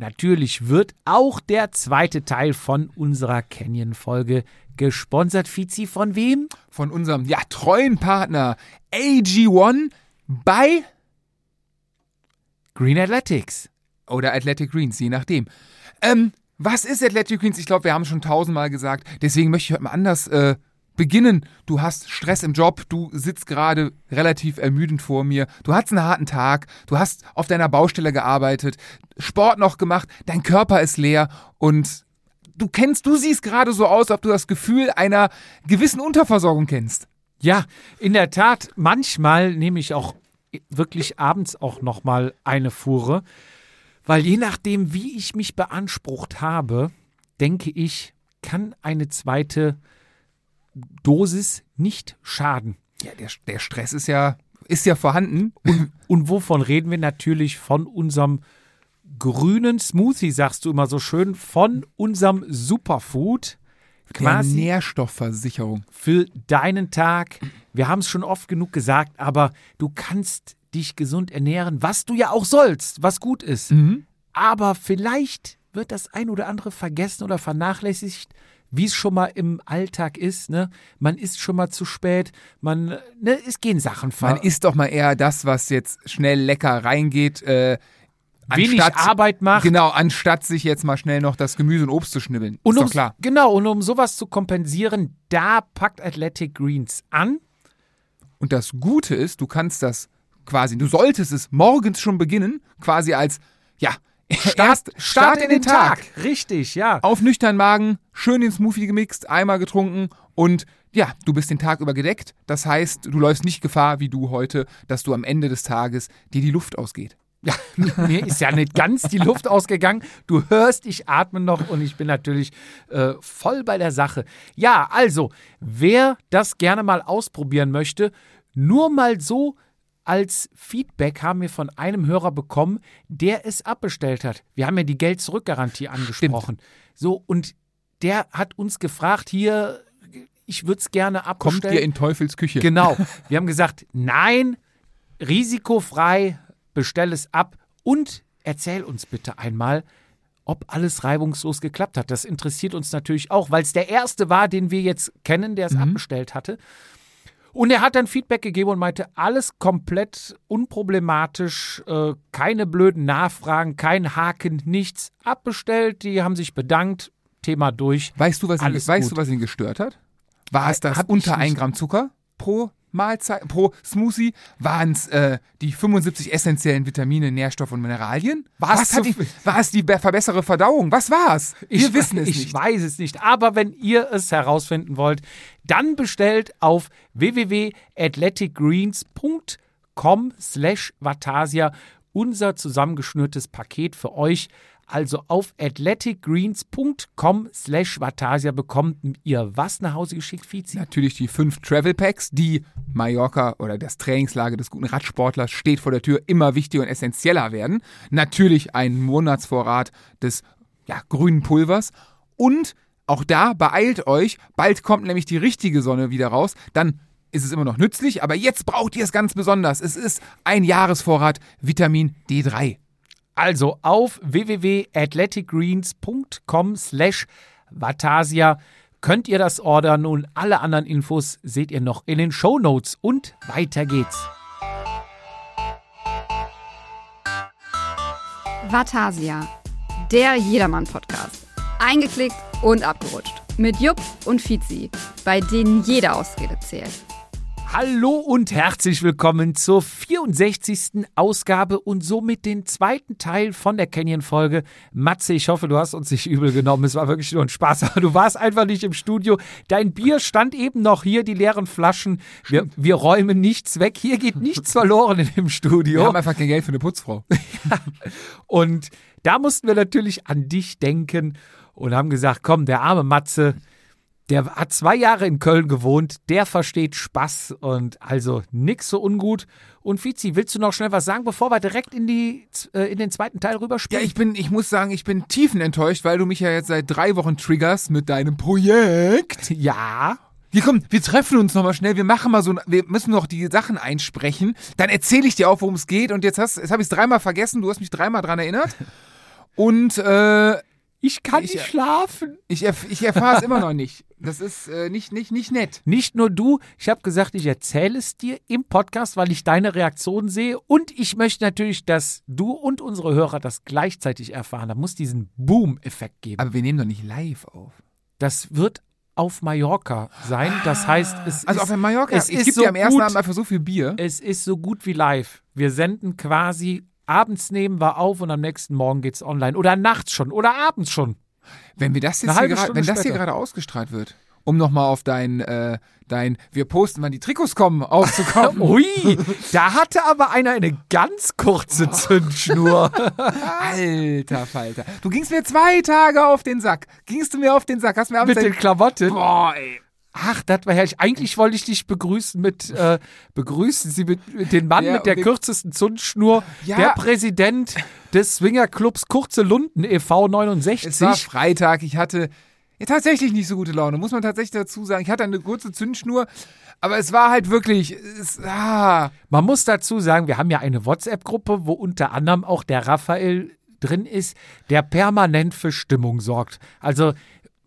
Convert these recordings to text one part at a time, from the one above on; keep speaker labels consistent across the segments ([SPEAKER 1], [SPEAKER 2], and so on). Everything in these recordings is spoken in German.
[SPEAKER 1] natürlich wird auch der zweite Teil von unserer Canyon-Folge gesponsert. Fizi, von wem?
[SPEAKER 2] Von unserem, ja, treuen Partner AG1 bei
[SPEAKER 1] Green Athletics.
[SPEAKER 2] Oder Athletic Greens, je nachdem. Ähm, was ist Athletic Greens? Ich glaube, wir haben es schon tausendmal gesagt. Deswegen möchte ich heute mal anders äh, beginnen. Du hast Stress im Job, du sitzt gerade relativ ermüdend vor mir, du hattest einen harten Tag, du hast auf deiner Baustelle gearbeitet, Sport noch gemacht, dein Körper ist leer und du kennst, du siehst gerade so aus, ob du das Gefühl einer gewissen Unterversorgung kennst.
[SPEAKER 1] Ja, in der Tat, manchmal nehme ich auch wirklich abends auch noch mal eine Fuhre, weil je nachdem, wie ich mich beansprucht habe, denke ich, kann eine zweite Dosis nicht schaden.
[SPEAKER 2] Ja, der, der Stress ist ja, ist ja vorhanden.
[SPEAKER 1] Und, und wovon reden wir natürlich? Von unserem grünen Smoothie, sagst du immer so schön, von unserem Superfood.
[SPEAKER 2] Quasi der Nährstoffversicherung.
[SPEAKER 1] Für deinen Tag. Wir haben es schon oft genug gesagt, aber du kannst dich gesund ernähren, was du ja auch sollst, was gut ist.
[SPEAKER 2] Mhm.
[SPEAKER 1] Aber vielleicht wird das ein oder andere vergessen oder vernachlässigt, wie es schon mal im Alltag ist. Ne? Man isst schon mal zu spät, man, ne, es gehen Sachen
[SPEAKER 2] ver Man isst doch mal eher das, was jetzt schnell lecker reingeht. Äh,
[SPEAKER 1] wenig
[SPEAKER 2] anstatt,
[SPEAKER 1] Arbeit macht.
[SPEAKER 2] Genau, anstatt sich jetzt mal schnell noch das Gemüse und Obst zu schnibbeln.
[SPEAKER 1] Und
[SPEAKER 2] ist
[SPEAKER 1] um,
[SPEAKER 2] doch klar.
[SPEAKER 1] Genau, und um sowas zu kompensieren, da packt Athletic Greens an.
[SPEAKER 2] Und das Gute ist, du kannst das quasi, du solltest es morgens schon beginnen, quasi als, ja,
[SPEAKER 1] Start, Start, in den Tag. Tag. Richtig, ja.
[SPEAKER 2] Auf nüchtern Magen, schön den Smoothie gemixt, einmal getrunken und ja, du bist den Tag über gedeckt. Das heißt, du läufst nicht Gefahr wie du heute, dass du am Ende des Tages dir die Luft ausgeht.
[SPEAKER 1] Ja, mir ist ja nicht ganz die Luft ausgegangen. Du hörst, ich atme noch und ich bin natürlich äh, voll bei der Sache. Ja, also, wer das gerne mal ausprobieren möchte, nur mal so als Feedback haben wir von einem Hörer bekommen, der es abbestellt hat. Wir haben ja die Geld-Zurück-Garantie angesprochen.
[SPEAKER 2] Stimmt.
[SPEAKER 1] So, und der hat uns gefragt, hier, ich würde es gerne abbestellen.
[SPEAKER 2] Kommt ihr in Teufels Küche?
[SPEAKER 1] Genau. Wir haben gesagt, nein, risikofrei, bestell es ab und erzähl uns bitte einmal, ob alles reibungslos geklappt hat. Das interessiert uns natürlich auch, weil es der erste war, den wir jetzt kennen, der es
[SPEAKER 2] Mhm.
[SPEAKER 1] abbestellt hatte. Und er hat dann Feedback gegeben und meinte, alles komplett unproblematisch, äh, keine blöden Nachfragen, kein Haken, nichts. Abbestellt, die haben sich bedankt, Thema durch.
[SPEAKER 2] Weißt du, was ihn,
[SPEAKER 1] Alles
[SPEAKER 2] weißt
[SPEAKER 1] gut.
[SPEAKER 2] du, was ihn gestört hat? War es das
[SPEAKER 1] Hab
[SPEAKER 2] unter 1
[SPEAKER 1] nicht.
[SPEAKER 2] Gramm Zucker pro Mahlzeit, pro Smoothie? Waren es äh, die 75 essentiellen Vitamine, Nährstoffe und Mineralien?
[SPEAKER 1] War's
[SPEAKER 2] Was
[SPEAKER 1] zu
[SPEAKER 2] hat die,
[SPEAKER 1] viel?
[SPEAKER 2] war es die be- verbessere Verdauung? Was war's? Wir wissen es
[SPEAKER 1] ich
[SPEAKER 2] nicht.
[SPEAKER 1] weiß es nicht. Aber wenn ihr es herausfinden wollt, dann bestellt auf www.athleticgreens.com slash Vatasia unser zusammengeschnürtes Paket für euch. Also auf athleticgreens.com slash Vatasia bekommt ihr was nach Hause geschickt, Fizi?
[SPEAKER 2] Natürlich die fünf Travel Packs, die Mallorca oder das Trainingslager des guten Radsportlers steht vor der Tür, immer wichtiger und essentieller werden. Natürlich ein Monatsvorrat des ja, grünen Pulvers und auch da beeilt euch, bald kommt nämlich die richtige Sonne wieder raus, dann ist es immer noch nützlich, aber jetzt braucht ihr es ganz besonders. Es ist ein Jahresvorrat Vitamin D3.
[SPEAKER 1] Also auf www.athleticgreens.com slash Vatasia könnt ihr das ordern und alle anderen Infos seht ihr noch in den Shownotes und weiter geht's.
[SPEAKER 3] Vatasia, der Jedermann-Podcast. Eingeklickt und abgerutscht. Mit Jupp und Fizi, bei denen jede Ausrede zählt.
[SPEAKER 1] Hallo und herzlich willkommen zur 64. Ausgabe und somit den zweiten Teil von der Canyon-Folge. Matze, ich hoffe, du hast uns nicht übel genommen. Es war wirklich nur ein Spaß, aber du warst einfach nicht im Studio. Dein Bier stand eben noch hier, die leeren Flaschen. Wir, wir räumen nichts weg. Hier geht nichts verloren in dem
[SPEAKER 2] Wir
[SPEAKER 1] Studio.
[SPEAKER 2] haben einfach kein Geld für eine Putzfrau.
[SPEAKER 1] Und da mussten wir natürlich an dich denken und haben gesagt, komm, der arme Matze, der hat zwei Jahre in Köln gewohnt, der versteht Spaß und also nix so ungut. Und Fizi, willst du noch schnell was sagen, bevor wir direkt in, die, äh, in den zweiten Teil
[SPEAKER 2] Ja,
[SPEAKER 1] rüberspringen?
[SPEAKER 2] ich bin, ich muss sagen, ich bin tiefenenttäuscht, weil du mich ja jetzt seit drei Wochen triggerst mit deinem Projekt.
[SPEAKER 1] ja.
[SPEAKER 2] Hier komm, wir treffen uns nochmal schnell, wir machen mal so, wir müssen noch die Sachen einsprechen. Dann erzähle ich dir auch, worum es geht. Und jetzt hast, jetzt habe ich es dreimal vergessen, du hast mich dreimal dran erinnert. Und äh,
[SPEAKER 1] Ich kann
[SPEAKER 2] Ich-
[SPEAKER 1] nicht schlafen.
[SPEAKER 2] ich, erf ich erfahre es immer noch nicht. Das ist äh, nicht, nicht, nicht nett.
[SPEAKER 1] Nicht nur du, ich habe gesagt, ich erzähle es dir im Podcast, weil ich deine Reaktion sehe. Und ich möchte natürlich, dass du und unsere Hörer das gleichzeitig erfahren. Da muss diesen Boom-Effekt geben.
[SPEAKER 2] Aber wir nehmen doch nicht live auf.
[SPEAKER 1] Das wird auf Mallorca sein. Das heißt, es
[SPEAKER 2] Also
[SPEAKER 1] ist,
[SPEAKER 2] auf Mallorca,
[SPEAKER 1] es ist
[SPEAKER 2] gebe
[SPEAKER 1] so
[SPEAKER 2] dir am ersten
[SPEAKER 1] gut-
[SPEAKER 2] Abend einfach so viel Bier.
[SPEAKER 1] es ist so gut wie live. Wir senden quasi, abends nehmen wir auf und am nächsten Morgen geht's online. Oder nachts schon oder abends schon.
[SPEAKER 2] Wenn wir das jetzt hier
[SPEAKER 1] Stunde
[SPEAKER 2] wenn das hier gerade ausgestrahlt wird, um nochmal auf dein, äh, dein, wir posten, wann die Trikots kommen, aufzukommen.
[SPEAKER 1] Ui, da hatte aber einer eine ganz kurze Zündschnur.
[SPEAKER 2] Alter Falter. Du gingst mir zwei Tage auf den Sack. Gingst du mir auf den Sack? Hast mir
[SPEAKER 1] mit den Klamotten.
[SPEAKER 2] Boah, ey.
[SPEAKER 1] Ach, das war herrlich. Eigentlich wollte ich dich begrüßen mit, äh, begrüßen Sie mit, mit den Mann
[SPEAKER 2] Ja,
[SPEAKER 1] mit der kürzesten Zündschnur,
[SPEAKER 2] Ja.
[SPEAKER 1] der Präsident des Swingerclubs Kurze Lunden e.V. 69.
[SPEAKER 2] Es war Freitag. Ich hatte ja, tatsächlich nicht so gute Laune, muss man tatsächlich dazu sagen. Ich hatte eine kurze Zündschnur, aber es war halt wirklich. Es, ah.
[SPEAKER 1] Man muss dazu sagen, wir haben ja eine WhatsApp-Gruppe, wo unter anderem auch der Raphael drin ist, der permanent für Stimmung sorgt. Also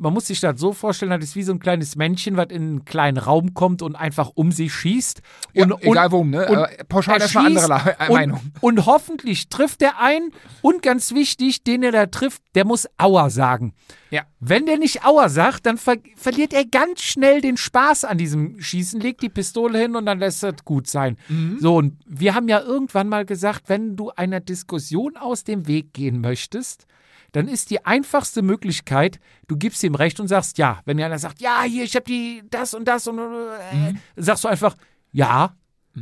[SPEAKER 1] man muss sich das so vorstellen, das ist wie so ein kleines Männchen, was in einen kleinen Raum kommt und einfach um sich schießt.
[SPEAKER 2] Ja,
[SPEAKER 1] Und,
[SPEAKER 2] egal worum, ne?
[SPEAKER 1] und
[SPEAKER 2] pauschal
[SPEAKER 1] er
[SPEAKER 2] erstmal andere La-
[SPEAKER 1] und,
[SPEAKER 2] Meinung.
[SPEAKER 1] Und hoffentlich trifft er einen und ganz wichtig, den er da trifft, der muss Aua sagen.
[SPEAKER 2] Ja.
[SPEAKER 1] Wenn der nicht Aua sagt, dann ver verliert er ganz schnell den Spaß an diesem Schießen, legt die Pistole hin und dann lässt es gut sein.
[SPEAKER 2] Mhm.
[SPEAKER 1] So, und wir haben ja irgendwann mal gesagt, wenn du einer Diskussion aus dem Weg gehen möchtest, dann ist die einfachste Möglichkeit, du gibst ihm recht und sagst ja. Wenn einer sagt, ja, hier, ich habe die das und das und äh,
[SPEAKER 2] Mhm.
[SPEAKER 1] sagst du einfach ja.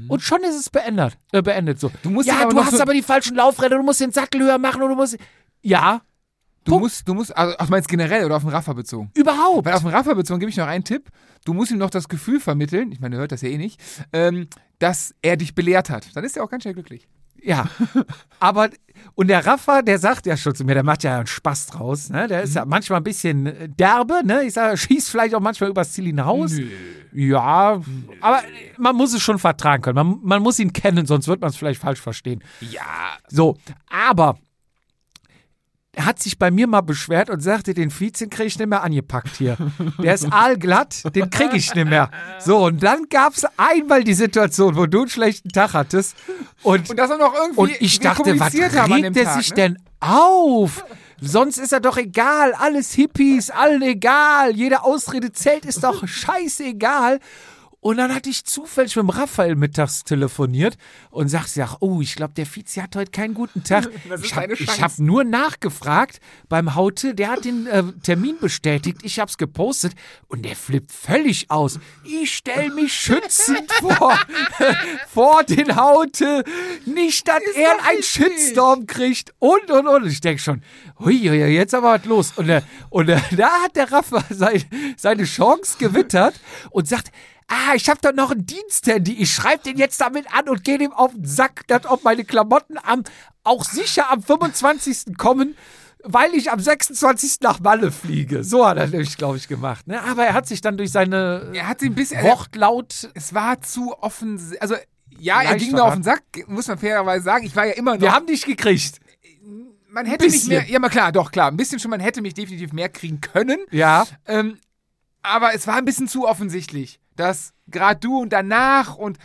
[SPEAKER 1] Und schon ist es beendet. Äh, beendet so.
[SPEAKER 2] Du musst
[SPEAKER 1] ja, du hast
[SPEAKER 2] so-
[SPEAKER 1] aber die falschen Laufräder, du musst den Sattel höher machen und du musst. Ja,
[SPEAKER 2] Du
[SPEAKER 1] Punkt.
[SPEAKER 2] musst, du musst, also, ach, meinst generell oder auf den Raffer bezogen?
[SPEAKER 1] überhaupt.
[SPEAKER 2] Weil auf den Raffer bezogen gebe ich noch einen Tipp. Du musst ihm noch das Gefühl vermitteln, ich meine, er hört das ja eh nicht, ähm, dass er dich belehrt hat. Dann ist er auch ganz schnell glücklich.
[SPEAKER 1] Ja. Aber, und der Rafa, der sagt ja schon zu mir, der macht ja einen Spaß draus. Ne? Der
[SPEAKER 2] Mhm.
[SPEAKER 1] ist ja manchmal ein bisschen äh, derbe. Ne? Ich sage, schießt vielleicht auch manchmal übers Ziel hinaus. Ja, aber man muss es schon vertragen können. Man, man muss ihn kennen, sonst wird man es vielleicht falsch verstehen.
[SPEAKER 2] Ja.
[SPEAKER 1] So, aber er hat sich bei mir mal beschwert und sagte, den Vizen kriege ich nicht mehr angepackt hier. Der ist aalglatt, den kriege ich nicht mehr. So, und dann gab es einmal die Situation, wo du einen schlechten Tag hattest und,
[SPEAKER 2] Und er
[SPEAKER 1] und ich dachte, was regt der
[SPEAKER 2] Tag,
[SPEAKER 1] sich
[SPEAKER 2] ne?
[SPEAKER 1] denn auf? Sonst ist er doch egal, alles Hippies, allen egal, jede Ausrede zählt, ist doch scheißegal. Und dann hatte ich zufällig mit dem Raphael mittags telefoniert und sagte, ja, oh, ich glaube, der Vizi hat heute keinen guten Tag.
[SPEAKER 2] Ist
[SPEAKER 1] ich habe hab nur nachgefragt beim Haute, der hat den äh, Termin bestätigt, ich habe es gepostet und der flippt völlig aus. Ich stelle mich schützend vor, vor den Haute, nicht, dass er
[SPEAKER 2] doch
[SPEAKER 1] einen. Shitstorm kriegt und und und. Ich denke schon, hui, jetzt aber was los. Und, äh, und äh, da hat der Rafa sein, seine Chance gewittert und sagt, Ah, ich habe da noch ein Diensthandy. Ich schreibe den jetzt damit an und gehe dem auf den Sack, dass ob meine Klamotten am, auch sicher am 25. kommen, weil ich am 26. nach Malle fliege. So hat er nämlich, glaube ich, gemacht. Ne? Aber er hat sich dann durch seine
[SPEAKER 2] Er hat ein bisschen.
[SPEAKER 1] Wortlaut.
[SPEAKER 2] es war zu offen. Also, ja, er ging mir auf den Sack, muss man fairerweise sagen. Ich war ja immer noch.
[SPEAKER 1] Wir haben dich gekriegt.
[SPEAKER 2] man hätte mich mehr. Ja, mal klar, doch, klar. Ein bisschen schon, man hätte mich definitiv mehr kriegen können.
[SPEAKER 1] Ja.
[SPEAKER 2] Ähm, aber es war ein bisschen zu offensichtlich, dass gerade du und danach und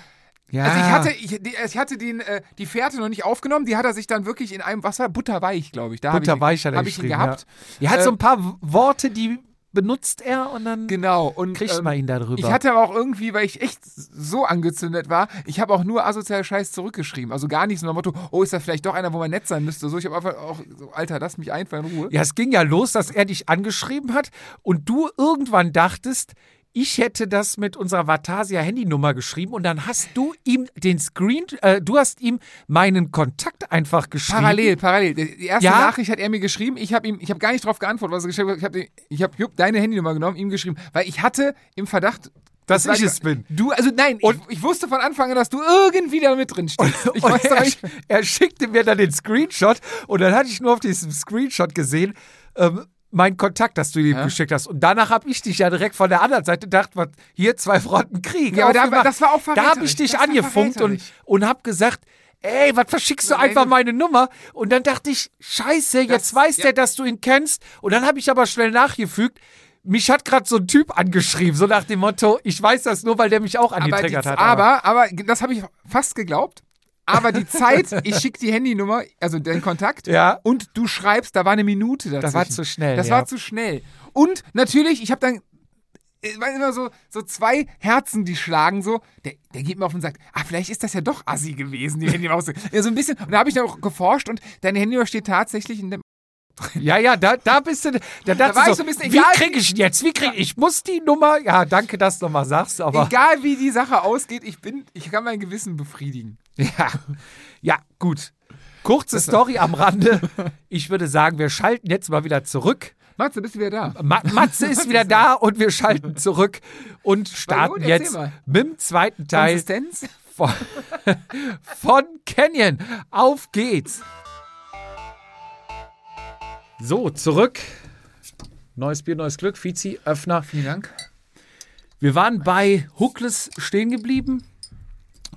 [SPEAKER 1] Ja.
[SPEAKER 2] Also ich hatte, ich, die, ich hatte den, äh, die Fährte noch nicht aufgenommen, die hat er sich dann wirklich in einem Wasser, butterweich, glaube ich. Da
[SPEAKER 1] Butterweich
[SPEAKER 2] ich,
[SPEAKER 1] hat er
[SPEAKER 2] hab ich ihn gehabt.
[SPEAKER 1] Ja. Er hat
[SPEAKER 2] Äh,
[SPEAKER 1] so ein paar Worte, die benutzt er und dann
[SPEAKER 2] Genau. Und
[SPEAKER 1] kriegt
[SPEAKER 2] ähm,
[SPEAKER 1] man ihn darüber.
[SPEAKER 2] ich hatte aber auch irgendwie, weil ich echt so angezündet war, ich habe auch nur asozial Scheiß zurückgeschrieben. Also gar nicht so nach dem Motto, oh, ist da vielleicht doch einer, wo man nett sein müsste. So, ich habe einfach auch so, Alter, lass mich einfach in Ruhe.
[SPEAKER 1] Ja, es ging ja los, dass er dich angeschrieben hat und du irgendwann dachtest, ich hätte das mit unserer Vatasia Handynummer geschrieben und dann hast du ihm den Screen, äh, du hast ihm meinen Kontakt einfach geschrieben.
[SPEAKER 2] Parallel, parallel. Die erste
[SPEAKER 1] Ja?
[SPEAKER 2] Nachricht hat er mir geschrieben. Ich habe ihm, ich habe gar nicht drauf geantwortet, was er geschrieben hat. Ich habe, ich habe Jupp deine Handynummer genommen, ihm geschrieben, weil ich hatte im Verdacht,
[SPEAKER 1] Dass
[SPEAKER 2] das
[SPEAKER 1] ich es bin.
[SPEAKER 2] Du, also nein,
[SPEAKER 1] Und-
[SPEAKER 2] ich, ich wusste von Anfang an, dass du irgendwie da mit drin stehst.
[SPEAKER 1] Und er, er schickte mir dann den Screenshot und dann hatte ich nur auf diesem Screenshot gesehen, ähm, mein Kontakt, das du ihm
[SPEAKER 2] Ja.
[SPEAKER 1] geschickt hast. Und danach habe ich dich ja direkt von der anderen Seite gedacht, was, hier zwei Fronten Krieg.
[SPEAKER 2] Ja, aber da- das war auch
[SPEAKER 1] Da habe ich dich
[SPEAKER 2] Das
[SPEAKER 1] angefunkt und, und habe gesagt, ey, was verschickst du einfach meine Nummer? Und dann dachte ich, scheiße, jetzt
[SPEAKER 2] Das-
[SPEAKER 1] weiß
[SPEAKER 2] ja.
[SPEAKER 1] der, dass du ihn kennst. Und dann habe ich aber schnell nachgefügt, mich hat gerade so ein Typ angeschrieben, so nach dem Motto, ich weiß das nur, weil der mich auch
[SPEAKER 2] aber, die,
[SPEAKER 1] angetriggert hat.
[SPEAKER 2] aber, aber das habe ich fast geglaubt. Aber die Zeit, ich schicke die Handynummer, also den Kontakt,
[SPEAKER 1] Ja.
[SPEAKER 2] und du schreibst, da war eine Minute dazwischen.
[SPEAKER 1] das war zu schnell.
[SPEAKER 2] Das
[SPEAKER 1] ja.
[SPEAKER 2] war zu schnell. Und natürlich, ich habe dann waren immer so, so zwei Herzen, die schlagen so. Der, der geht mir auf und sagt, ah, vielleicht ist das ja doch Assi gewesen, die Handynummer. ja, so ein bisschen. Und da habe ich dann auch geforscht und deine Handynummer steht tatsächlich in dem.
[SPEAKER 1] Ja, ja, da, da bist du. Da, dachte
[SPEAKER 2] war
[SPEAKER 1] ich
[SPEAKER 2] ich so ein bisschen,
[SPEAKER 1] wie kriege ich ihn jetzt? Wie kriege ich? Ich muss die Nummer. Ja, danke, dass du nochmal sagst, aber.
[SPEAKER 2] Egal wie die Sache ausgeht, ich bin, ich kann mein Gewissen befriedigen.
[SPEAKER 1] Ja, ja, gut. Kurze Story am Rande. Ich würde sagen, wir schalten jetzt mal wieder zurück.
[SPEAKER 2] Matze, bist du wieder da?
[SPEAKER 1] Ma Matze ist wieder da und wir schalten zurück und starten
[SPEAKER 2] gut,
[SPEAKER 1] jetzt
[SPEAKER 2] mal.
[SPEAKER 1] mit dem zweiten Teil
[SPEAKER 2] Konsistenz?
[SPEAKER 1] von, von Canyon. Auf geht's. So, zurück. Neues Bier, neues Glück. Fizi, Öffner.
[SPEAKER 2] Vielen Dank.
[SPEAKER 1] Wir waren bei Hookless stehen geblieben,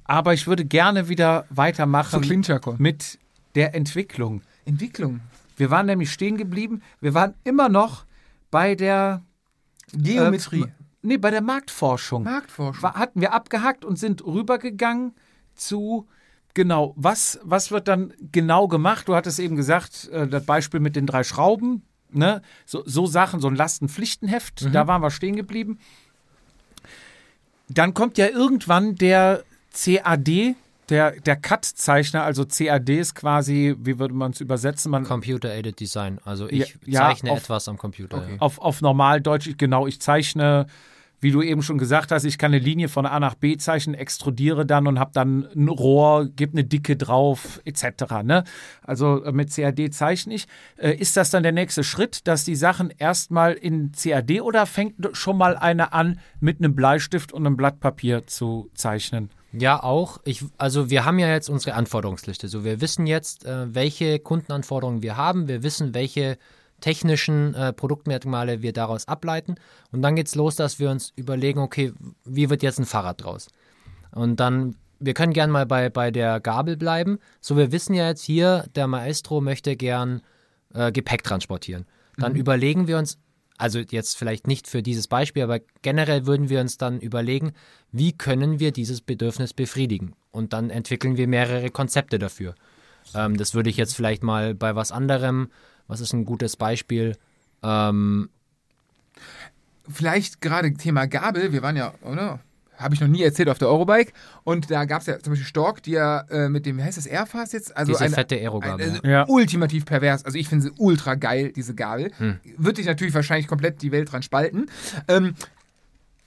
[SPEAKER 1] aber ich würde gerne wieder weitermachen
[SPEAKER 2] Clinchakon.
[SPEAKER 1] mit der Entwicklung.
[SPEAKER 2] Entwicklung.
[SPEAKER 1] Wir waren nämlich stehen geblieben. Wir waren immer noch bei der
[SPEAKER 2] Geometrie.
[SPEAKER 1] Äh, nee, bei der Marktforschung.
[SPEAKER 2] Marktforschung.
[SPEAKER 1] Wa- hatten wir abgehakt und sind rübergegangen zu genau, was, was wird dann genau gemacht? Du hattest eben gesagt, äh, das Beispiel mit den drei Schrauben, ne? So, so Sachen, so ein Lastenpflichtenheft, da waren wir stehen geblieben. Dann kommt ja irgendwann der CAD, der, der CAD-Zeichner, also CAD ist quasi, wie würde man es übersetzen? Man,
[SPEAKER 4] Computer-Aided Design. Also ich
[SPEAKER 1] Ja,
[SPEAKER 4] zeichne
[SPEAKER 1] auf-
[SPEAKER 4] etwas am Computer.
[SPEAKER 2] Okay.
[SPEAKER 4] Ja.
[SPEAKER 1] auf, auf Normaldeutsch, ich- genau, ich zeichne, wie du eben schon gesagt hast, ich kann eine Linie von A nach B zeichnen, extrudiere dann und habe dann ein Rohr, gebe eine Dicke drauf, etc. Ne? Also äh, mit CAD zeichne ich. Äh, ist das dann der nächste Schritt, dass die Sachen erstmal in CAD oder fängt schon mal einer an, mit einem Bleistift und einem Blatt Papier zu zeichnen?
[SPEAKER 4] Ja, auch. Ich, also wir haben ja jetzt unsere Anforderungsliste. So, wir wissen jetzt, äh, welche Kundenanforderungen wir haben. Wir wissen, welche technischen äh, Produktmerkmale wir daraus ableiten. Und dann geht's los, dass wir uns überlegen, okay, wie wird jetzt ein Fahrrad draus? Und dann, wir können gern mal bei, bei der Gabel bleiben. So, wir wissen ja jetzt hier, der Maestro möchte gern äh, Gepäck transportieren. Dann überlegen wir uns, also jetzt vielleicht nicht für dieses Beispiel, aber generell würden wir uns dann überlegen, wie können wir dieses Bedürfnis befriedigen? Und dann entwickeln wir mehrere Konzepte dafür. Ähm, das würde ich jetzt vielleicht mal bei was anderem, was ist ein gutes Beispiel? Ähm,
[SPEAKER 2] Vielleicht gerade Thema Gabel. Wir waren ja, oder? Habe ich noch nie erzählt auf der Eurobike. Und da gab es ja zum Beispiel Stork, die ja äh, mit dem, wie heißt das, Airfast jetzt? Also
[SPEAKER 4] diese
[SPEAKER 2] eine-
[SPEAKER 4] fette Aerogabel.
[SPEAKER 2] Also
[SPEAKER 1] Ja.
[SPEAKER 2] ultimativ pervers. Also ich finde sie ultra geil, diese Gabel.
[SPEAKER 4] Hm.
[SPEAKER 2] Wird dich natürlich wahrscheinlich komplett die Welt dran spalten. Ähm,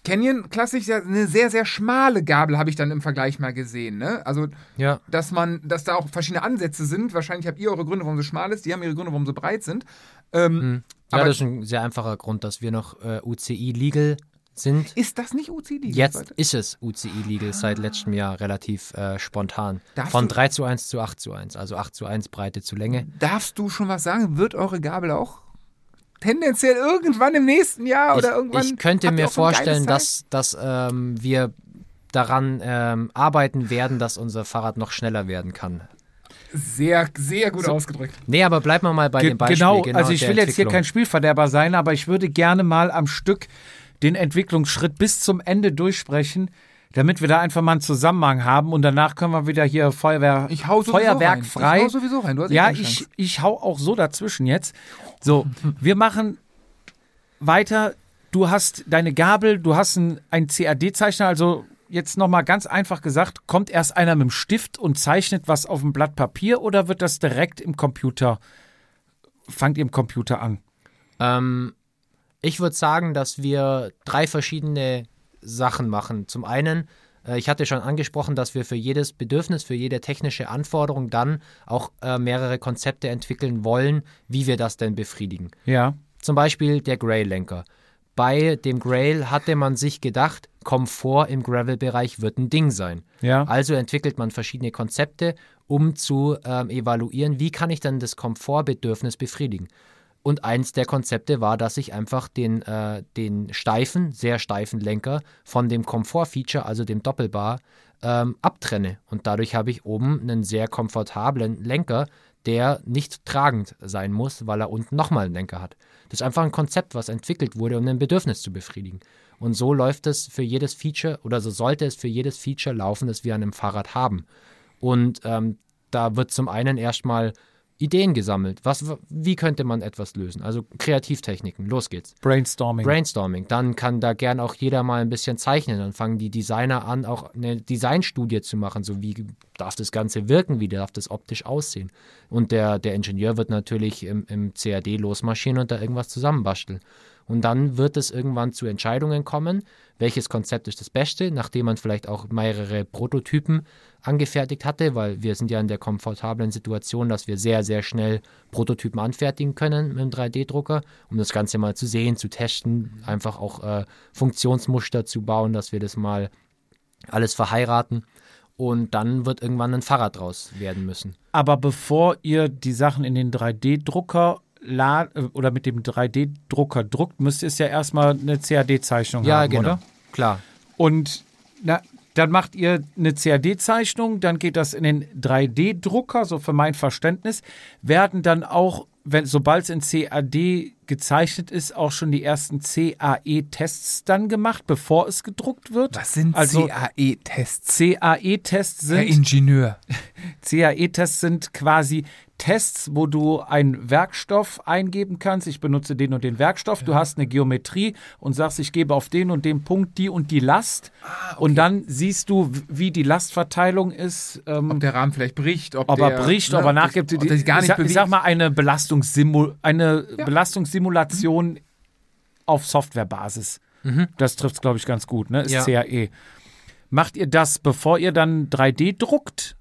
[SPEAKER 2] Canyon klassisch ja eine sehr, sehr schmale Gabel habe ich dann im Vergleich mal gesehen. Ne? Also,
[SPEAKER 4] ja.
[SPEAKER 2] dass man, dass da auch verschiedene Ansätze sind. Wahrscheinlich habt ihr eure Gründe, warum sie schmal ist. Die haben ihre Gründe, warum sie breit sind. Ähm,
[SPEAKER 4] ja,
[SPEAKER 2] aber
[SPEAKER 4] das ist ein sehr einfacher Grund, dass wir noch äh, UCI-legal sind.
[SPEAKER 2] ist das nicht UCD?
[SPEAKER 4] Jetzt ist es UCI-legal seit letztem Jahr relativ äh, spontan.
[SPEAKER 2] Darfst
[SPEAKER 4] Von
[SPEAKER 2] du-
[SPEAKER 4] 3 zu 1 zu 8 zu 1. Also 8 zu 1 Breite zu Länge.
[SPEAKER 2] Darfst du schon was sagen? Wird eure Gabel auch tendenziell irgendwann im nächsten Jahr oder irgendwann?
[SPEAKER 4] ich, ich könnte mir
[SPEAKER 2] so
[SPEAKER 4] vorstellen, dass, dass ähm, wir daran ähm, arbeiten werden, dass unser Fahrrad noch schneller werden kann.
[SPEAKER 2] Sehr, sehr gut ausgedrückt.
[SPEAKER 4] Nee, aber bleiben wir mal bei
[SPEAKER 1] Ge
[SPEAKER 4] dem Beispiel.
[SPEAKER 1] genau, also ich will jetzt hier kein Spielverderber sein, aber ich würde gerne mal am Stück den Entwicklungsschritt bis zum Ende durchsprechen, damit wir da einfach mal einen Zusammenhang haben und danach können wir wieder hier Feuerwehr,
[SPEAKER 2] Ich hau
[SPEAKER 1] Feuerwerk
[SPEAKER 2] rein.
[SPEAKER 1] frei.
[SPEAKER 2] Ich hau sowieso rein. Du hast
[SPEAKER 1] ja, ich, ich hau auch so dazwischen jetzt. So, wir machen weiter. Du hast deine Gabel, du hast einen, einen CAD-Zeichner, also jetzt nochmal ganz einfach gesagt, kommt erst einer mit dem Stift und zeichnet was auf dem Blatt Papier oder wird das direkt im Computer, fangt ihr im Computer an?
[SPEAKER 4] Ähm, ich würde sagen, dass wir drei verschiedene Sachen machen. Zum einen, äh, ich hatte schon angesprochen, dass wir für jedes Bedürfnis, für jede technische Anforderung dann auch äh, mehrere Konzepte entwickeln wollen, wie wir das denn befriedigen.
[SPEAKER 1] Ja.
[SPEAKER 4] Zum Beispiel der Grail-Lenker. Bei dem Grail hatte man sich gedacht, Komfort im Gravel-Bereich wird ein Ding sein.
[SPEAKER 1] Ja.
[SPEAKER 4] Also entwickelt man verschiedene Konzepte, um zu ähm, evaluieren, wie kann ich dann das Komfortbedürfnis befriedigen. Und eins der Konzepte war, dass ich einfach den, äh, den steifen, sehr steifen Lenker von dem Komfortfeature, also dem Doppelbar, ähm, abtrenne. Und dadurch habe ich oben einen sehr komfortablen Lenker, der nicht tragend sein muss, weil er unten nochmal einen Lenker hat. Das ist einfach ein Konzept, was entwickelt wurde, um ein Bedürfnis zu befriedigen. Und so läuft es für jedes Feature oder so sollte es für jedes Feature laufen, das wir an einem Fahrrad haben. Und ähm, da wird zum einen erstmal Ideen gesammelt. Was, wie könnte man etwas lösen? Also Kreativtechniken, los geht's.
[SPEAKER 1] Brainstorming.
[SPEAKER 4] Brainstorming. Dann kann da gern auch jeder mal ein bisschen zeichnen. Dann fangen die Designer an, auch eine Designstudie zu machen. So wie darf das Ganze wirken, wie darf das optisch aussehen. Und der, der Ingenieur wird natürlich im, im CAD losmarschieren und da irgendwas zusammenbasteln. Und dann wird es irgendwann zu Entscheidungen kommen, welches Konzept ist das Beste, nachdem man vielleicht auch mehrere Prototypen angefertigt hatte, weil wir sind ja in der komfortablen Situation, dass wir sehr, sehr schnell Prototypen anfertigen können mit dem 3D-Drucker, um das Ganze mal zu sehen, zu testen, einfach auch äh, Funktionsmuster zu bauen, dass wir das mal alles verheiraten. Und dann wird irgendwann ein Fahrrad draus werden müssen.
[SPEAKER 1] Aber bevor ihr die Sachen in den 3D-Drucker oder mit dem 3D-Drucker druckt, müsst ihr es ja erstmal eine CAD-Zeichnung
[SPEAKER 4] ja,
[SPEAKER 1] haben,
[SPEAKER 4] genau.
[SPEAKER 1] oder?
[SPEAKER 4] Klar.
[SPEAKER 1] Und na, dann macht ihr eine CAD-Zeichnung, dann geht das in den 3D-Drucker, so für mein Verständnis, werden dann auch, wenn sobald es in CAD gezeichnet ist, auch schon die ersten CAE-Tests dann gemacht, bevor es gedruckt wird.
[SPEAKER 2] Was sind
[SPEAKER 1] Also-
[SPEAKER 2] CAE-Tests?
[SPEAKER 1] CAE-Tests
[SPEAKER 2] Herr
[SPEAKER 1] sind
[SPEAKER 2] Ingenieur.
[SPEAKER 1] CAE-Tests sind quasi Tests, wo du einen Werkstoff eingeben kannst. Ich benutze den und den Werkstoff. Du hast eine Geometrie und sagst, ich gebe auf den und den Punkt die und die Last.
[SPEAKER 2] Ah,
[SPEAKER 1] Und dann siehst du, wie die Lastverteilung ist. Ähm,
[SPEAKER 2] Ob der Rahmen vielleicht bricht, ob,
[SPEAKER 1] ob
[SPEAKER 2] der,
[SPEAKER 1] er bricht,
[SPEAKER 2] ne,
[SPEAKER 1] ob er nachgibt.
[SPEAKER 2] ob sich gar
[SPEAKER 1] ich,
[SPEAKER 2] nicht bewegt.
[SPEAKER 1] ich sag mal, eine, Belastungssimul eine
[SPEAKER 2] Ja.
[SPEAKER 1] Belastungssimulation auf Softwarebasis. Das trifft es, glaube ich, ganz gut, ne? Ist
[SPEAKER 4] Ja.
[SPEAKER 1] CAE. Macht ihr das, bevor ihr dann 3D druckt?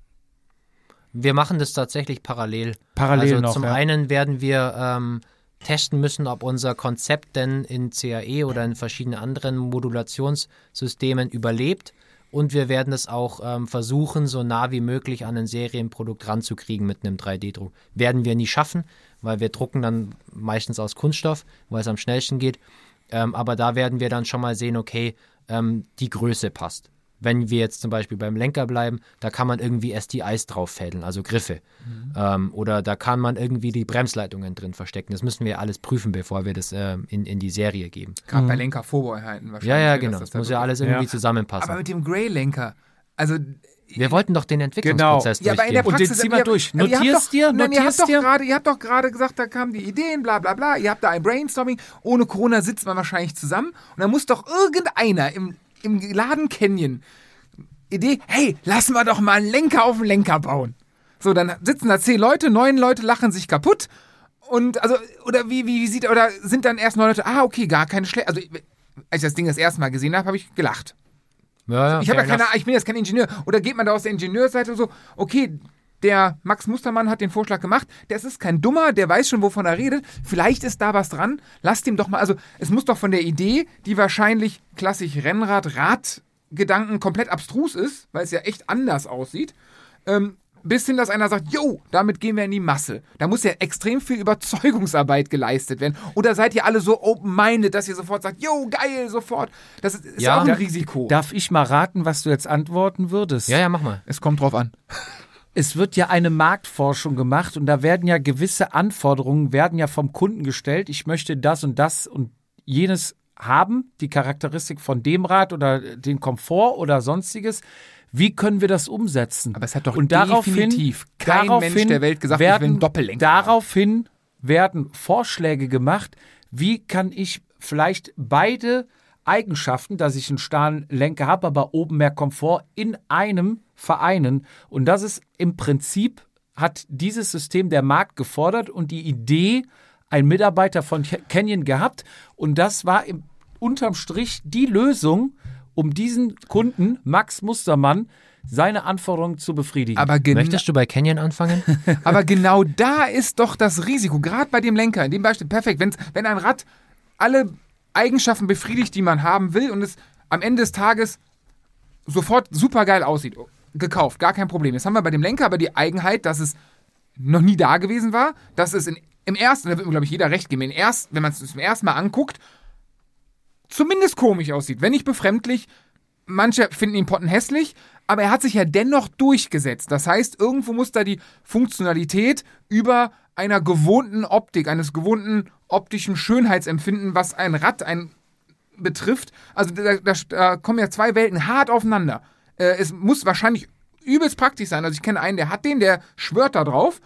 [SPEAKER 4] Wir machen das tatsächlich parallel.
[SPEAKER 1] Parallel
[SPEAKER 4] also
[SPEAKER 1] noch,
[SPEAKER 4] zum
[SPEAKER 1] ja.
[SPEAKER 4] einen werden wir ähm, testen müssen, ob unser Konzept denn in CAE oder in verschiedenen anderen Modulationssystemen überlebt. Und wir werden es auch ähm, versuchen, so nah wie möglich an ein Serienprodukt ranzukriegen mit einem 3D-Druck. Werden wir nie schaffen, weil wir drucken dann meistens aus Kunststoff, weil es am schnellsten geht. Ähm, aber da werden wir dann schon mal sehen, okay, ähm, die Größe passt. Wenn wir jetzt zum Beispiel beim Lenker bleiben, da kann man irgendwie STIs drauf fädeln, also Griffe. Ähm, oder da kann man irgendwie die Bremsleitungen drin verstecken. Das müssen wir alles prüfen, bevor wir das ähm, in, in die Serie geben.
[SPEAKER 2] Gerade bei Lenkervorbehalten wahrscheinlich.
[SPEAKER 4] Ja, ja, genau. Das
[SPEAKER 2] da
[SPEAKER 4] muss ja alles irgendwie
[SPEAKER 1] Ja.
[SPEAKER 4] zusammenpassen.
[SPEAKER 2] Aber mit dem Grey-Lenker, also
[SPEAKER 4] wir wollten doch den Entwicklungsprozess
[SPEAKER 2] Ja, aber in der
[SPEAKER 4] durchgehen.
[SPEAKER 1] Und den
[SPEAKER 2] Praxis,
[SPEAKER 1] zieh mal
[SPEAKER 2] ihr-
[SPEAKER 1] durch.
[SPEAKER 2] ihr habt
[SPEAKER 1] Notierst dir,
[SPEAKER 2] Nein, ihr habt
[SPEAKER 1] notierst
[SPEAKER 2] doch
[SPEAKER 1] dir.
[SPEAKER 2] gerade, ihr habt doch gerade gesagt, da kamen die Ideen, bla bla bla. Ihr habt da ein Brainstorming. Ohne Corona sitzt man wahrscheinlich zusammen und dann muss doch irgendeiner im, im Laden Canyon Idee, hey, lassen wir doch mal einen Lenker auf den Lenker bauen. So, dann sitzen da zehn Leute, neun Leute lachen sich kaputt. Und also, oder wie, wie, wie sieht, oder sind dann erst neun Leute, ah, okay, gar keine schlechte. Also, als ich das Ding das erste Mal gesehen habe, habe ich gelacht.
[SPEAKER 4] ja, ja,
[SPEAKER 2] Ich habe ja keine, ich bin jetzt kein Ingenieur. Oder geht man da aus der Ingenieursseite so, okay, der Max Mustermann hat den Vorschlag gemacht, das ist kein Dummer, der weiß schon, wovon er redet. Vielleicht ist da was dran. Lasst ihm doch mal, also es muss doch von der Idee, die wahrscheinlich klassisch Rennrad, Radgedanken komplett abstrus ist, weil es ja echt anders aussieht, ähm, bis hin, dass einer sagt, yo, damit gehen wir in die Masse. Da muss ja extrem viel Überzeugungsarbeit geleistet werden. Oder seid ihr alle so open-minded, dass ihr sofort sagt, yo, geil, sofort. Das ist, ist
[SPEAKER 4] Ja.
[SPEAKER 2] auch ein
[SPEAKER 4] Da-
[SPEAKER 2] Risiko.
[SPEAKER 1] Darf ich mal raten, was du jetzt antworten würdest?
[SPEAKER 4] ja, ja, mach mal.
[SPEAKER 2] es kommt drauf an.
[SPEAKER 1] Es wird ja eine Marktforschung gemacht und da werden ja gewisse Anforderungen werden ja vom Kunden gestellt. Ich möchte das und das und jenes haben, die Charakteristik von dem Rad oder den Komfort oder sonstiges. Wie können wir das umsetzen?
[SPEAKER 2] Aber es hat doch
[SPEAKER 1] und daraufhin,
[SPEAKER 2] definitiv kein
[SPEAKER 1] daraufhin
[SPEAKER 2] Mensch der Welt gesagt, ich will
[SPEAKER 1] werden,
[SPEAKER 2] einen Doppellenker.
[SPEAKER 1] Daraufhin werden Vorschläge gemacht, wie kann ich vielleicht beide Eigenschaften, dass ich einen starren Lenker habe, aber oben mehr Komfort in einem vereinen. Und das ist im Prinzip, hat dieses System der Markt gefordert und die Idee ein Mitarbeiter von Canyon gehabt. Und das war im, unterm Strich die Lösung, um diesen Kunden, Max Mustermann, seine Anforderungen zu befriedigen.
[SPEAKER 2] Aber,
[SPEAKER 4] Möchtest du bei Canyon anfangen?
[SPEAKER 2] aber genau da ist doch das Risiko, gerade bei dem Lenker, in dem Beispiel, perfekt, wenn's, wenn ein Rad alle Eigenschaften befriedigt, die man haben will und es am Ende des Tages sofort super geil aussieht. Gekauft, gar kein Problem. Jetzt haben wir bei dem Lenker aber die Eigenheit, dass es noch nie da gewesen war, dass es in, im ersten, da wird mir, glaube ich, jeder recht geben, in erst, wenn man es zum ersten Mal anguckt, zumindest komisch aussieht, wenn nicht befremdlich. manche finden ihn pottenhässlich, aber er hat sich ja dennoch durchgesetzt. Das heißt, irgendwo muss da die Funktionalität über einer gewohnten Optik, eines gewohnten optischen Schönheitsempfinden, was ein Rad ein betrifft. Also da, da, da kommen ja zwei Welten hart aufeinander. Äh, es muss wahrscheinlich übelst praktisch sein. Also ich kenne einen, der hat den, der schwört da drauf.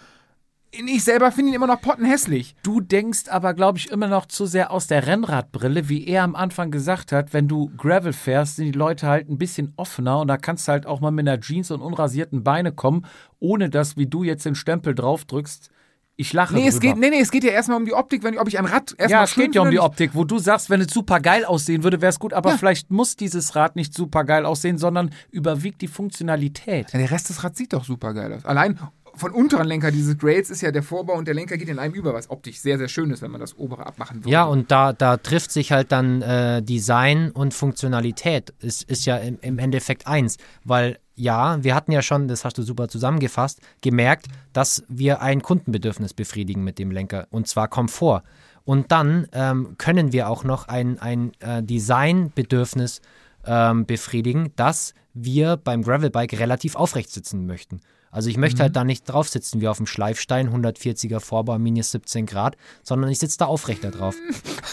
[SPEAKER 2] Ich selber finde ihn immer noch pottenhässlich.
[SPEAKER 1] Du denkst aber, glaube ich, immer noch zu sehr aus der Rennradbrille, wie er am Anfang gesagt hat, wenn du Gravel fährst, sind die Leute halt ein bisschen offener und da kannst du halt auch mal mit einer Jeans und unrasierten Beine kommen, ohne dass, wie du jetzt den Stempel draufdrückst, ich lache
[SPEAKER 2] Nee, es geht, nee, nee, es geht ja erstmal um die Optik, wenn, ob ich ein Rad erstmal
[SPEAKER 1] ja, es geht ja um die Optik, wo du sagst, wenn es super geil aussehen würde, wäre es gut, aber
[SPEAKER 2] Ja.
[SPEAKER 1] vielleicht muss dieses Rad nicht super geil aussehen, sondern überwiegt die Funktionalität.
[SPEAKER 2] Ja, der Rest des Rads sieht doch super geil aus. Allein von unteren Lenker dieses Grails ist ja der Vorbau und der Lenker geht in einem über, was optisch sehr, sehr schön ist, wenn man das obere abmachen würde.
[SPEAKER 4] Ja, und da, da trifft sich halt dann äh, Design und Funktionalität. Es ist ja im, im Endeffekt eins, weil ja, wir hatten ja schon, das hast du super zusammengefasst, gemerkt, dass wir ein Kundenbedürfnis befriedigen mit dem Lenker und zwar Komfort. Und dann ähm, können wir auch noch ein, ein äh, Designbedürfnis ähm, befriedigen, dass wir beim Gravelbike relativ aufrecht sitzen möchten. Also ich möchte halt da nicht drauf sitzen wie auf dem Schleifstein, 140er Vorbau, minus 17 Grad, sondern ich sitze da aufrechter drauf.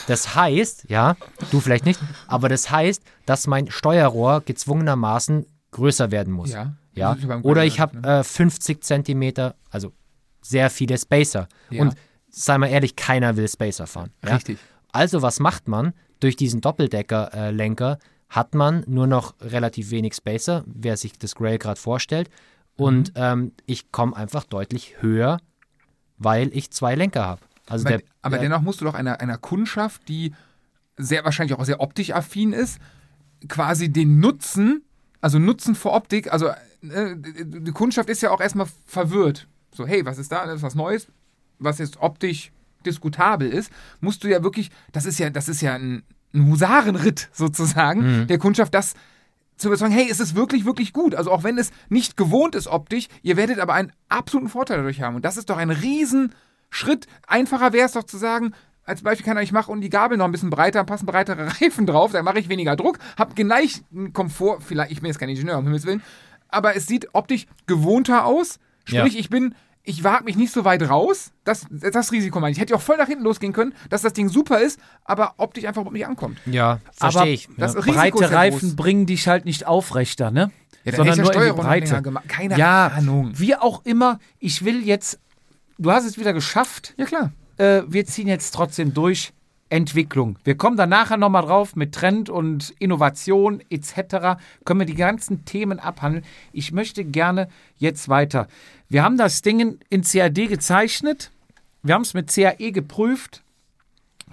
[SPEAKER 4] Das heißt, ja, du vielleicht nicht, aber das heißt, dass mein Steuerrohr gezwungenermaßen größer werden muss.
[SPEAKER 2] Ja.
[SPEAKER 4] ja? Oder ich habe
[SPEAKER 2] halt, ne?
[SPEAKER 4] äh, 50 Zentimeter, also sehr viele Spacer.
[SPEAKER 2] Ja.
[SPEAKER 4] Und sei mal ehrlich, keiner will Spacer fahren. Ja?
[SPEAKER 2] Richtig.
[SPEAKER 4] Also was macht man? Durch diesen Doppeldecker-Lenker hat man nur noch relativ wenig Spacer, wer sich das Grail gerade vorstellt. Und
[SPEAKER 2] Mhm.
[SPEAKER 4] ähm, ich komme einfach deutlich höher, weil ich zwei Lenker habe. Also
[SPEAKER 2] Aber,
[SPEAKER 4] der,
[SPEAKER 2] aber
[SPEAKER 4] der,
[SPEAKER 2] dennoch musst du doch einer, einer Kundschaft, die sehr wahrscheinlich auch sehr optisch affin ist, quasi den Nutzen, also Nutzen vor Optik, also äh, die Kundschaft ist ja auch erstmal verwirrt. So, hey, was ist da? Das ist was Neues, was jetzt optisch diskutabel ist, musst du ja wirklich, das ist ja, das ist ja ein, ein Husarenritt sozusagen, der Kundschaft das zu überzeugen, hey, es ist wirklich, wirklich gut. Also auch wenn es nicht gewohnt ist optisch, ihr werdet aber einen absoluten Vorteil dadurch haben. Und das ist doch ein Riesenschritt. Einfacher wäre es doch zu sagen, als Beispiel kann ich mache und die Gabel noch ein bisschen breiter, passen breitere Reifen drauf, dann mache ich weniger Druck, habe gleich einen Komfort, vielleicht, ich bin jetzt kein Ingenieur, um Himmels Willen, aber es sieht optisch gewohnter aus. Sprich,
[SPEAKER 4] Ja.
[SPEAKER 2] ich bin, ich wage mich nicht so weit raus. Das, das Risiko meine ich. Ich hätte auch voll nach hinten losgehen können, dass das Ding super ist, aber optisch einfach überhaupt nicht ankommt.
[SPEAKER 4] ja, verstehe ich.
[SPEAKER 2] das
[SPEAKER 4] ja.
[SPEAKER 2] Risiko
[SPEAKER 1] Breite Reifen
[SPEAKER 2] groß.
[SPEAKER 1] bringen dich halt nicht aufrechter, ne?
[SPEAKER 2] Ja,
[SPEAKER 1] Sondern nur in die Breite.
[SPEAKER 2] gemacht. Keine
[SPEAKER 1] ja,
[SPEAKER 2] Ahnung.
[SPEAKER 1] wie auch immer, ich will jetzt, du hast es wieder geschafft,
[SPEAKER 2] Ja, klar.
[SPEAKER 1] äh, wir ziehen jetzt trotzdem durch. Entwicklung. Wir kommen da nachher nochmal drauf mit Trend und Innovation etc. Können wir die ganzen Themen abhandeln. Ich möchte gerne jetzt weiter. Wir haben das Ding in CAD gezeichnet. Wir haben es mit CAE geprüft.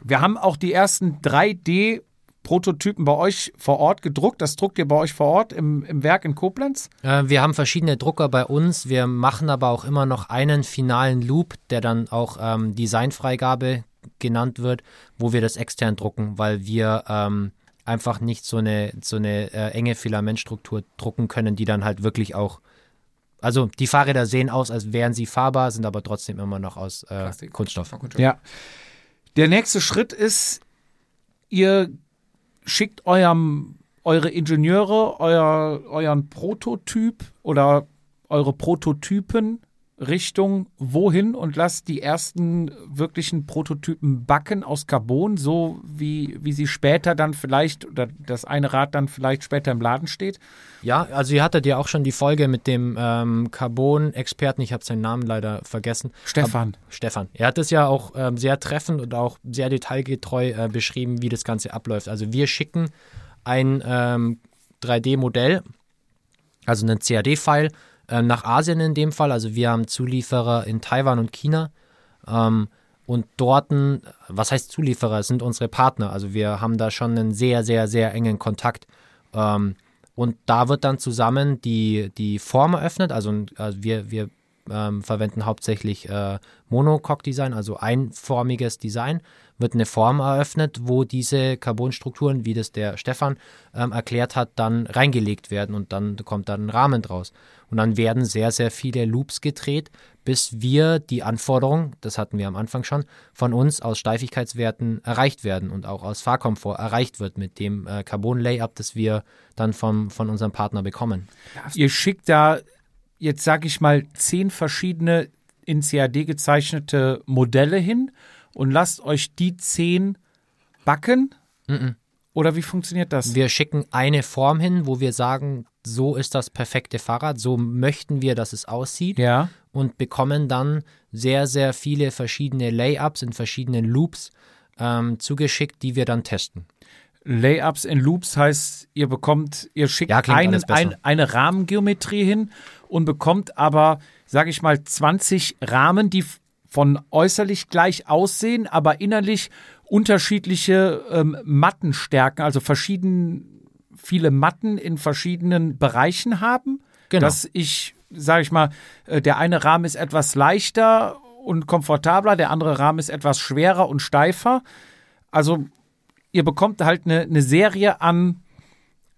[SPEAKER 1] Wir haben auch die ersten 3D-Prototypen bei euch vor Ort gedruckt. Das druckt ihr bei euch vor Ort im, im Werk in Koblenz.
[SPEAKER 4] Äh, wir haben verschiedene Drucker bei uns. Wir machen aber auch immer noch einen finalen Loop, der dann auch ähm, Designfreigabe genannt wird, wo wir das extern drucken, weil wir ähm, einfach nicht so eine, so eine äh, enge Filamentstruktur drucken können, die dann halt wirklich auch. Also die Fahrräder sehen aus, als wären sie fahrbar, sind aber trotzdem immer noch aus äh. Kunststoff.
[SPEAKER 1] Ja. Der nächste Schritt ist, ihr schickt eurem, eure Ingenieure euer, euren Prototyp oder eure Prototypen Richtung wohin und lasst die ersten wirklichen Prototypen backen aus Carbon, so wie, wie sie später dann vielleicht oder das eine Rad dann vielleicht später im Laden steht.
[SPEAKER 4] Ja, also ihr hattet ja auch schon die Folge mit dem ähm, Carbon-Experten, ich habe seinen Namen leider vergessen.
[SPEAKER 1] Stefan.
[SPEAKER 4] Stefan. Er hat es ja auch ähm, sehr treffend und auch sehr detailgetreu äh, beschrieben, wie das Ganze abläuft. Also wir schicken ein ähm, 3D-Modell, also einen CAD-File, äh, nach Asien in dem Fall. Also wir haben Zulieferer in Taiwan und China. Ähm, und dort, was heißt Zulieferer, es sind unsere Partner. Also wir haben da schon einen sehr, sehr, sehr engen Kontakt. Ähm, und da wird dann zusammen die, die Form eröffnet. Also, also wir, wir ähm, verwenden hauptsächlich äh, Monocoque-Design, also einformiges Design. Wird eine Form eröffnet, wo diese Carbonstrukturen, wie das der Stefan ähm, erklärt hat, dann reingelegt werden und dann kommt dann ein Rahmen draus. Und dann werden sehr, sehr viele Loops gedreht, bis wir die Anforderungen, das hatten wir am Anfang schon, von uns aus Steifigkeitswerten erreicht werden und auch aus Fahrkomfort erreicht wird mit dem äh, Carbon-Layup, das wir dann vom, von unserem Partner bekommen.
[SPEAKER 1] Ihr schickt da jetzt, sag ich mal, zehn verschiedene in CAD gezeichnete Modelle hin und lasst euch die zehn backen? Oder wie funktioniert das?
[SPEAKER 4] Wir schicken eine Form hin, wo wir sagen, so ist das perfekte Fahrrad, so möchten wir, dass es aussieht
[SPEAKER 1] ja.
[SPEAKER 4] und bekommen dann sehr, sehr viele verschiedene Layups in verschiedenen Loops ähm, zugeschickt, die wir dann testen.
[SPEAKER 1] Layups in Loops heißt, ihr bekommt, ihr schickt
[SPEAKER 4] Ja,
[SPEAKER 1] einen, ein, eine Rahmengeometrie hin und bekommt aber, sage ich mal, 20 Rahmen, die von äußerlich gleich aussehen, aber innerlich unterschiedliche ähm, Mattenstärken, also verschieden viele Matten in verschiedenen Bereichen haben.
[SPEAKER 4] Genau.
[SPEAKER 1] Dass ich, sage ich mal, äh, der eine Rahmen ist etwas leichter und komfortabler, der andere Rahmen ist etwas schwerer und steifer. Also ihr bekommt halt eine, eine Serie an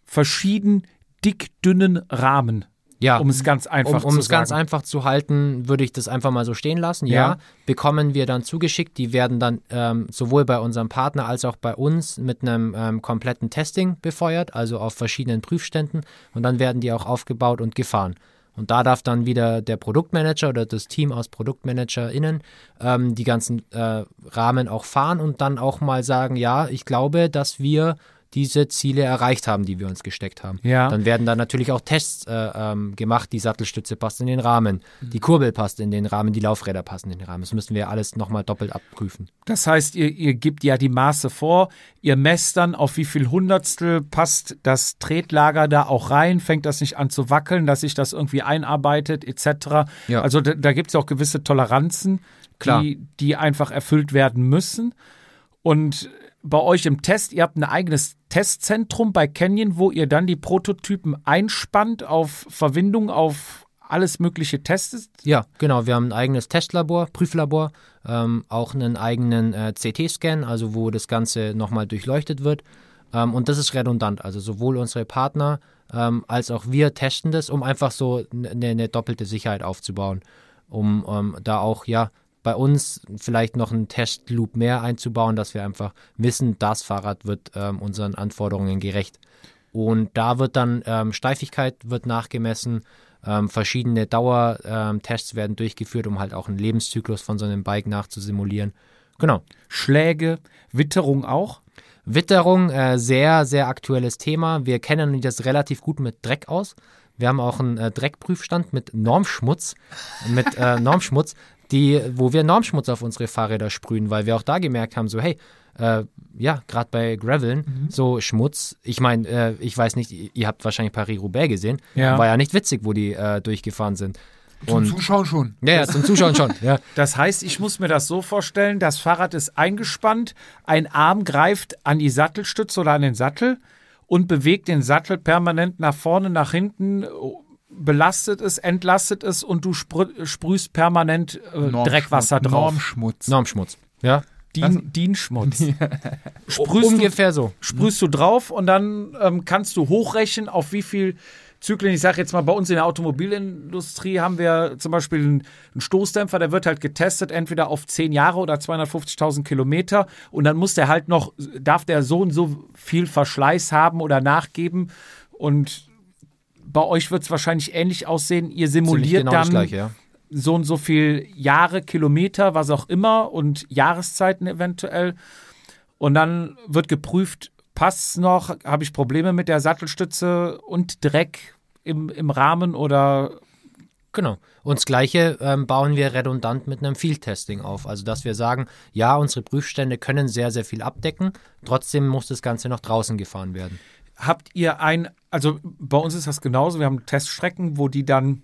[SPEAKER 1] verschieden dick dünnen Rahmen,
[SPEAKER 4] Ja,
[SPEAKER 1] um es ganz einfach
[SPEAKER 4] um, um
[SPEAKER 1] zu
[SPEAKER 4] es ganz
[SPEAKER 1] sagen.
[SPEAKER 4] einfach zu halten, würde ich das einfach mal so stehen lassen. Ja,
[SPEAKER 1] Ja.
[SPEAKER 4] bekommen wir dann zugeschickt. Die werden dann ähm, sowohl bei unserem Partner als auch bei uns mit einem ähm, kompletten Testing befeuert, also auf verschiedenen Prüfständen. Und dann werden die auch aufgebaut und gefahren. Und da darf dann wieder der Produktmanager oder das Team aus ProduktmanagerInnen ähm, die ganzen äh, Rahmen auch fahren und dann auch mal sagen, ja, ich glaube, dass wir diese Ziele erreicht haben, die wir uns gesteckt haben.
[SPEAKER 1] Ja.
[SPEAKER 4] Dann werden da natürlich auch Tests äh, ähm, gemacht. Die Sattelstütze passt in den Rahmen, die Kurbel passt in den Rahmen, die Laufräder passen in den Rahmen. Das müssen wir alles nochmal doppelt abprüfen.
[SPEAKER 1] Das heißt, ihr, ihr gebt ja die Maße vor, ihr messt dann, auf wie viel Hundertstel passt das Tretlager da auch rein, fängt das nicht an zu wackeln, dass sich das irgendwie einarbeitet, etc.
[SPEAKER 4] Ja.
[SPEAKER 1] Also da, da gibt es auch gewisse Toleranzen,
[SPEAKER 4] Klar.
[SPEAKER 1] Die, die einfach erfüllt werden müssen. Und bei euch im Test, ihr habt ein eigenes Testzentrum bei Canyon, wo ihr dann die Prototypen einspannt auf Verwindung, auf alles Mögliche testet.
[SPEAKER 4] Ja, genau. Wir haben ein eigenes Testlabor, Prüflabor, ähm, auch einen eigenen äh, CT-Scan, also wo das Ganze nochmal durchleuchtet wird. Ähm, und das ist redundant. Also sowohl unsere Partner ähm, als auch wir testen das, um einfach so eine, eine doppelte Sicherheit aufzubauen. Um ähm, da auch, ja, bei uns vielleicht noch einen Testloop mehr einzubauen, dass wir einfach wissen, das Fahrrad wird ähm, unseren Anforderungen gerecht. Und da wird dann ähm, Steifigkeit wird nachgemessen, ähm, verschiedene Dauertests ähm, werden durchgeführt, um halt auch einen Lebenszyklus von so einem Bike nachzusimulieren. Genau.
[SPEAKER 1] Schläge, Witterung auch.
[SPEAKER 4] Witterung, äh, sehr, sehr aktuelles Thema. Wir kennen uns das relativ gut mit Dreck aus. Wir haben auch einen äh, Dreckprüfstand mit Normschmutz, mit äh, Normschmutz, die, wo wir Normschmutz auf unsere Fahrräder sprühen, weil wir auch da gemerkt haben, so hey, äh, ja, gerade bei Graveln, so Schmutz. Ich meine, äh, ich weiß nicht, ihr, habt wahrscheinlich Paris-Roubaix gesehen.
[SPEAKER 1] Ja.
[SPEAKER 4] War ja nicht witzig, wo die äh, durchgefahren sind.
[SPEAKER 2] Zum
[SPEAKER 4] Und,
[SPEAKER 2] Zuschauen schon.
[SPEAKER 4] ja, ja, zum Zuschauen schon. Ja.
[SPEAKER 1] Das heißt, ich muss mir das so vorstellen, das Fahrrad ist eingespannt, ein Arm greift an die Sattelstütze oder an den Sattel und bewegt den Sattel permanent nach vorne, nach hinten, belastet es, entlastet es und du sprü sprühst permanent äh,
[SPEAKER 2] Normschmutz-
[SPEAKER 1] Dreckwasser drauf.
[SPEAKER 2] Normschmutz.
[SPEAKER 4] Normschmutz. Ja.
[SPEAKER 1] Dien, Dienschmutz. Sprühst, du,
[SPEAKER 4] Ungefähr so.
[SPEAKER 1] sprühst du drauf und dann ähm, kannst du hochrechnen, auf wie viel Zyklen. Ich sage jetzt mal, bei uns in der Automobilindustrie haben wir zum Beispiel einen, einen Stoßdämpfer, der wird halt getestet, entweder auf 10 Jahre oder 250.000 Kilometer. Und dann muss der halt noch, darf der so und so viel Verschleiß haben oder nachgeben. Und bei euch wird es wahrscheinlich ähnlich aussehen. Ihr simuliert
[SPEAKER 4] genau
[SPEAKER 1] dann
[SPEAKER 4] Gleiche, ja.
[SPEAKER 1] so und so viel Jahre, Kilometer, was auch immer und Jahreszeiten eventuell. Und dann wird geprüft, passt noch, habe ich Probleme mit der Sattelstütze und Dreck im, im Rahmen oder
[SPEAKER 4] Genau. Und das Gleiche ähm, bauen wir redundant mit einem Field-Testing auf. Also, dass wir sagen, ja, unsere Prüfstände können sehr, sehr viel abdecken. Trotzdem muss das Ganze noch draußen gefahren werden.
[SPEAKER 1] Habt ihr ein, also bei uns ist das genauso, wir haben Teststrecken, wo die dann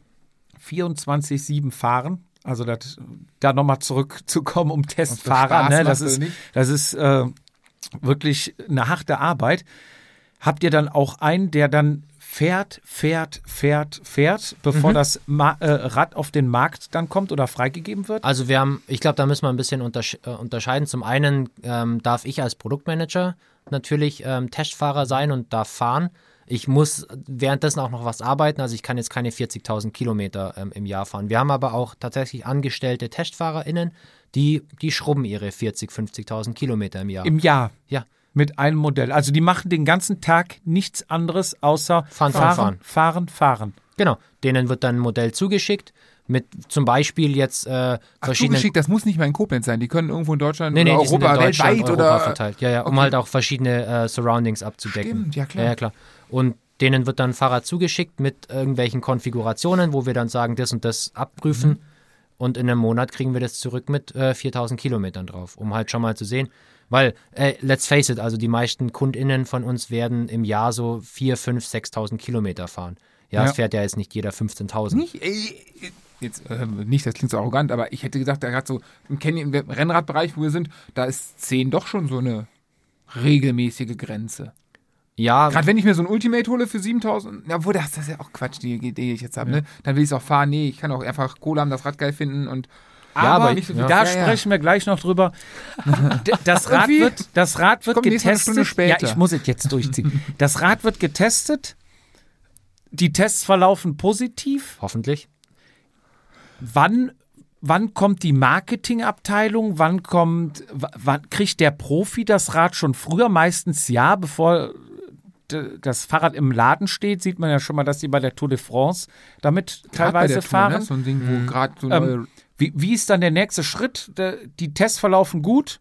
[SPEAKER 1] 24-7 fahren. Also das, da nochmal zurückzukommen um Testfahrer,
[SPEAKER 2] Spaß
[SPEAKER 1] ne, das ist, das ist äh, wirklich eine harte Arbeit. Habt ihr dann auch einen, der dann fährt, fährt, fährt, fährt, bevor das Ma äh, Rad auf den Markt dann kommt oder freigegeben wird?
[SPEAKER 4] Also wir haben, ich glaube, da müssen wir ein bisschen untersch äh, unterscheiden. Zum einen ähm, darf ich als Produktmanager natürlich ähm, Testfahrer sein und darf fahren. Ich muss währenddessen auch noch was arbeiten, also ich kann jetzt keine 40.000 Kilometer ähm, im Jahr fahren. Wir haben aber auch tatsächlich angestellte TestfahrerInnen, die, die schrubben ihre 40.000, 50.000 Kilometer im Jahr.
[SPEAKER 1] Im Jahr.
[SPEAKER 4] ja,
[SPEAKER 1] Mit einem Modell. Also die machen den ganzen Tag nichts anderes außer
[SPEAKER 4] Fahren, fahren,
[SPEAKER 1] fahren,
[SPEAKER 4] fahren.
[SPEAKER 1] fahren, fahren.
[SPEAKER 4] genau. Denen wird dann ein Modell zugeschickt mit zum Beispiel jetzt äh,
[SPEAKER 2] Ach,
[SPEAKER 4] verschiedenen
[SPEAKER 2] zugeschickt, das muss nicht mal in Koblenz sein. Die können irgendwo in Deutschland
[SPEAKER 4] Nee, nee,
[SPEAKER 2] oder Europa,
[SPEAKER 4] in Deutschland,
[SPEAKER 2] weltweit
[SPEAKER 4] Europa
[SPEAKER 2] oder.
[SPEAKER 4] verteilt. Ja, ja, um
[SPEAKER 2] Okay.
[SPEAKER 4] halt auch verschiedene äh, Surroundings abzudecken.
[SPEAKER 2] Stimmt, ja, klar.
[SPEAKER 4] Ja, ja, klar. Und denen wird dann ein Fahrrad zugeschickt mit irgendwelchen Konfigurationen, wo wir dann sagen, das und das abprüfen.
[SPEAKER 2] Mhm.
[SPEAKER 4] Und in einem Monat kriegen wir das zurück mit äh, 4000 Kilometern drauf, um halt schon mal zu sehen. Weil, äh, let's face it, also die meisten KundInnen von uns werden im Jahr so 4, 5, 6.000 Kilometer fahren. Ja,
[SPEAKER 1] Ja.
[SPEAKER 4] es fährt ja jetzt nicht jeder 15.000.
[SPEAKER 2] Nicht, ey, jetzt äh, nicht, das klingt so arrogant, aber ich hätte gedacht, da gerade so im, Canyon, im Rennradbereich, wo wir sind, da ist 10 doch schon so eine regelmäßige Grenze.
[SPEAKER 4] Ja,
[SPEAKER 2] Gerade wenn ich mir so ein Ultimate hole für 7000, ja, wo das, das ist ja auch Quatsch, die Idee, die ich jetzt habe, ne? Dann will ich es auch fahren. Nee, ich kann auch einfach Cola haben, das Rad geil finden und.
[SPEAKER 4] Ja, aber
[SPEAKER 2] so viel-
[SPEAKER 1] Da
[SPEAKER 2] ja, ja.
[SPEAKER 1] sprechen wir gleich noch drüber. Das Rad wird, das Rad wird getestet. Ja, ich muss es jetzt durchziehen. Das Rad wird getestet. Die Tests verlaufen positiv.
[SPEAKER 4] hoffentlich.
[SPEAKER 1] Wann, wann kommt die Marketingabteilung? Wann kommt, wann kriegt der Profi das Rad schon früher? Meistens ja, bevor das Fahrrad im Laden steht, sieht man ja schon mal, dass die bei der Tour de France damit
[SPEAKER 2] Grad bei
[SPEAKER 1] teilweise
[SPEAKER 2] der Tour,
[SPEAKER 1] fahren.
[SPEAKER 2] Ne? So ein Ding, wo gerade so
[SPEAKER 1] Ähm. Wie, wie ist dann der nächste Schritt? Die Tests verlaufen gut.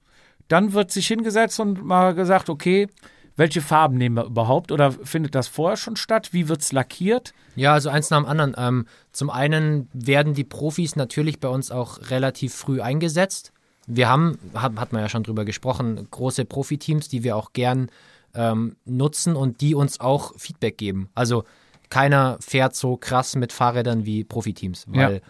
[SPEAKER 1] Dann wird sich hingesetzt und mal gesagt, okay, welche Farben nehmen wir überhaupt? Oder findet das vorher schon statt? Wie wird es lackiert?
[SPEAKER 4] Ja, also eins nach dem anderen. Ähm, zum einen werden die Profis natürlich bei uns auch relativ früh eingesetzt. Wir haben, hat, hat man ja schon drüber gesprochen, große Profiteams, die wir auch gern ähm, nutzen und die uns auch Feedback geben. Also keiner fährt so krass mit Fahrrädern wie Profiteams, weil
[SPEAKER 1] Ja.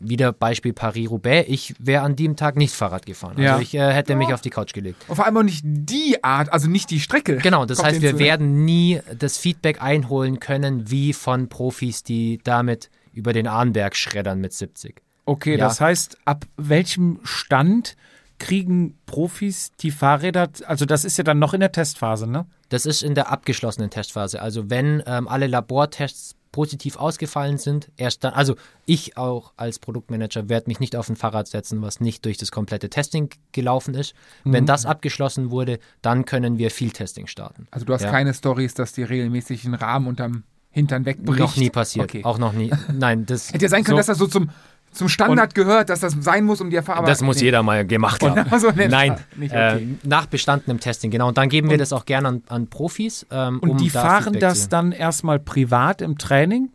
[SPEAKER 4] Wieder Beispiel Paris-Roubaix, ich wäre an dem Tag nicht Fahrrad gefahren. Also
[SPEAKER 1] Ja.
[SPEAKER 4] ich äh, hätte mich auf die Couch gelegt.
[SPEAKER 2] Und vor allem auch nicht die Art, also nicht die Strecke.
[SPEAKER 4] Genau, das heißt, wir werden nie das Feedback einholen können, wie von Profis, die damit über den Arnberg schreddern mit 70.
[SPEAKER 1] Okay,
[SPEAKER 4] Ja.
[SPEAKER 1] das heißt, ab welchem Stand kriegen Profis die Fahrräder? Also, das ist ja dann noch in der Testphase, ne?
[SPEAKER 4] Das ist in der abgeschlossenen Testphase. Also wenn ähm, alle Labortests positiv ausgefallen sind, erst dann, also ich auch als Produktmanager werde mich nicht auf ein Fahrrad setzen, was nicht durch das komplette Testing gelaufen ist.
[SPEAKER 2] Mhm.
[SPEAKER 4] Wenn das abgeschlossen wurde, dann können wir viel Testing starten.
[SPEAKER 2] Also du hast
[SPEAKER 4] Ja.
[SPEAKER 2] keine Stories, dass die regelmäßig einen Rahmen unterm Hintern wegbricht.
[SPEAKER 4] Noch nie passiert.
[SPEAKER 2] Okay.
[SPEAKER 4] Auch noch nie. Nein, das,
[SPEAKER 2] Hätte ja sein können,
[SPEAKER 1] So.
[SPEAKER 2] dass das so zum, zum Standard gehört, dass das sein muss, um die Erfahrung.
[SPEAKER 4] das muss jeder mal gemacht haben.
[SPEAKER 2] Also, nee,
[SPEAKER 4] Nein,
[SPEAKER 2] nicht okay.
[SPEAKER 4] äh, nach bestandenem Testing, genau. Und dann geben wir das auch gerne an, an Profis. Ähm,
[SPEAKER 1] Und
[SPEAKER 4] um
[SPEAKER 1] die
[SPEAKER 4] da
[SPEAKER 1] fahren
[SPEAKER 4] Feedback
[SPEAKER 1] das
[SPEAKER 4] zu-
[SPEAKER 1] dann erstmal privat im Training,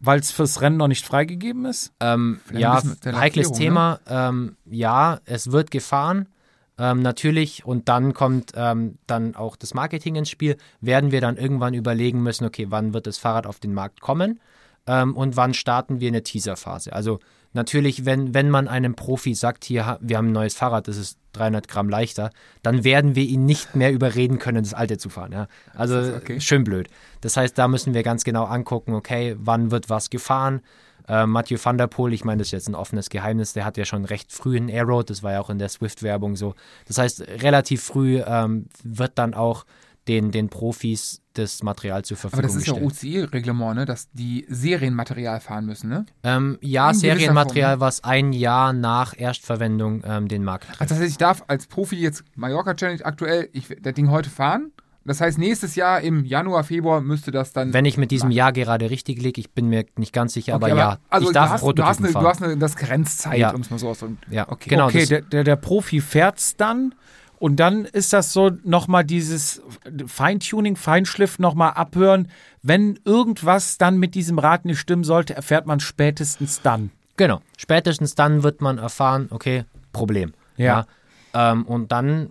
[SPEAKER 1] weil es fürs Rennen noch nicht freigegeben ist?
[SPEAKER 4] Ähm, ja, heikles Thema. Ähm, ja, es wird gefahren. Ähm, natürlich, und dann kommt ähm, dann auch das Marketing ins Spiel, werden wir dann irgendwann überlegen müssen, okay, wann wird das Fahrrad auf den Markt kommen ähm, und wann starten wir eine Teaserphase. Also natürlich, wenn, wenn man einem Profi sagt, hier, wir haben ein neues Fahrrad, das ist 300 Gramm leichter, dann werden wir ihn nicht mehr überreden können, das alte zu fahren. Ja? Also
[SPEAKER 2] okay.
[SPEAKER 4] schön blöd. Das heißt, da müssen wir ganz genau angucken, okay, wann wird was gefahren, äh, Mathieu van der Poel, ich meine, das ist jetzt ein offenes Geheimnis, der hat ja schon recht früh einen Aero, das war ja auch in der Swift-Werbung so. Das heißt, relativ früh ähm, wird dann auch den, den Profis das Material zur
[SPEAKER 2] Aber
[SPEAKER 4] Verfügung
[SPEAKER 2] das ist ja
[SPEAKER 4] gestellt.
[SPEAKER 2] OCE-Reglement, ne? dass die Serienmaterial fahren müssen, ne?
[SPEAKER 4] ähm, ja,
[SPEAKER 2] In
[SPEAKER 4] Serienmaterial, was ein Jahr nach Erstverwendung ähm, den Markt trifft.
[SPEAKER 2] Also das heißt, ich darf als Profi jetzt Mallorca Challenge aktuell, ich das Ding heute fahren. Das heißt, nächstes Jahr im Januar, Februar müsste das dann.
[SPEAKER 4] Wenn ich mit diesem Jahr gerade richtig liege, ich bin mir nicht ganz sicher,
[SPEAKER 2] Okay,
[SPEAKER 4] aber, ja,
[SPEAKER 2] also
[SPEAKER 4] ich darf
[SPEAKER 2] du hast, du
[SPEAKER 4] Prototypen
[SPEAKER 2] hast, eine,
[SPEAKER 4] fahren.
[SPEAKER 2] du hast eine, das Grenzzeit,
[SPEAKER 4] Ja.
[SPEAKER 2] um es mal so auszudrücken.
[SPEAKER 4] ja,
[SPEAKER 2] okay.
[SPEAKER 4] genau.
[SPEAKER 1] okay,
[SPEAKER 4] das,
[SPEAKER 1] der, der, der Profi fährt's dann und dann ist das so nochmal dieses Feintuning, Feinschliff nochmal abhören. Wenn irgendwas dann mit diesem Rad nicht stimmen sollte, erfährt man spätestens dann.
[SPEAKER 4] Genau. Spätestens dann wird man erfahren, okay, Problem.
[SPEAKER 1] Ja.
[SPEAKER 4] Ja. Ähm, und dann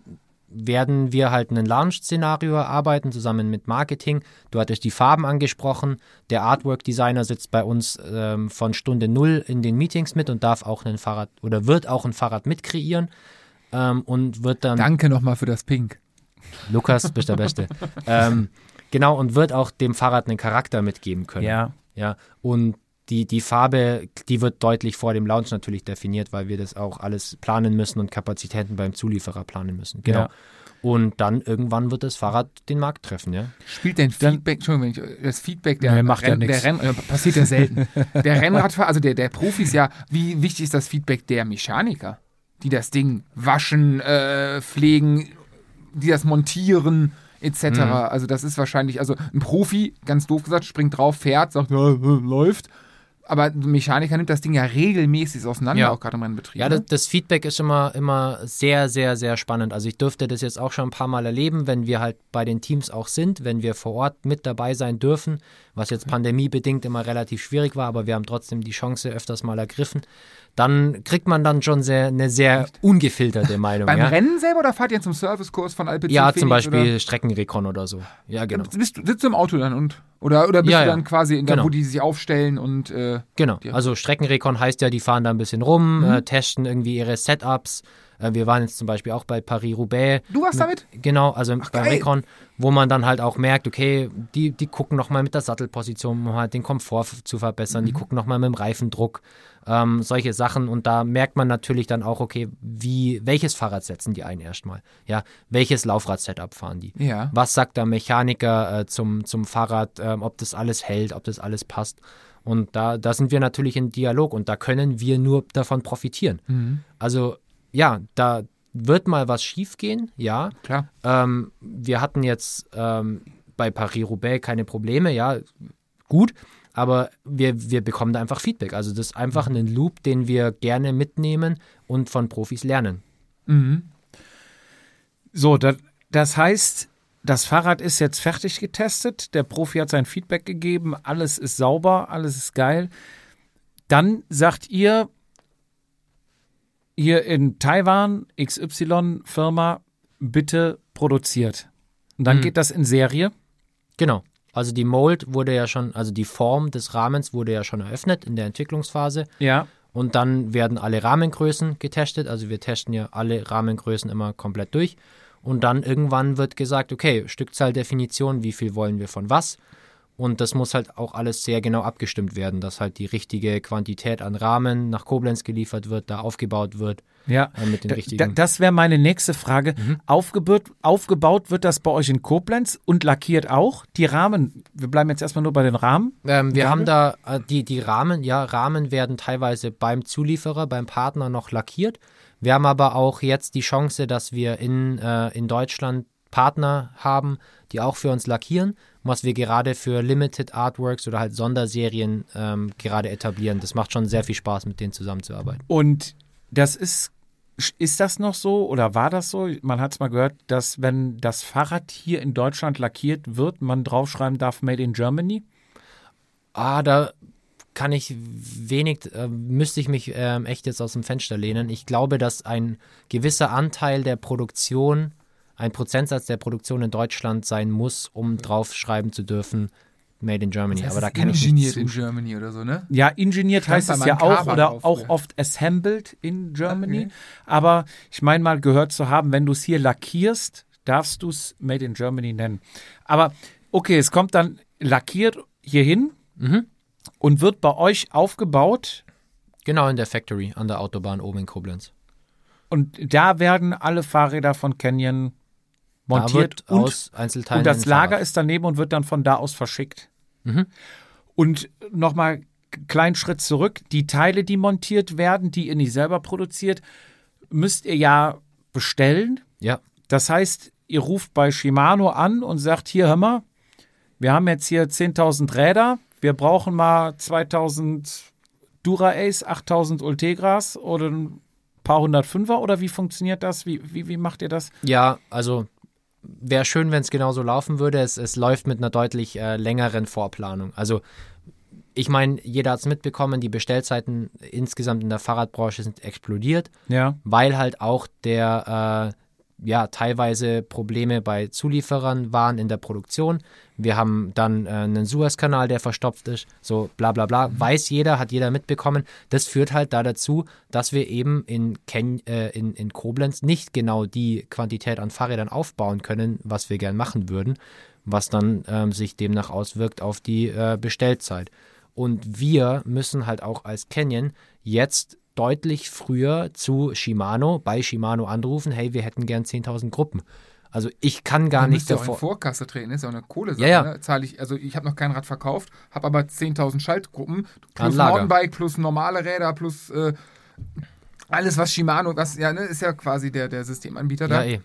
[SPEAKER 4] werden wir halt ein Launch-Szenario erarbeiten, zusammen mit Marketing. Du hattest die Farben angesprochen. Der Artwork-Designer sitzt bei uns ähm, von Stunde Null in den Meetings mit und darf auch ein Fahrrad oder wird auch ein Fahrrad mitkreieren ähm, und wird dann
[SPEAKER 2] Danke nochmal für das Pink.
[SPEAKER 4] Lukas, bist der Beste. ähm, Genau, und wird auch dem Fahrrad einen Charakter mitgeben können.
[SPEAKER 1] Ja.
[SPEAKER 4] Ja, und die, die Farbe, die wird deutlich vor dem Launch natürlich definiert, weil wir das auch alles planen müssen und Kapazitäten beim Zulieferer planen müssen. Genau.
[SPEAKER 1] Ja.
[SPEAKER 4] Und dann irgendwann wird das Fahrrad den Markt treffen, ja.
[SPEAKER 2] Spielt denn Feedback, Entschuldigung, wenn ich, das Feedback der,
[SPEAKER 1] Nee, macht ja
[SPEAKER 2] Renn,
[SPEAKER 1] nix.
[SPEAKER 2] der Renn, äh, passiert ja selten. der Rennradfahrer, also der, der Profis ja, wie wichtig ist das Feedback der Mechaniker, die das Ding waschen, äh, pflegen, die das montieren, etc.
[SPEAKER 1] Mhm.
[SPEAKER 2] Also das ist wahrscheinlich, also ein Profi, ganz doof gesagt, springt drauf, fährt, sagt, ja, läuft. Aber ein Mechaniker nimmt das Ding ja regelmäßig auseinander,
[SPEAKER 4] Ja.
[SPEAKER 2] auch gerade im Rennbetrieb.
[SPEAKER 4] Ja,
[SPEAKER 2] ne?
[SPEAKER 4] das, das Feedback ist immer, immer sehr, sehr, sehr spannend. Also ich durfte das jetzt auch schon ein paar Mal erleben, wenn wir halt bei den Teams auch sind, wenn wir vor Ort mit dabei sein dürfen, was jetzt pandemiebedingt immer relativ schwierig war, aber wir haben trotzdem die Chance öfters mal ergriffen. Dann kriegt man dann schon sehr, eine sehr ungefilterte Meinung.
[SPEAKER 2] Beim
[SPEAKER 4] ja?
[SPEAKER 2] Rennen selber oder fahrt ihr zum Servicekurs von Alpecin
[SPEAKER 4] ja,
[SPEAKER 2] Phoenix,
[SPEAKER 4] zum Beispiel
[SPEAKER 2] Oder?
[SPEAKER 4] Streckenrekon oder so. Ja, genau.
[SPEAKER 2] Bist, du- sitzt du im Auto dann und oder oder bist
[SPEAKER 4] Ja,
[SPEAKER 2] du
[SPEAKER 4] ja.
[SPEAKER 2] dann quasi in der,
[SPEAKER 4] Genau.
[SPEAKER 2] wo die sich aufstellen und äh,
[SPEAKER 4] Genau. Also Streckenrekon heißt ja, die fahren da ein bisschen rum,
[SPEAKER 2] Mhm.
[SPEAKER 4] äh, testen irgendwie ihre Setups. Äh, wir waren jetzt zum Beispiel auch bei Paris-Roubaix.
[SPEAKER 2] du warst damit?
[SPEAKER 4] Genau, also beim
[SPEAKER 2] geil.
[SPEAKER 4] Recon, wo man dann halt auch merkt, okay, die, die gucken nochmal mit der Sattelposition, um halt den Komfort zu verbessern, die
[SPEAKER 2] Mhm.
[SPEAKER 4] gucken nochmal mit dem Reifendruck, ähm, solche Sachen. Und da merkt man natürlich dann auch, okay, wie, welches Fahrrad setzen die ein erstmal? Ja, welches Laufrad-Setup fahren die?
[SPEAKER 2] Ja.
[SPEAKER 4] Was sagt der Mechaniker äh, zum, zum Fahrrad, ähm, ob das alles hält, ob das alles passt? Und da, da sind wir natürlich in Dialog und da können wir nur davon profitieren.
[SPEAKER 2] Mhm.
[SPEAKER 4] Also ja, da wird mal was schiefgehen, ja.
[SPEAKER 2] Klar.
[SPEAKER 4] Ähm, wir hatten jetzt ähm, bei Paris-Roubaix keine Probleme, ja, gut, aber wir, wir bekommen da einfach Feedback. Also das ist einfach ein Loop, den wir gerne mitnehmen und von Profis lernen.
[SPEAKER 2] Mhm.
[SPEAKER 1] So, das, das heißt, das Fahrrad ist jetzt fertig getestet. Der Profi hat sein Feedback gegeben. Alles ist sauber, alles ist geil. Dann sagt ihr hier in Taiwan, XY-Firma, bitte produziert. Und dann
[SPEAKER 4] Mhm.
[SPEAKER 1] geht das in Serie.
[SPEAKER 4] Genau. Also die Mold wurde ja schon, also die Form des Rahmens wurde ja schon eröffnet in der Entwicklungsphase.
[SPEAKER 1] Ja.
[SPEAKER 4] Und dann werden alle Rahmengrößen getestet. Also wir testen ja alle Rahmengrößen immer komplett durch. Und dann irgendwann wird gesagt, okay, Stückzahldefinition, wie viel wollen wir von was? Und das muss halt auch alles sehr genau abgestimmt werden, dass halt die richtige Quantität an Rahmen nach Koblenz geliefert wird, da aufgebaut wird
[SPEAKER 1] Ja.
[SPEAKER 4] äh, mit den
[SPEAKER 1] Da,
[SPEAKER 4] richtigen. Mhm.
[SPEAKER 1] das wäre meine nächste Frage. Aufgebaut, aufgebaut wird das bei euch in Koblenz und lackiert auch? Die Rahmen, wir bleiben jetzt erstmal nur bei den Rahmen.
[SPEAKER 4] Ähm, wir haben da äh, die, die Rahmen, ja, Rahmen werden teilweise beim Zulieferer, beim Partner noch lackiert. Wir haben aber auch jetzt die Chance, dass wir in, äh, in Deutschland Partner haben, die auch für uns lackieren, was wir gerade für Limited Artworks oder halt Sonderserien ähm, gerade etablieren. Das macht schon sehr viel Spaß, mit denen zusammenzuarbeiten.
[SPEAKER 1] Und das ist, ist das noch so oder war das so? Man hat es mal gehört, dass wenn das Fahrrad hier in Deutschland lackiert wird, man draufschreiben darf Made in Germany.
[SPEAKER 4] Ah, da kann ich wenig, äh, müsste ich mich ähm, echt jetzt aus dem Fenster lehnen. Ich glaube, dass ein gewisser Anteil der Produktion, ein Prozentsatz der Produktion in Deutschland sein muss, um draufschreiben zu dürfen, Made in Germany. Aber da kann ich nicht
[SPEAKER 2] in. Germany oder so, ne?
[SPEAKER 1] Ja, engineert
[SPEAKER 2] Stand
[SPEAKER 1] heißt es ja auch oder auch
[SPEAKER 2] früher.
[SPEAKER 1] oft assembled in Germany.
[SPEAKER 2] Okay.
[SPEAKER 1] Aber ich meine mal gehört zu haben, wenn du es hier lackierst, darfst du es Made in Germany nennen. Aber okay, es kommt dann lackiert hierhin
[SPEAKER 4] Mhm.
[SPEAKER 1] und wird bei euch aufgebaut
[SPEAKER 4] Genau in der Factory an der Autobahn oben in Koblenz.
[SPEAKER 1] und da werden alle Fahrräder von Canyon montiert
[SPEAKER 4] wird
[SPEAKER 1] und
[SPEAKER 4] aus Einzelteilen
[SPEAKER 1] Und das Lager ist daneben und wird dann von da aus verschickt.
[SPEAKER 4] Mhm.
[SPEAKER 1] Und nochmal kleinen Schritt zurück. Die Teile, die montiert werden, die ihr nicht selber produziert, müsst ihr ja bestellen.
[SPEAKER 4] Ja,
[SPEAKER 1] Das heißt, ihr ruft bei Shimano an und sagt, hier, hör mal, wir haben jetzt hier 10.000 Räder, wir brauchen mal 2.000 Dura-Ace, 8.000 Ultegras oder ein paar hundert Fünfer oder wie funktioniert das? Wie, wie, wie macht ihr das?
[SPEAKER 4] Ja, also wäre schön, wenn es genauso laufen würde. Es, es läuft mit einer deutlich äh, längeren Vorplanung. Also ich meine, jeder hat es mitbekommen, die Bestellzeiten insgesamt in der Fahrradbranche sind explodiert,
[SPEAKER 1] Ja.
[SPEAKER 4] weil halt auch der, äh, ja teilweise Probleme bei Zulieferern waren in der Produktion. Wir haben dann äh, einen Suezkanal, der verstopft ist, so bla bla bla. Weiß jeder, hat jeder mitbekommen. Das führt halt da dazu, dass wir eben in, Ken äh, in, in Koblenz nicht genau die Quantität an Fahrrädern aufbauen können, was wir gern machen würden, was dann ähm, sich demnach auswirkt auf die äh, Bestellzeit. Und wir müssen halt auch als Canyon jetzt deutlich früher zu Shimano, bei Shimano anrufen, hey, wir hätten gern 10.000 Gruppen. Also ich kann gar nicht
[SPEAKER 2] müsst ja auch in
[SPEAKER 4] davor.
[SPEAKER 2] Vorkasse treten, ist ja auch eine Kohle
[SPEAKER 4] Ja, ja.
[SPEAKER 2] Ne? Zahle ich, also ich habe noch kein Rad verkauft, habe aber 10.000 Schaltgruppen plus. Mountainbike plus normale Räder plus äh, alles was Shimano, was ja, ne, ist ja quasi der, der Systemanbieter da.
[SPEAKER 4] Ja, eh.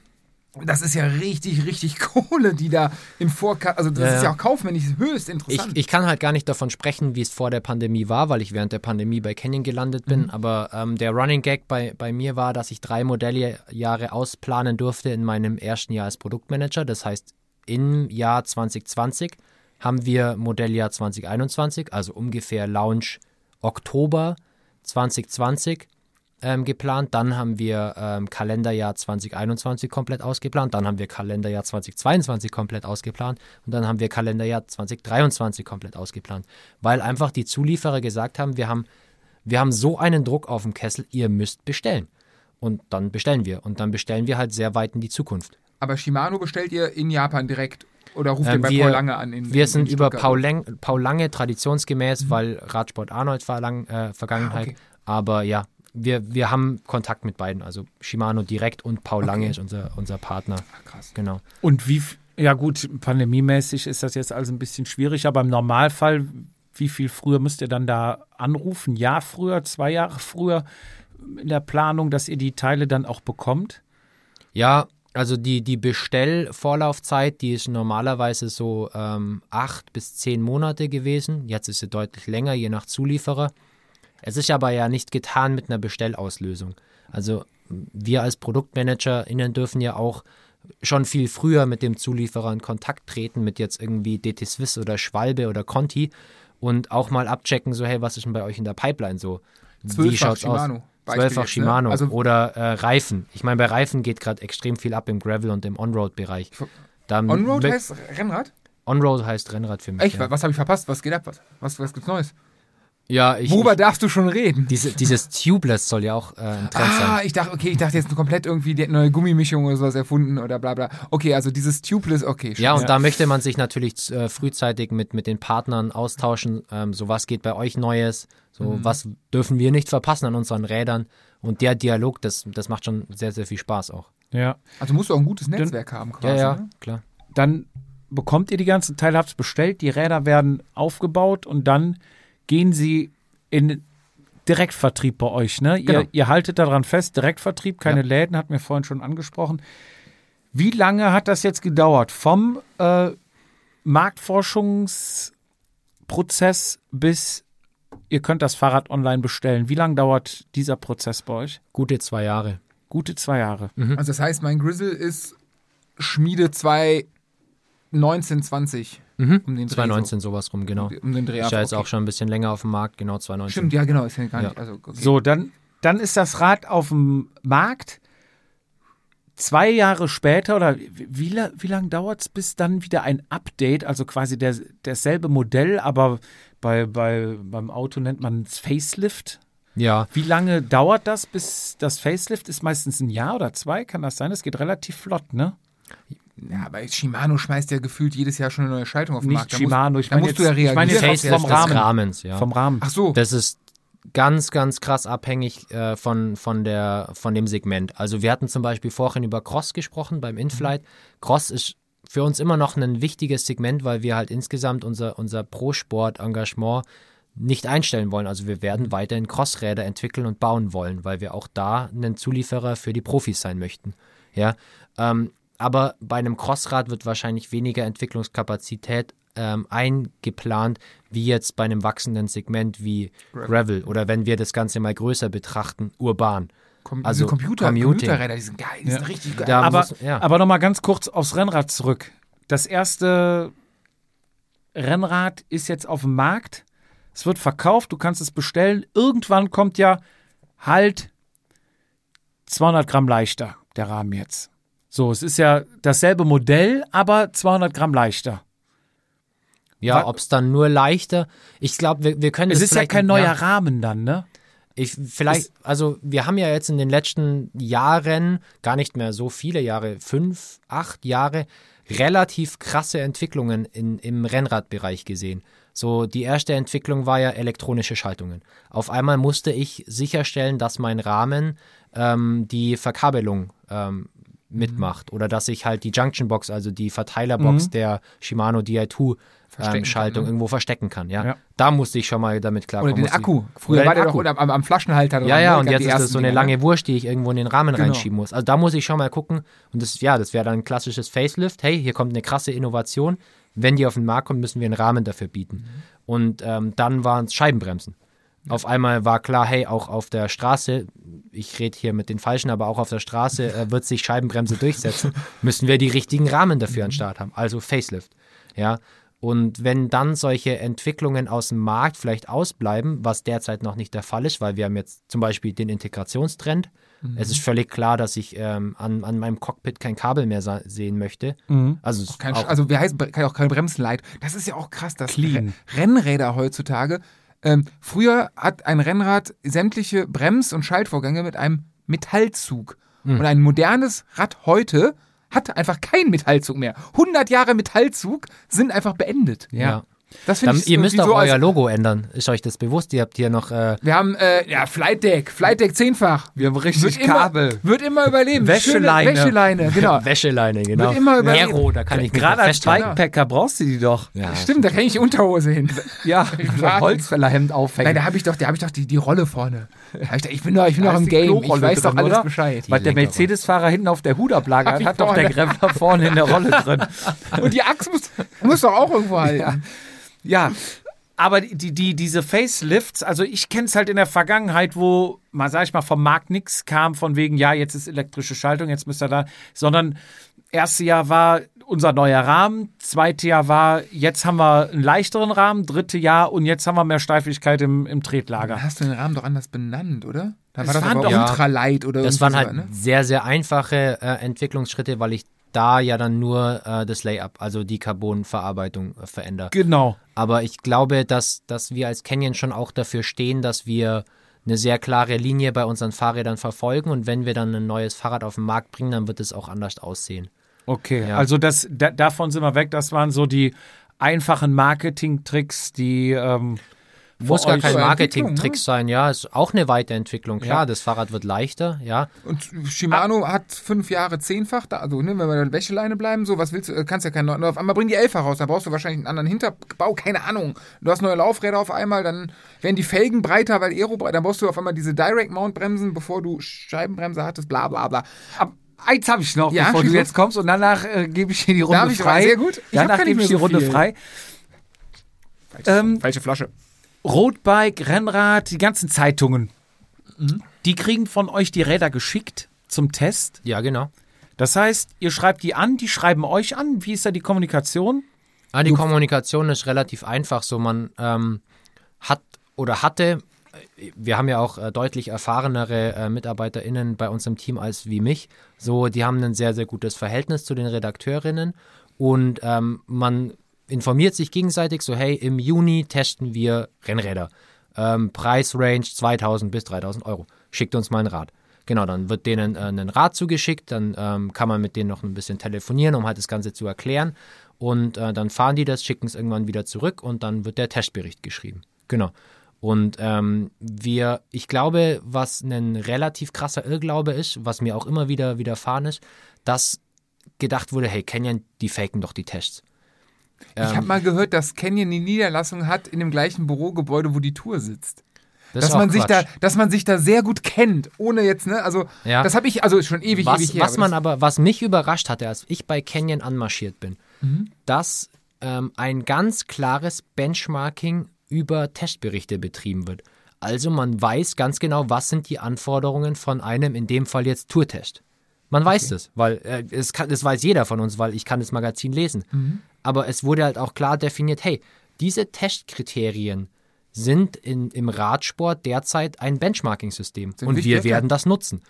[SPEAKER 2] Das ist ja richtig, richtig Kohle, die da in Vorkasse, also das
[SPEAKER 4] Ja,
[SPEAKER 2] ist ja auch kaufmännisch höchst
[SPEAKER 4] Ich,
[SPEAKER 2] interessant.
[SPEAKER 4] ich kann halt gar nicht davon sprechen, wie es vor der Pandemie war, weil ich während der Pandemie bei Canyon gelandet bin.
[SPEAKER 2] Mhm.
[SPEAKER 4] Aber ähm, der Running Gag bei, bei mir war, dass ich drei Modelljahre ausplanen durfte in meinem ersten Jahr als Produktmanager. Das heißt, im Jahr 2020 haben wir Modelljahr 2021, also ungefähr Launch Oktober 2020 ähm, geplant. Dann haben wir ähm, Kalenderjahr 2021 komplett ausgeplant. Dann haben wir Kalenderjahr 2022 komplett ausgeplant. Und dann haben wir Kalenderjahr 2023 komplett ausgeplant. Weil einfach die Zulieferer gesagt haben, wir haben, wir haben so einen Druck auf dem Kessel, ihr müsst bestellen. Und dann bestellen wir. Und dann bestellen wir halt sehr weit in die Zukunft.
[SPEAKER 2] aber Shimano bestellt ihr in Japan direkt oder ruft ihr
[SPEAKER 4] Ähm,
[SPEAKER 2] bei
[SPEAKER 4] wir-
[SPEAKER 2] Paul Lange an? In,
[SPEAKER 4] Wir
[SPEAKER 2] in,
[SPEAKER 4] sind
[SPEAKER 2] in
[SPEAKER 4] über
[SPEAKER 2] Stuttgart?
[SPEAKER 4] Paul, Leng, Paul Lange traditionsgemäß, weil Radsport Arnold Verlang, äh, Vergangenheit.
[SPEAKER 2] Ah, okay.
[SPEAKER 4] Aber ja, wir, wir haben Kontakt mit beiden. Also Shimano direkt und Paul Lange
[SPEAKER 2] Okay.
[SPEAKER 4] ist unser, unser Partner.
[SPEAKER 2] Ah, krass.
[SPEAKER 4] Genau.
[SPEAKER 1] Und wie, ja gut, pandemiemäßig ist das jetzt also ein bisschen schwierig, aber im Normalfall, wie viel früher müsst ihr dann da anrufen? Ein Jahr früher, zwei Jahre früher in der Planung, dass ihr die Teile dann auch bekommt?
[SPEAKER 4] Ja, also die, die Bestellvorlaufzeit, die ist normalerweise so ähm, acht bis zehn Monate gewesen. Jetzt ist sie deutlich länger, je nach Zulieferer. Es ist aber ja nicht getan mit einer Bestellauslösung. Also wir als ProduktmanagerInnen dürfen ja auch schon viel früher mit dem Zulieferer in Kontakt treten, mit jetzt irgendwie DT Swiss oder Schwalbe oder Conti und auch mal abchecken, so hey, was ist denn bei euch in der Pipeline so? Wie schaut's
[SPEAKER 2] Shimano.
[SPEAKER 4] aus? Zwölffach
[SPEAKER 2] ne?
[SPEAKER 4] Shimano
[SPEAKER 2] Also-
[SPEAKER 4] oder äh, Reifen. Ich meine, bei Reifen geht gerade extrem viel ab im Gravel und im On-Road-Bereich.
[SPEAKER 2] Onroad heißt Rennrad?
[SPEAKER 4] On-Road heißt Rennrad für mich.
[SPEAKER 2] Echt?
[SPEAKER 4] ja.
[SPEAKER 2] Was habe ich verpasst? Was geht ab? Was, was, was gibt's Neues?
[SPEAKER 4] Ja, ich,
[SPEAKER 2] Worüber
[SPEAKER 4] ich,
[SPEAKER 2] darfst du schon reden?
[SPEAKER 4] diese, dieses Tubeless soll ja auch äh, ein Trend
[SPEAKER 2] Ah,
[SPEAKER 4] sein.
[SPEAKER 2] ich dachte, okay, ich dachte jetzt komplett irgendwie, die neue Gummimischung oder sowas erfunden oder bla bla. Okay, also dieses Tubeless, okay.
[SPEAKER 4] Ja, und
[SPEAKER 2] schon.
[SPEAKER 4] da möchte man sich natürlich äh, frühzeitig mit, mit den Partnern austauschen. Ähm, so, was geht bei euch Neues? So,
[SPEAKER 2] Mhm.
[SPEAKER 4] was dürfen wir nicht verpassen an unseren Rädern? Und der Dialog, das, das macht schon sehr, sehr viel Spaß auch.
[SPEAKER 1] Ja.
[SPEAKER 2] Also musst du auch ein gutes Netzwerk haben quasi.
[SPEAKER 4] Ja, ja,
[SPEAKER 2] Ne?
[SPEAKER 4] klar.
[SPEAKER 1] Dann bekommt ihr die ganzen Teile, habt es bestellt, die Räder werden aufgebaut und dann gehen sie in Direktvertrieb bei euch, ne?
[SPEAKER 4] Genau.
[SPEAKER 1] Ihr, ihr haltet daran fest, Direktvertrieb, keine
[SPEAKER 4] Ja.
[SPEAKER 1] Läden, hat mir vorhin schon angesprochen. Wie lange hat das jetzt gedauert? Vom äh, Marktforschungsprozess bis ihr könnt das Fahrrad online bestellen. Wie lange dauert dieser Prozess bei euch?
[SPEAKER 4] Gute zwei Jahre.
[SPEAKER 1] Gute zwei Jahre.
[SPEAKER 2] Also das heißt, mein Grizzle ist Schmiede 2019, 20.
[SPEAKER 4] Mhm.
[SPEAKER 2] Um den Dreh
[SPEAKER 4] 2019 sowas rum, genau.
[SPEAKER 2] So. Um den Dreh
[SPEAKER 4] Ist ja jetzt
[SPEAKER 2] okay.
[SPEAKER 4] auch schon ein bisschen länger auf dem Markt, genau 2019.
[SPEAKER 2] Stimmt, ja genau, ist ja gar
[SPEAKER 4] Ja.
[SPEAKER 2] nicht. Also, okay.
[SPEAKER 1] So, dann, dann ist das Rad auf dem Markt. Zwei Jahre später oder wie, wie lange dauert es, bis dann wieder ein Update, also quasi der, dasselbe Modell, aber bei, bei, beim Auto nennt man es Facelift.
[SPEAKER 4] Ja,
[SPEAKER 1] Wie lange dauert das, bis das Facelift ist? Meistens ein Jahr oder zwei, kann das sein? Das geht relativ flott, ne?
[SPEAKER 2] Ja, aber Shimano schmeißt ja gefühlt jedes Jahr schon eine neue Schaltung auf den
[SPEAKER 1] Nicht
[SPEAKER 2] Markt. Da
[SPEAKER 1] Shimano,
[SPEAKER 2] musst,
[SPEAKER 1] ich meine
[SPEAKER 2] musst du
[SPEAKER 1] jetzt-
[SPEAKER 2] ja
[SPEAKER 1] ich meine
[SPEAKER 2] reagieren.
[SPEAKER 1] jetzt vom
[SPEAKER 4] des
[SPEAKER 1] Rahmen.
[SPEAKER 4] Rahmens, ja.
[SPEAKER 1] Vom Rahmen.
[SPEAKER 2] Ach so.
[SPEAKER 4] Das ist ganz, ganz krass abhängig äh, von, von, der, von dem Segment. Also wir hatten zum Beispiel vorhin über Cross gesprochen beim Inflight. Cross ist für uns immer noch ein wichtiges Segment, weil wir halt insgesamt unser, unser Pro-Sport-Engagement nicht einstellen wollen. Also wir werden weiterhin Crossräder entwickeln und bauen wollen, weil wir auch da ein Zulieferer für die Profis sein möchten. Ja, ähm, aber bei einem Crossrad wird wahrscheinlich weniger Entwicklungskapazität ähm, eingeplant, wie jetzt bei einem wachsenden Segment wie Gravel, oder wenn wir das Ganze mal größer betrachten, urban.
[SPEAKER 2] Com
[SPEAKER 4] also
[SPEAKER 2] Computer,
[SPEAKER 4] Commuting.
[SPEAKER 2] Computerräder, die sind geil, die sind richtig geil.
[SPEAKER 4] Da
[SPEAKER 1] aber
[SPEAKER 4] ja.
[SPEAKER 1] aber nochmal ganz kurz aufs Rennrad zurück. Das erste Rennrad ist jetzt auf dem Markt. Es wird verkauft, du kannst es bestellen. Irgendwann kommt ja halt 200 Gramm leichter, der Rahmen jetzt. So, es ist ja dasselbe Modell, aber 200 Gramm leichter.
[SPEAKER 4] Ja, ob es dann nur leichter. Ich glaube, wir, wir können
[SPEAKER 1] Es ist ja kein neuer Rahmen dann, ne?
[SPEAKER 4] Ich, vielleicht, also wir haben ja jetzt in den letzten Jahren, gar nicht mehr so viele Jahre, fünf, acht Jahre, relativ krasse Entwicklungen in, im Rennradbereich gesehen. So, die erste Entwicklung war ja elektronische Schaltungen. Auf einmal musste ich sicherstellen, dass mein Rahmen ähm, die Verkabelung ähm, mitmacht oder dass ich halt die Junction Box, also die Verteilerbox der Shimano Di2
[SPEAKER 2] Verstecken
[SPEAKER 4] ähm, Schaltung
[SPEAKER 2] kann, ne?
[SPEAKER 4] irgendwo verstecken kann. Ja?
[SPEAKER 1] Ja.
[SPEAKER 4] Da musste ich schon mal damit klarkommen.
[SPEAKER 2] Oder den Akku. Früher war der doch
[SPEAKER 4] Akku.
[SPEAKER 2] oder am, am Flaschenhalter dran.
[SPEAKER 4] Ja, ja,
[SPEAKER 2] ne?
[SPEAKER 4] und jetzt ist das so eine
[SPEAKER 2] Dinger, ne?
[SPEAKER 4] lange Wurst, die ich irgendwo in den Rahmen
[SPEAKER 2] Genau.
[SPEAKER 4] reinschieben muss. Also da muss ich schon mal gucken. Und das, ja, das wäre dann ein klassisches Facelift. Hey, hier kommt eine krasse Innovation. Wenn die auf den Markt kommt, müssen wir einen Rahmen dafür bieten.
[SPEAKER 2] Mhm.
[SPEAKER 4] Und ähm, dann waren es Scheibenbremsen. Auf einmal war klar, hey, auch auf der Straße, ich rede hier mit den Falschen, aber auch auf der Straße äh, wird sich Scheibenbremse durchsetzen, müssen wir die richtigen Rahmen dafür an den Start haben. Also Facelift. Ja. Und wenn dann solche Entwicklungen aus dem Markt vielleicht ausbleiben, was derzeit noch nicht der Fall ist, weil wir haben jetzt zum Beispiel den Integrationstrend. Es ist völlig klar, dass ich ähm, an, an meinem Cockpit kein Kabel mehr sehen möchte. Also, es
[SPEAKER 2] Kein,
[SPEAKER 4] auch,
[SPEAKER 2] also wir heißen auch kein Bremsenleit. Das ist ja auch krass, dass. Re- Rennräder heutzutage. Ähm, früher hat ein Rennrad sämtliche Brems- und Schaltvorgänge mit einem Metallzug.
[SPEAKER 1] Hm.
[SPEAKER 2] Und ein modernes Rad heute hat einfach keinen Metallzug mehr. 100 Jahre Metallzug sind einfach beendet.
[SPEAKER 4] ja.
[SPEAKER 2] Das finde
[SPEAKER 4] Dann,
[SPEAKER 2] ich
[SPEAKER 4] ihr müsst auch
[SPEAKER 2] so
[SPEAKER 4] euer Logo ändern. Ist euch das bewusst? Ihr habt hier noch äh,
[SPEAKER 2] Wir haben äh, ja Flight Deck, Flight Deck zehnfach.
[SPEAKER 1] Wir haben richtig
[SPEAKER 2] Wird immer, wird immer überleben.
[SPEAKER 1] Wäscheleine.
[SPEAKER 2] Schöne Wäscheleine, genau.
[SPEAKER 4] Wäscheleine, genau.
[SPEAKER 2] Wird immer über-
[SPEAKER 4] Nero, da kann ich
[SPEAKER 1] Gerade als. Bikepacker brauchst du die doch.
[SPEAKER 4] Ja,
[SPEAKER 2] Stimmt, da kann ich die Unterhose hin.
[SPEAKER 1] Ja. Holzfällerhemd
[SPEAKER 2] Nein,
[SPEAKER 1] aufhängen.
[SPEAKER 2] da habe ich doch, da habe ich doch die, die Rolle vorne. Ich, bin doch, ich bin
[SPEAKER 1] Da
[SPEAKER 2] doch im Game. Ich weiß doch alles
[SPEAKER 1] oder?
[SPEAKER 2] Bescheid.
[SPEAKER 1] Was der Mercedes-Fahrer hinten auf der Hudablage hat,
[SPEAKER 2] ich
[SPEAKER 1] hat doch der. Gremler vorne in der Rolle drin.
[SPEAKER 2] Und die Axt muss, muss doch auch irgendwo halten.
[SPEAKER 1] Ja, aber die, die, diese Facelifts, also ich kenne es halt in der Vergangenheit, wo, mal sag ich mal, vom Markt nichts kam, von wegen, ja, jetzt ist elektrische Schaltung, jetzt müsst ihr da, sondern erste Jahr war unser neuer Rahmen, zweite Jahr war, jetzt haben wir einen leichteren Rahmen, dritte Jahr und jetzt haben wir mehr Steifigkeit im, im Tretlager.
[SPEAKER 2] Da hast du den Rahmen doch anders benannt, oder? Da
[SPEAKER 1] Es
[SPEAKER 2] war das
[SPEAKER 1] waren doch-
[SPEAKER 4] Ja.
[SPEAKER 2] Ultralight oder
[SPEAKER 4] Das waren halt
[SPEAKER 2] ne?
[SPEAKER 4] sehr, sehr einfache äh, Entwicklungsschritte, weil ich da ja dann nur äh, das Layup, also die Carbonverarbeitung äh, verändere.
[SPEAKER 1] Genau.
[SPEAKER 4] Aber ich glaube, dass, dass wir als Canyon schon auch dafür stehen, dass wir eine sehr klare Linie bei unseren Fahrrädern verfolgen und wenn wir dann ein neues Fahrrad auf den Markt bringen, dann wird es auch anders aussehen.
[SPEAKER 1] Okay,
[SPEAKER 4] Ja.
[SPEAKER 1] also das, da, davon sind wir weg. Das waren so die einfachen Marketing-Tricks, die ähm,
[SPEAKER 4] Muss gar kein Marketing-Trick sein, ja. Ist auch eine Weiterentwicklung. Klar,
[SPEAKER 1] Ja.
[SPEAKER 4] das Fahrrad wird leichter, ja.
[SPEAKER 2] Und Shimano hat fünf Jahre zehnfach, da, also ne, wenn wir in der Wäscheleine bleiben, so, was willst du, äh, kannst ja keinen neuen, auf einmal bringen die elfach raus, dann brauchst du wahrscheinlich einen anderen Hinterbau, keine Ahnung. Du hast neue Laufräder auf einmal, dann werden die Felgen breiter, weil Aero breiter, dann brauchst du auf einmal diese Direct-Mount-Bremsen, bevor du Scheibenbremse hattest, bla bla bla.
[SPEAKER 1] Ab, eins habe ich noch,
[SPEAKER 2] Ja,
[SPEAKER 1] bevor du jetzt kommst und danach äh, gebe ich dir die Runde
[SPEAKER 2] Darf ich?
[SPEAKER 1] frei.
[SPEAKER 2] Sehr gut. Ich
[SPEAKER 1] danach gebe ich die
[SPEAKER 2] so
[SPEAKER 1] Runde
[SPEAKER 2] viel.
[SPEAKER 1] frei. Ähm,
[SPEAKER 2] Falsche Flasche.
[SPEAKER 1] Roadbike, Rennrad, die ganzen Zeitungen,
[SPEAKER 2] Mhm.
[SPEAKER 1] die kriegen von euch die Räder geschickt zum Test.
[SPEAKER 4] Ja, genau.
[SPEAKER 1] Das heißt, ihr schreibt die an, die schreiben euch an. Wie ist da die Kommunikation?
[SPEAKER 4] Ah, die Kommunikation ist relativ einfach. So, man ähm, hat oder hatte, wir haben ja auch äh, deutlich erfahrenere äh, MitarbeiterInnen bei uns im Team als wie mich. So, die haben ein sehr, sehr gutes Verhältnis zu den Redakteurinnen und ähm, man informiert sich gegenseitig so, hey, im Juni testen wir Rennräder. Ähm, Preisrange 2000 bis 3000 Euro. Schickt uns mal ein Rad. Genau, dann wird denen äh, ein Rad zugeschickt, dann ähm, kann man mit denen noch ein bisschen telefonieren, um halt das Ganze zu erklären. Und äh, dann fahren die das, schicken es irgendwann wieder zurück und dann wird der Testbericht geschrieben. Genau. Und ähm, wir, ich glaube, was ein relativ krasser Irrglaube ist, was mir auch immer wieder widerfahren ist, dass gedacht wurde, hey, Canyon, die faken doch die Tests.
[SPEAKER 2] Ich habe mal gehört, dass Canyon die Niederlassung hat in dem gleichen Bürogebäude, wo die Tour sitzt.
[SPEAKER 4] Das
[SPEAKER 2] dass man sich da,
[SPEAKER 4] Quatsch.
[SPEAKER 2] dass man sich da sehr gut kennt, ohne jetzt, ne, also
[SPEAKER 4] Ja.
[SPEAKER 2] das habe ich, also schon ewig,
[SPEAKER 4] was,
[SPEAKER 2] ewig her.
[SPEAKER 4] was
[SPEAKER 2] aber
[SPEAKER 4] man aber, was mich überrascht hatte, als ich bei Canyon anmarschiert bin,
[SPEAKER 2] Mhm.
[SPEAKER 4] dass ähm, ein ganz klares Benchmarking über Testberichte betrieben wird. Also man weiß ganz genau, was sind die Anforderungen von einem, in dem Fall jetzt Tourtest. Man weiß das, weil äh, es kann, das weiß jeder von uns, weil ich kann das Magazin lesen.
[SPEAKER 2] Mhm.
[SPEAKER 4] Aber es wurde halt auch klar definiert, hey, diese Testkriterien sind in, im Radsport derzeit ein Benchmarking-System und wir
[SPEAKER 2] klar.
[SPEAKER 4] werden das nutzen.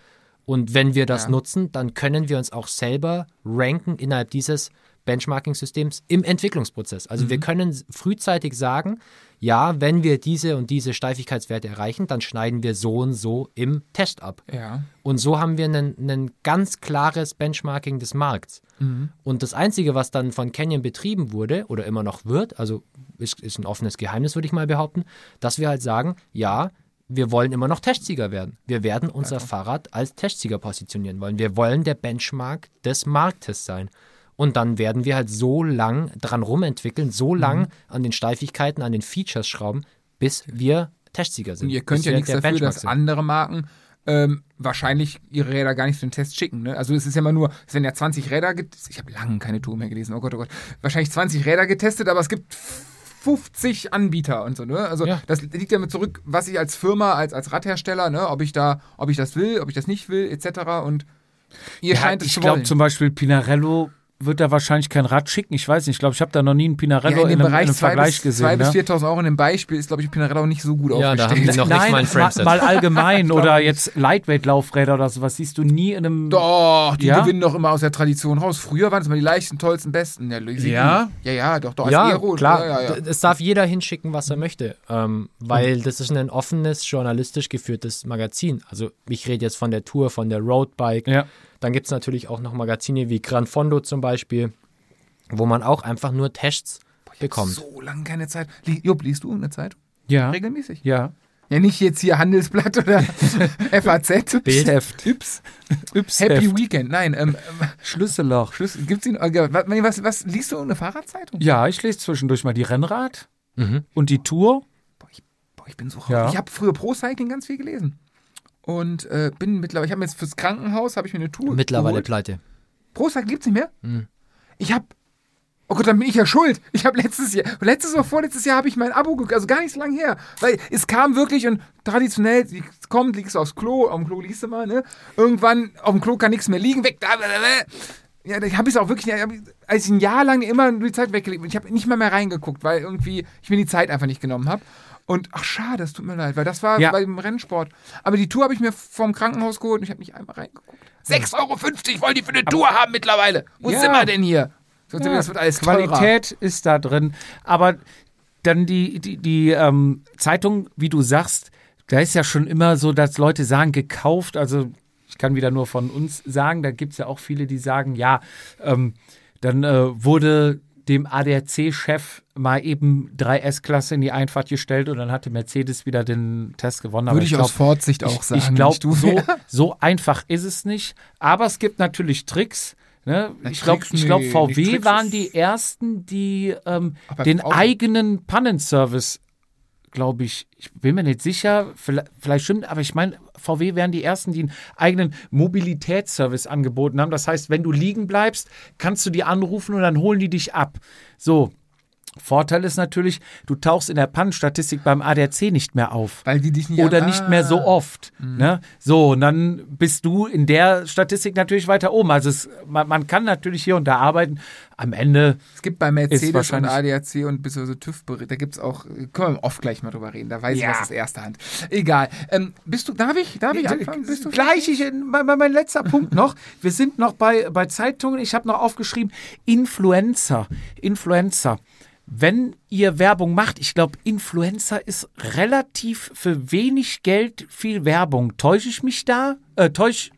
[SPEAKER 4] Und wenn wir das
[SPEAKER 2] Ja.
[SPEAKER 4] nutzen, dann können wir uns auch selber ranken innerhalb dieses Benchmarking-Systems im Entwicklungsprozess. Also
[SPEAKER 2] Mhm.
[SPEAKER 4] wir können frühzeitig sagen, ja, wenn wir diese und diese Steifigkeitswerte erreichen, dann schneiden wir so und so im Test ab.
[SPEAKER 2] Ja.
[SPEAKER 4] Und so haben wir ein, ganz klares Benchmarking des Markts. Und das Einzige, was dann von Canyon betrieben wurde oder immer noch wird, also ist, ist ein offenes Geheimnis, würde ich mal behaupten, dass wir halt sagen, ja, wir wollen immer noch Testsieger werden. Wir werden unser Fahrrad als Testsieger positionieren wollen. Wir wollen der Benchmark des Marktes sein. Und dann werden wir halt so lang dran rumentwickeln, so lang an den Steifigkeiten, an den Features schrauben, bis wir Testsieger sind.
[SPEAKER 2] Und ihr könnt ja nichts dafür,
[SPEAKER 4] Benchmark
[SPEAKER 2] dass
[SPEAKER 4] sind.
[SPEAKER 2] andere Marken ähm, wahrscheinlich ihre Räder gar nicht für den Test schicken. Ne? Also es ist ja immer nur, es werden ja 20 Räder getestet. Ich habe lange keine Tour mehr gelesen, oh Gott, oh Gott. Wahrscheinlich 20 Räder getestet, aber es gibt 50 Anbieter und so, ne? Also
[SPEAKER 4] Ja.
[SPEAKER 2] das liegt ja mit zurück, was ich als Firma, als, als Radhersteller, ne, ob ich da, ob ich das will, ob ich das nicht will, etc. Und ihr
[SPEAKER 1] Ja,
[SPEAKER 2] scheint es
[SPEAKER 1] ich glaube zum Beispiel Pinarello wird da wahrscheinlich kein Rad schicken. Ich weiß nicht. Ich glaube, ich habe da noch nie einen Pinarello
[SPEAKER 2] ja, in
[SPEAKER 1] in, einem, in
[SPEAKER 2] Bereich
[SPEAKER 1] einem
[SPEAKER 2] 2
[SPEAKER 1] Vergleich
[SPEAKER 2] bis,
[SPEAKER 1] gesehen.
[SPEAKER 2] 2 bis
[SPEAKER 1] ne?
[SPEAKER 2] 4.000 Euro in dem Beispiel ist, glaube ich, Pinarello nicht so gut
[SPEAKER 4] Ja, da haben
[SPEAKER 2] aufgestellt.
[SPEAKER 4] die noch nicht
[SPEAKER 1] Nein,
[SPEAKER 4] mal ein
[SPEAKER 1] mal, allgemein oder
[SPEAKER 2] nicht.
[SPEAKER 1] jetzt Lightweight-Laufräder oder sowas siehst du nie in einem.
[SPEAKER 2] Doch, die
[SPEAKER 1] Ja?
[SPEAKER 2] gewinnen doch immer aus der Tradition raus. Früher waren es mal die leichten, tollsten, besten. Ja,
[SPEAKER 1] Ja?
[SPEAKER 2] Ja, ja, doch, doch.
[SPEAKER 4] Ja,
[SPEAKER 2] Aero,
[SPEAKER 4] klar.
[SPEAKER 2] Ja, ja, ja.
[SPEAKER 4] Es darf jeder hinschicken, was er möchte, ähm, weil das ist ein offenes, journalistisch geführtes Magazin. Also ich rede jetzt von der Tour, von der Roadbike. Dann gibt es natürlich auch noch Magazine wie Gran Fondo zum Beispiel, wo man auch einfach nur Tests bekommt.
[SPEAKER 2] So lange keine Zeit. Jupp, liest du eine Zeitung?
[SPEAKER 1] Ja.
[SPEAKER 2] Regelmäßig?
[SPEAKER 1] Ja.
[SPEAKER 2] Ja, nicht jetzt hier Handelsblatt oder FAZ.
[SPEAKER 1] Bildheft.
[SPEAKER 2] Yps.
[SPEAKER 1] Yps
[SPEAKER 2] Happy
[SPEAKER 1] Heft.
[SPEAKER 2] Weekend. Nein, ähm, ähm,
[SPEAKER 1] Schlüsselloch.
[SPEAKER 2] Schluss. Gibt's ihn? äh, Was, was, was liest du eine Fahrradzeitung?
[SPEAKER 1] Ja, ich lese zwischendurch mal die Rennrad
[SPEAKER 4] Mhm.
[SPEAKER 1] und die Tour.
[SPEAKER 2] Boah, ich, boah, ich bin so raus.
[SPEAKER 1] Ja.
[SPEAKER 2] Ich habe früher Pro Cycling ganz viel gelesen. Und äh, bin mittlerweile, ich habe jetzt fürs Krankenhaus, habe ich mir eine Tour
[SPEAKER 4] Mittlerweile
[SPEAKER 2] geholt.
[SPEAKER 4] pleite.
[SPEAKER 2] Pro Cycling gibt's nicht mehr?
[SPEAKER 4] Mhm.
[SPEAKER 2] Ich habe Oh Gott, dann bin ich ja schuld. Ich habe letztes Jahr, letztes oder vorletztes Jahr habe ich mein Abo gekauft, also gar nicht so lange her. Weil es kam wirklich und traditionell, sie kommt, liegst du aufs Klo, auf dem Klo liegst du mal, ne? Irgendwann auf dem Klo kann nichts mehr liegen, weg, da, da, da. Ja, da habe ich es auch wirklich, als ich ein Jahr lang immer nur die Zeit weggelegt bin, ich habe nicht mal mehr reingeguckt, weil irgendwie ich mir die Zeit einfach nicht genommen habe. Und ach schade, es tut mir leid, weil das war
[SPEAKER 1] Ja.
[SPEAKER 2] beim Rennsport. Aber die Tour habe ich mir vom Krankenhaus geholt und ich habe nicht einmal reingeguckt. 6,50 Euro wollen die für eine Tour haben mittlerweile. Wo
[SPEAKER 1] Ja.
[SPEAKER 2] sind wir denn hier? So,
[SPEAKER 1] Ja,
[SPEAKER 2] das wird alles teurer.
[SPEAKER 1] Qualität ist da drin. Aber dann die, die, die ähm, Zeitung, wie du sagst, da ist ja schon immer so, dass Leute sagen, gekauft. Also ich kann wieder nur von uns sagen, da gibt es ja auch viele, die sagen, ja, ähm, dann äh, wurde dem ADAC-Chef mal eben 3 S-Klasse in die Einfahrt gestellt und dann hatte Mercedes wieder den Test gewonnen.
[SPEAKER 2] Würde ich,
[SPEAKER 1] glaub,
[SPEAKER 2] aus Fortsicht auch sagen.
[SPEAKER 1] ich glaube, so, so einfach ist es nicht. Aber es gibt natürlich Tricks. Ne? Ich glaube, ich glaub, VW waren die ersten, die ähm, den eigenen Pannenservice, glaube ich, ich bin mir nicht sicher, vielleicht, vielleicht stimmt, aber ich meine, VW wären die ersten, die einen eigenen Mobilitätsservice angeboten haben. Das heißt, wenn du liegen bleibst, kannst du die anrufen und dann holen die dich ab. So. Vorteil ist natürlich, du tauchst in der Pannenstatistik beim ADAC nicht mehr auf
[SPEAKER 2] Weil die dich nicht
[SPEAKER 1] oder
[SPEAKER 2] ah.
[SPEAKER 1] nicht mehr so oft. Ne? So, und dann bist du in der Statistik natürlich weiter oben. Also es, man, man kann natürlich hier und da arbeiten. Am Ende,
[SPEAKER 2] Es gibt bei Mercedes und ADAC und bis so TÜV, da gibt es auch, können wir oft gleich mal drüber reden, da weiß
[SPEAKER 1] Ja.
[SPEAKER 2] ich was aus erster Hand. Egal. Ähm, bist du, darf ich, darf ich anfangen? Bist du
[SPEAKER 1] gleich, ich, mein, mein mein letzter Punkt noch. Wir sind noch bei, bei Zeitungen. Ich habe noch aufgeschrieben, Influencer. Influencer. Wenn ihr Werbung macht, ich glaube, Influencer ist relativ für wenig Geld viel Werbung. Täusche ich mich da? Äh, täusch,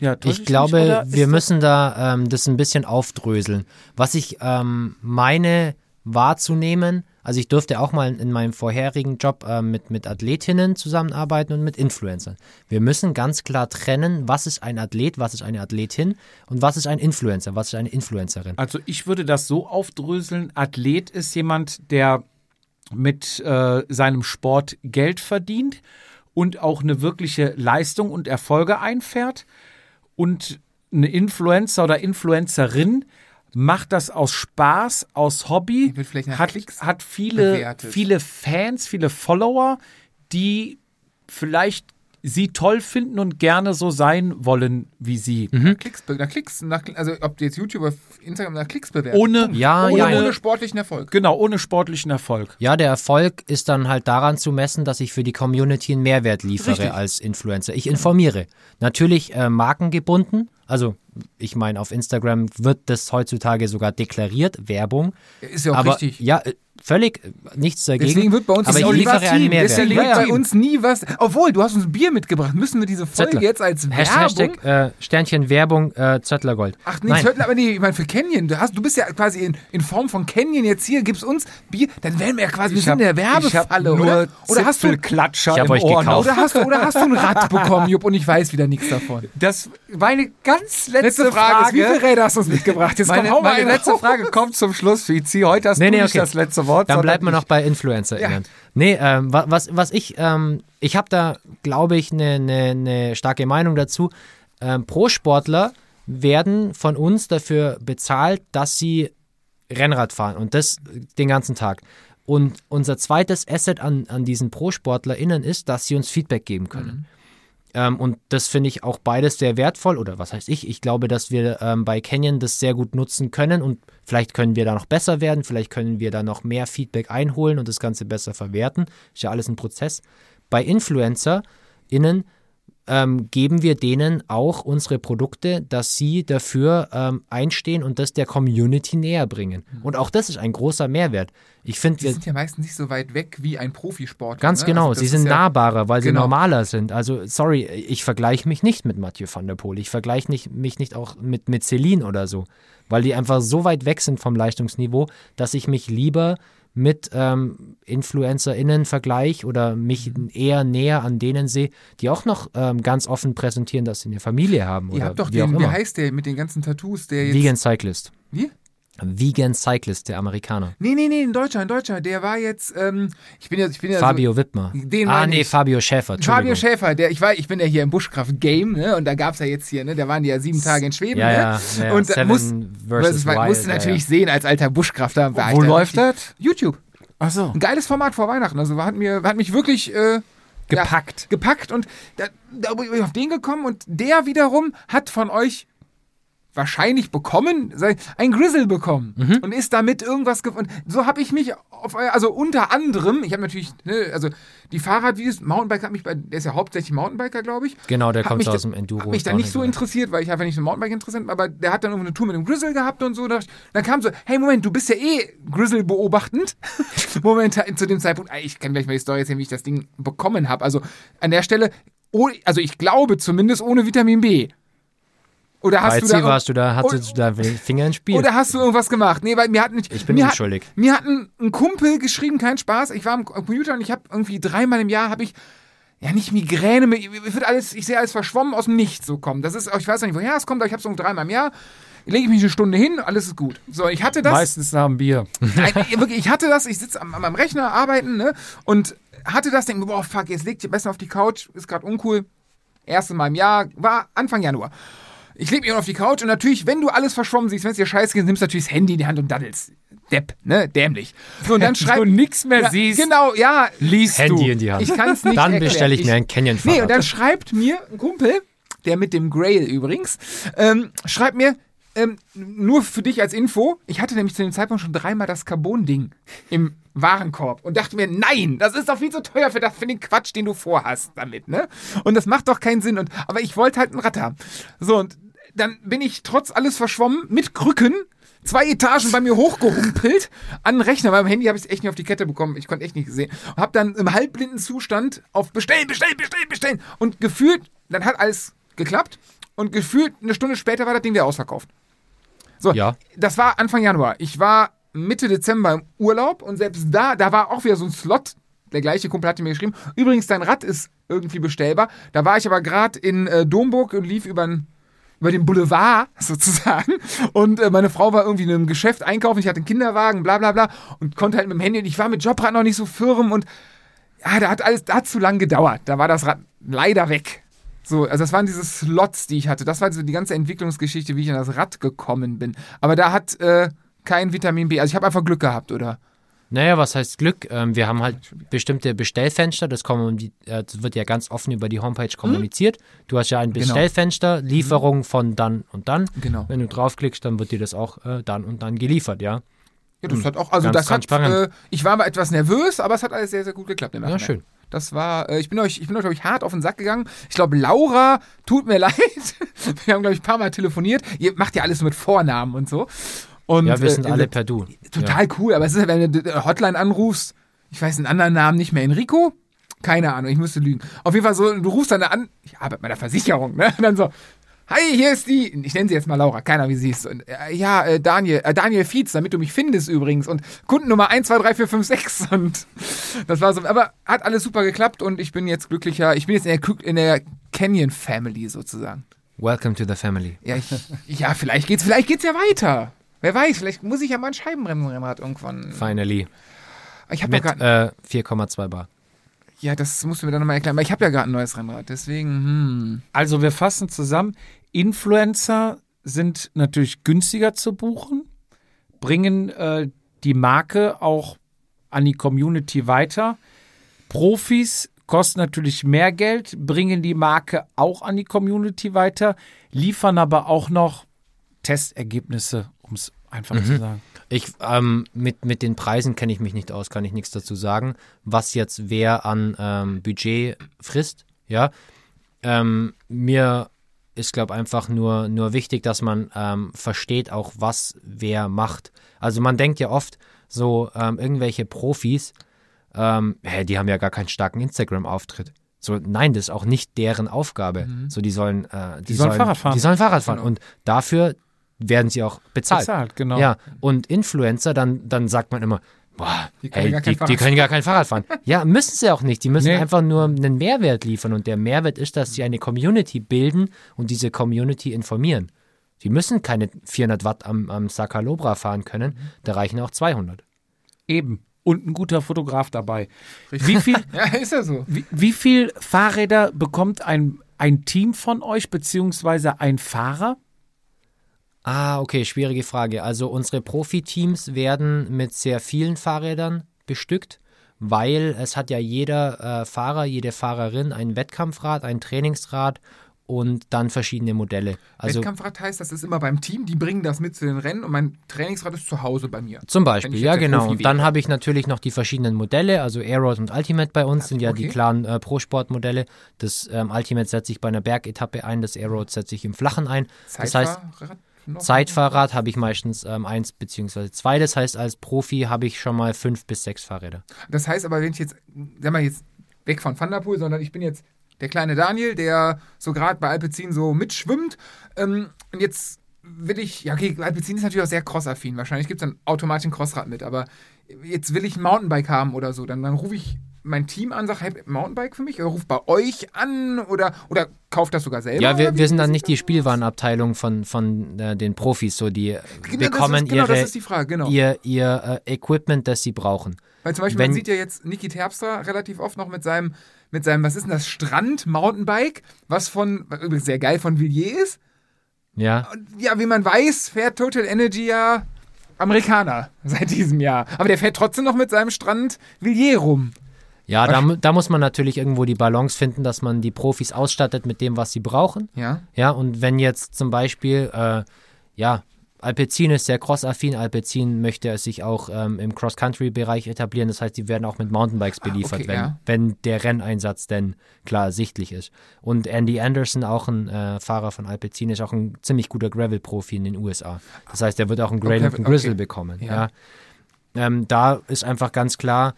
[SPEAKER 1] ja,
[SPEAKER 4] Ich glaube,
[SPEAKER 1] ist
[SPEAKER 4] wir müssen da ähm, das ein bisschen aufdröseln. Was ich ähm, meine wahrzunehmen, also ich durfte auch mal in meinem vorherigen Job ähm, mit, mit Athletinnen zusammenarbeiten und mit Influencern. Wir müssen ganz klar trennen, was ist ein Athlet, was ist eine Athletin und was ist ein Influencer, was ist eine Influencerin.
[SPEAKER 1] Also ich würde das so aufdröseln. Athlet ist jemand, der mit äh, seinem Sport Geld verdient und auch eine wirkliche Leistung und Erfolge einfährt. Und eine Influencer oder Influencerin macht das aus Spaß, aus Hobby, hat, hat viele,
[SPEAKER 2] bewertet.
[SPEAKER 1] viele Fans, viele Follower, die vielleicht sie toll finden und gerne so sein wollen wie sie.
[SPEAKER 2] Nach Klicks, nach Klicks, nach, also ob du jetzt YouTube oder Instagram nach Klicks bewerten.
[SPEAKER 1] Ohne,
[SPEAKER 4] Ja,
[SPEAKER 2] ohne,
[SPEAKER 4] ja,
[SPEAKER 2] ohne
[SPEAKER 4] ja.
[SPEAKER 2] sportlichen Erfolg.
[SPEAKER 1] genau, ohne sportlichen Erfolg.
[SPEAKER 4] Ja, der Erfolg ist dann halt daran zu messen, dass ich für die Community einen Mehrwert liefere
[SPEAKER 2] Richtig.
[SPEAKER 4] als Influencer. Ich informiere. Natürlich äh, markengebunden. Also, ich meine, auf Instagram wird das heutzutage sogar deklariert, Werbung.
[SPEAKER 2] Ist ja auch
[SPEAKER 4] aber
[SPEAKER 2] richtig.
[SPEAKER 4] ja, völlig äh, nichts dagegen.
[SPEAKER 2] Deswegen wird bei uns
[SPEAKER 4] aber
[SPEAKER 2] das
[SPEAKER 4] ich
[SPEAKER 2] nie
[SPEAKER 4] liefere einen. Mehrwert.
[SPEAKER 2] Deswegen
[SPEAKER 4] Ja,
[SPEAKER 2] wird
[SPEAKER 4] ja.
[SPEAKER 2] bei uns nie was. Obwohl, du hast uns Bier mitgebracht. Müssen wir diese Folge
[SPEAKER 4] Zettler.
[SPEAKER 2] jetzt als Werbung?
[SPEAKER 4] Hashtag äh, Sternchen Werbung äh, Zöttlergold.
[SPEAKER 2] Ach nee,
[SPEAKER 4] Nein.
[SPEAKER 2] Zöttler, aber nee, ich meine für Canyon. Du, hast, du bist ja quasi in, in Form von Canyon jetzt hier, gibst uns Bier, dann wären wir ja quasi, wir sind in der Werbefalle,
[SPEAKER 1] nur
[SPEAKER 2] oder? Oder hast du,
[SPEAKER 1] Zipfelklatscher
[SPEAKER 4] Ich hab euch
[SPEAKER 1] Ohr
[SPEAKER 4] gekauft.
[SPEAKER 1] noch.
[SPEAKER 2] oder, hast du, oder hast du ein Rad bekommen, Jupp, und ich weiß wieder nichts davon.
[SPEAKER 1] Das meine ganz letzte,
[SPEAKER 2] Letzte Frage, ist, wie viele Räder hast du uns mitgebracht? Jetzt
[SPEAKER 1] Meine,
[SPEAKER 2] komm,
[SPEAKER 1] meine
[SPEAKER 2] eine
[SPEAKER 1] letzte. Frage kommt zum Schluss, Vizi. Heute hast
[SPEAKER 4] Nee,
[SPEAKER 1] du
[SPEAKER 4] nee,
[SPEAKER 1] nicht
[SPEAKER 4] okay.
[SPEAKER 1] das letzte Wort.
[SPEAKER 4] Dann
[SPEAKER 1] sondern
[SPEAKER 4] bleibt man noch bei InfluencerInnen. Nee, ähm, wa- was, was ich, ähm, ich habe da, glaube ich, eine ne, ne starke Meinung dazu. Ähm, Pro-Sportler werden von uns dafür bezahlt, dass sie Rennrad fahren und das den ganzen Tag. Und unser zweites Asset an, an diesen Pro-SportlerInnen ist, dass sie uns Feedback geben können. Ähm, und das finde ich auch beides sehr wertvoll. Oder was heißt ich? Ich glaube, dass wir ähm, bei Canyon das sehr gut nutzen können und vielleicht können wir da noch besser werden, vielleicht können wir da noch mehr Feedback einholen und das Ganze besser verwerten. Ist ja alles ein Prozess. Bei InfluencerInnen ähm, geben wir denen auch unsere Produkte, dass sie dafür ähm, einstehen und das der Community näher bringen. Und auch das ist ein großer Mehrwert. Ich finde, wir
[SPEAKER 2] sind ja meistens nicht so weit weg wie ein Profisport.
[SPEAKER 4] Ganz
[SPEAKER 2] ne?
[SPEAKER 4] genau,
[SPEAKER 2] Also
[SPEAKER 4] sie sind
[SPEAKER 2] ja,
[SPEAKER 4] nahbarer, weil sie
[SPEAKER 2] Genau.
[SPEAKER 4] normaler sind. Also, sorry, ich vergleiche mich nicht mit Mathieu van der Poel. Ich vergleiche mich nicht auch mit, mit Celine oder so, weil die einfach so weit weg sind vom Leistungsniveau, dass ich mich lieber mit ähm, InfluencerInnen vergleiche oder mich
[SPEAKER 2] Mhm.
[SPEAKER 4] eher näher an denen sehe, die auch noch ähm, ganz offen präsentieren, dass sie eine Familie haben
[SPEAKER 2] Ihr
[SPEAKER 4] oder
[SPEAKER 2] habt doch den, wie heißt der mit den ganzen Tattoos, der jetzt.
[SPEAKER 4] Vegan Cyclist.
[SPEAKER 2] Wie?
[SPEAKER 4] Vegan Cyclist, der Amerikaner.
[SPEAKER 2] Nee, nee, nee, ein Deutscher, ein Deutscher. Der war jetzt, ähm, ich bin ja, ich bin ja
[SPEAKER 4] Fabio Wittmer.
[SPEAKER 2] den
[SPEAKER 4] ah, nee,
[SPEAKER 2] ich.
[SPEAKER 4] Fabio Schäfer.
[SPEAKER 2] so, Fabio. Schäfer, der, ich war, ich bin ja hier im Buschkraft-Game, ne, und da gab's ja jetzt hier, ne, da waren die ja sieben Tage in Schweden,
[SPEAKER 4] Ja,
[SPEAKER 2] ne,
[SPEAKER 4] ja, ja,
[SPEAKER 2] und da
[SPEAKER 4] Seven
[SPEAKER 2] muss,
[SPEAKER 4] versus Wild,
[SPEAKER 2] musste natürlich
[SPEAKER 4] ja.
[SPEAKER 2] sehen als alter Buschkrafter.
[SPEAKER 1] Wo
[SPEAKER 2] da
[SPEAKER 1] läuft das?
[SPEAKER 2] YouTube.
[SPEAKER 1] Ach so.
[SPEAKER 2] Ein geiles Format vor Weihnachten, also hat mir, hat mich wirklich, äh,
[SPEAKER 1] Gepackt.
[SPEAKER 2] Ja, gepackt und da, da bin ich auf den gekommen und der wiederum hat von euch wahrscheinlich bekommen, sei- ein Grizzle bekommen
[SPEAKER 4] Mhm.
[SPEAKER 2] und ist damit irgendwas gefunden. So habe ich mich auf also unter anderem, ich habe natürlich, ne, also die Fahrradvideos, Mountainbiker hat mich bei, der ist ja hauptsächlich Mountainbiker, glaube ich.
[SPEAKER 4] Genau, der kommt
[SPEAKER 2] mich
[SPEAKER 4] aus
[SPEAKER 2] da-
[SPEAKER 4] dem Enduro.
[SPEAKER 2] Hat mich da nicht so interessiert, weil ich einfach nicht so Mountainbike interessant bin, aber der hat dann irgendwie eine Tour mit dem Grizzle gehabt und so. Da- Dann kam so, hey Moment, du bist ja eh Grizzle beobachtend. Momentan zu dem Zeitpunkt, ich kann gleich mal die Story erzählen, wie ich das Ding bekommen habe. Also an der Stelle, oh, also ich glaube zumindest ohne Vitamin B. Oder hast
[SPEAKER 4] Bei
[SPEAKER 2] du da
[SPEAKER 4] warst du da, hattest du da Finger ins Spiel.
[SPEAKER 2] oder hast du irgendwas gemacht? Nee, weil mir hat nicht.
[SPEAKER 4] Ich bin
[SPEAKER 2] mir
[SPEAKER 4] unschuldig.
[SPEAKER 2] Hat, mir hat ein, ein Kumpel geschrieben, kein Spaß. Ich war am Computer und ich habe irgendwie dreimal im Jahr habe ich ja nicht Migräne, mir mir wird alles, ich sehe alles verschwommen aus dem Nichts so kommen. Das ist, ich weiß noch nicht, woher es kommt, aber ich habe es so dreimal im Jahr. Lege ich mich eine Stunde hin, alles ist gut. So, ich hatte das.
[SPEAKER 1] Meistens nach dem Bier.
[SPEAKER 2] Nein, wirklich, ich hatte das, ich sitze am, an meinem Rechner arbeiten, ne? Und hatte das, denke mir, boah, fuck, jetzt legt ihr besser auf die Couch, ist gerade uncool. Erstes Mal im Jahr, war Anfang Januar. Ich leg mich auf die Couch und natürlich, wenn du alles verschwommen siehst, wenn es dir scheiße geht, nimmst du natürlich das Handy in die Hand und daddelst. Depp, ne? Dämlich. So, und dann
[SPEAKER 1] Wenn
[SPEAKER 2] schreib.
[SPEAKER 1] du nichts mehr
[SPEAKER 2] ja,
[SPEAKER 1] siehst,
[SPEAKER 2] Genau, ja.
[SPEAKER 1] liest
[SPEAKER 4] Handy
[SPEAKER 1] du.
[SPEAKER 4] in die Hand.
[SPEAKER 2] Ich kann es nicht
[SPEAKER 4] Dann bestelle ich mir ein Canyon
[SPEAKER 2] Nee, und
[SPEAKER 4] Fahrrad.
[SPEAKER 2] dann schreibt mir ein Kumpel, der mit dem Grail übrigens, ähm, schreibt mir, ähm, nur für dich als Info, ich hatte nämlich zu dem Zeitpunkt schon dreimal das Carbon-Ding im Warenkorb und dachte mir, nein, das ist doch viel zu teuer für, das, für den Quatsch, den du vorhast damit, ne? Und das macht doch keinen Sinn. Und, aber ich wollte halt ein Rad haben. So, und dann bin ich trotz alles verschwommen mit Krücken zwei Etagen bei mir hochgehumpelt an den Rechner. Beim Handy habe ich es echt nicht auf die Kette bekommen. Ich konnte echt nicht sehen. Und habe dann im halbblinden Zustand auf bestellen, bestellen, bestellen, bestellen. Und gefühlt, dann hat alles geklappt. Und gefühlt eine Stunde später war das Ding wieder ausverkauft. So,
[SPEAKER 4] Ja.
[SPEAKER 2] das war Anfang Januar. Ich war Mitte Dezember im Urlaub und selbst da, da war auch wieder so ein Slot. Der gleiche Kumpel hatte mir geschrieben, übrigens, dein Rad ist irgendwie bestellbar. Da war ich aber gerade in äh, Domburg und lief über über den Boulevard sozusagen. Und äh, meine Frau war irgendwie in einem Geschäft einkaufen. Ich hatte einen Kinderwagen, bla bla bla. Und konnte halt mit dem Handy. Und ich war mit Jobrad noch nicht so firm. Und ja, da hat alles, da hat zu lang gedauert. Da war das Rad leider weg. So, also das waren diese Slots, die ich hatte. Das war so die ganze Entwicklungsgeschichte, wie ich an das Rad gekommen bin. Aber da hat äh, kein Vitamin B. Also ich habe einfach Glück gehabt, oder?
[SPEAKER 4] Naja, was heißt Glück? Ähm, wir haben halt bestimmte Bestellfenster, das, kommen, äh, das wird ja ganz offen über die Homepage kommuniziert. Du hast ja ein
[SPEAKER 2] Genau.
[SPEAKER 4] Bestellfenster, Lieferung von dann und dann.
[SPEAKER 2] Genau.
[SPEAKER 4] Wenn du draufklickst, dann wird dir das auch äh, dann und dann geliefert, ja.
[SPEAKER 2] Ja, das hat auch, also
[SPEAKER 4] Ganz
[SPEAKER 2] das hat,
[SPEAKER 4] transparent.
[SPEAKER 2] äh, ich war mal etwas nervös, aber es hat alles sehr, sehr gut geklappt.
[SPEAKER 4] Ja, schön.
[SPEAKER 2] Das war, äh, ich bin euch, ich bin euch, glaube ich, hart auf den Sack gegangen. Ich glaube, Laura, tut mir leid. Wir haben, glaube ich, ein paar Mal telefoniert. Ihr macht ja alles mit Vornamen und so. Und,
[SPEAKER 4] Ja, wir sind
[SPEAKER 2] äh,
[SPEAKER 4] alle per Du.
[SPEAKER 2] Total cool, aber es ist, wenn du eine Hotline anrufst, ich weiß einen anderen Namen nicht mehr, Enrico? Keine Ahnung, ich müsste lügen. Auf jeden Fall so, du rufst dann an, ich arbeite bei der Versicherung, ne? Und dann so, hi, hier ist die, ich nenne sie jetzt mal Laura, keiner wie sie ist. Und, äh, ja, äh, Daniel, äh, Daniel Fietz, damit du mich findest übrigens. Und Kundennummer 1, 2, 3, 4, 5, 6. Und das war so, aber hat alles super geklappt und ich bin jetzt glücklicher, ich bin jetzt in der, in der Canyon Family sozusagen.
[SPEAKER 4] Welcome to the family.
[SPEAKER 2] Ja, ich, ja, vielleicht geht's, vielleicht geht's ja weiter. Wer weiß, vielleicht muss ich ja mal ein Scheibenbremsenrad irgendwann.
[SPEAKER 4] Finally.
[SPEAKER 2] Ich habe
[SPEAKER 4] Mit
[SPEAKER 2] gerade.
[SPEAKER 4] äh, 4,2 Bar.
[SPEAKER 2] Ja, das musst du mir dann nochmal erklären. Aber ich habe ja gerade ein neues Rennrad, deswegen, hm.
[SPEAKER 1] Also wir fassen zusammen. Influencer sind natürlich günstiger zu buchen, bringen äh, die Marke auch an die Community weiter. Profis kosten natürlich mehr Geld, bringen die Marke auch an die Community weiter, liefern aber auch noch Testergebnisse, um es einfach zu sagen.
[SPEAKER 4] Ich, ähm, mit, mit den Preisen kenne ich mich nicht aus, kann ich nichts dazu sagen, was jetzt wer an ähm, Budget frisst, ja. Ähm, mir ist, glaube einfach nur, nur wichtig, dass man ähm, versteht auch, was wer macht. Also man denkt ja oft so, ähm, irgendwelche Profis, ähm, hä, die haben ja gar keinen starken Instagram-Auftritt. So, nein, das ist auch nicht deren Aufgabe. So, die sollen, äh, die,
[SPEAKER 1] sollen Fahrrad fahren.
[SPEAKER 4] Die sollen Fahrrad fahren.
[SPEAKER 2] Genau.
[SPEAKER 4] Und dafür werden sie auch bezahlt.
[SPEAKER 1] Bezahlt, genau.
[SPEAKER 4] Ja, und Influencer, dann, dann sagt man immer, boah,
[SPEAKER 2] Die können
[SPEAKER 4] hey,
[SPEAKER 2] gar kein
[SPEAKER 4] die, die
[SPEAKER 2] Fahrrad
[SPEAKER 4] können gar kein Fahrrad fahren. ja, müssen sie auch nicht. Die müssen
[SPEAKER 1] Nee.
[SPEAKER 4] einfach nur einen Mehrwert liefern. Und der Mehrwert ist, dass sie eine Community bilden und diese Community informieren. Die müssen keine 400 Watt am, am Sakalobra fahren können. Da reichen auch 200.
[SPEAKER 1] Eben. Und ein guter Fotograf dabei. Wie viel,
[SPEAKER 2] Ja, ist ja so.
[SPEAKER 1] wie, wie viel Fahrräder bekommt ein, ein Team von euch, beziehungsweise ein Fahrer?
[SPEAKER 4] Ah, okay, schwierige Frage. Also unsere Profiteams werden mit sehr vielen Fahrrädern bestückt, weil es hat ja jeder äh, Fahrer, jede Fahrerin ein Wettkampfrad, ein Trainingsrad und dann verschiedene Modelle. Also
[SPEAKER 2] Wettkampfrad heißt, das ist immer beim Team, die bringen das mit zu den Rennen und mein Trainingsrad ist zu Hause bei mir.
[SPEAKER 4] zum Beispiel, ja genau. Und dann habe ich natürlich noch die verschiedenen Modelle, also Aeroad und Ultimate bei uns sind ja die
[SPEAKER 2] okay.
[SPEAKER 4] klaren äh, Pro-Sport-Modelle. Das ähm, Ultimate setze ich bei einer Bergetappe ein, das Aeroad setze ich im Flachen ein. Das heißt,
[SPEAKER 2] Zeitfahrrad
[SPEAKER 4] habe ich meistens ähm, eins beziehungsweise zwei. Das heißt, als Profi habe ich schon mal fünf bis sechs Fahrräder.
[SPEAKER 2] Das heißt aber, wenn ich jetzt, sag mal jetzt weg von Thunderpool, sondern ich bin jetzt der kleine Daniel, der so gerade bei Alpecin so mitschwimmt. Ähm, und jetzt will ich, ja okay, Alpecin ist natürlich auch sehr crossaffin. Wahrscheinlich gibt es dann automatisch ein Crossrad mit, aber jetzt will ich ein Mountainbike haben oder so. Dann, dann rufe ich mein Team an, sage, hey, Mountainbike für mich? Oder ruf bei euch an oder, oder kauft das sogar selber?
[SPEAKER 4] Ja, wir, wir sind dann nicht die? Spielwarenabteilung von, von äh, den Profis, so die
[SPEAKER 2] Genau,
[SPEAKER 4] bekommen
[SPEAKER 2] das ist, genau,
[SPEAKER 4] ihre,
[SPEAKER 2] die Frage, genau.
[SPEAKER 4] ihr, ihr äh, Equipment, das sie brauchen.
[SPEAKER 2] Weil zum Beispiel,
[SPEAKER 4] Wenn-
[SPEAKER 2] man sieht ja jetzt Niki Terpstra relativ oft noch mit seinem, mit seinem, was ist denn das, Strand-Mountainbike, was von, was übrigens sehr geil von Villiers ist.
[SPEAKER 4] Ja,
[SPEAKER 2] Und ja, wie man weiß, fährt Total Energy ja Amerikaner seit diesem Jahr. Aber der fährt trotzdem noch mit seinem Strand Villiers rum.
[SPEAKER 4] Ja da, da muss man natürlich irgendwo die Balance finden, dass man die Profis ausstattet mit dem, was sie brauchen.
[SPEAKER 2] Ja.
[SPEAKER 4] Ja, und wenn jetzt zum Beispiel, äh, ja, Alpecin ist sehr crossaffin, Alpecin möchte es sich auch ähm, im Cross-Country-Bereich etablieren, das heißt, die werden auch mit Mountainbikes beliefert,
[SPEAKER 2] okay,
[SPEAKER 4] wenn,
[SPEAKER 2] ja.
[SPEAKER 4] wenn der Renneinsatz denn klar ersichtlich ist. Und Andy Anderson, auch ein äh, Fahrer von Alpecin, ist auch ein ziemlich guter Gravel-Profi in den USA. Das heißt, er wird auch einen Grail
[SPEAKER 2] Okay,
[SPEAKER 4] Grizzle
[SPEAKER 2] okay.
[SPEAKER 4] bekommen.
[SPEAKER 2] Ja.
[SPEAKER 4] Ja. Ähm, da ist einfach ganz klar,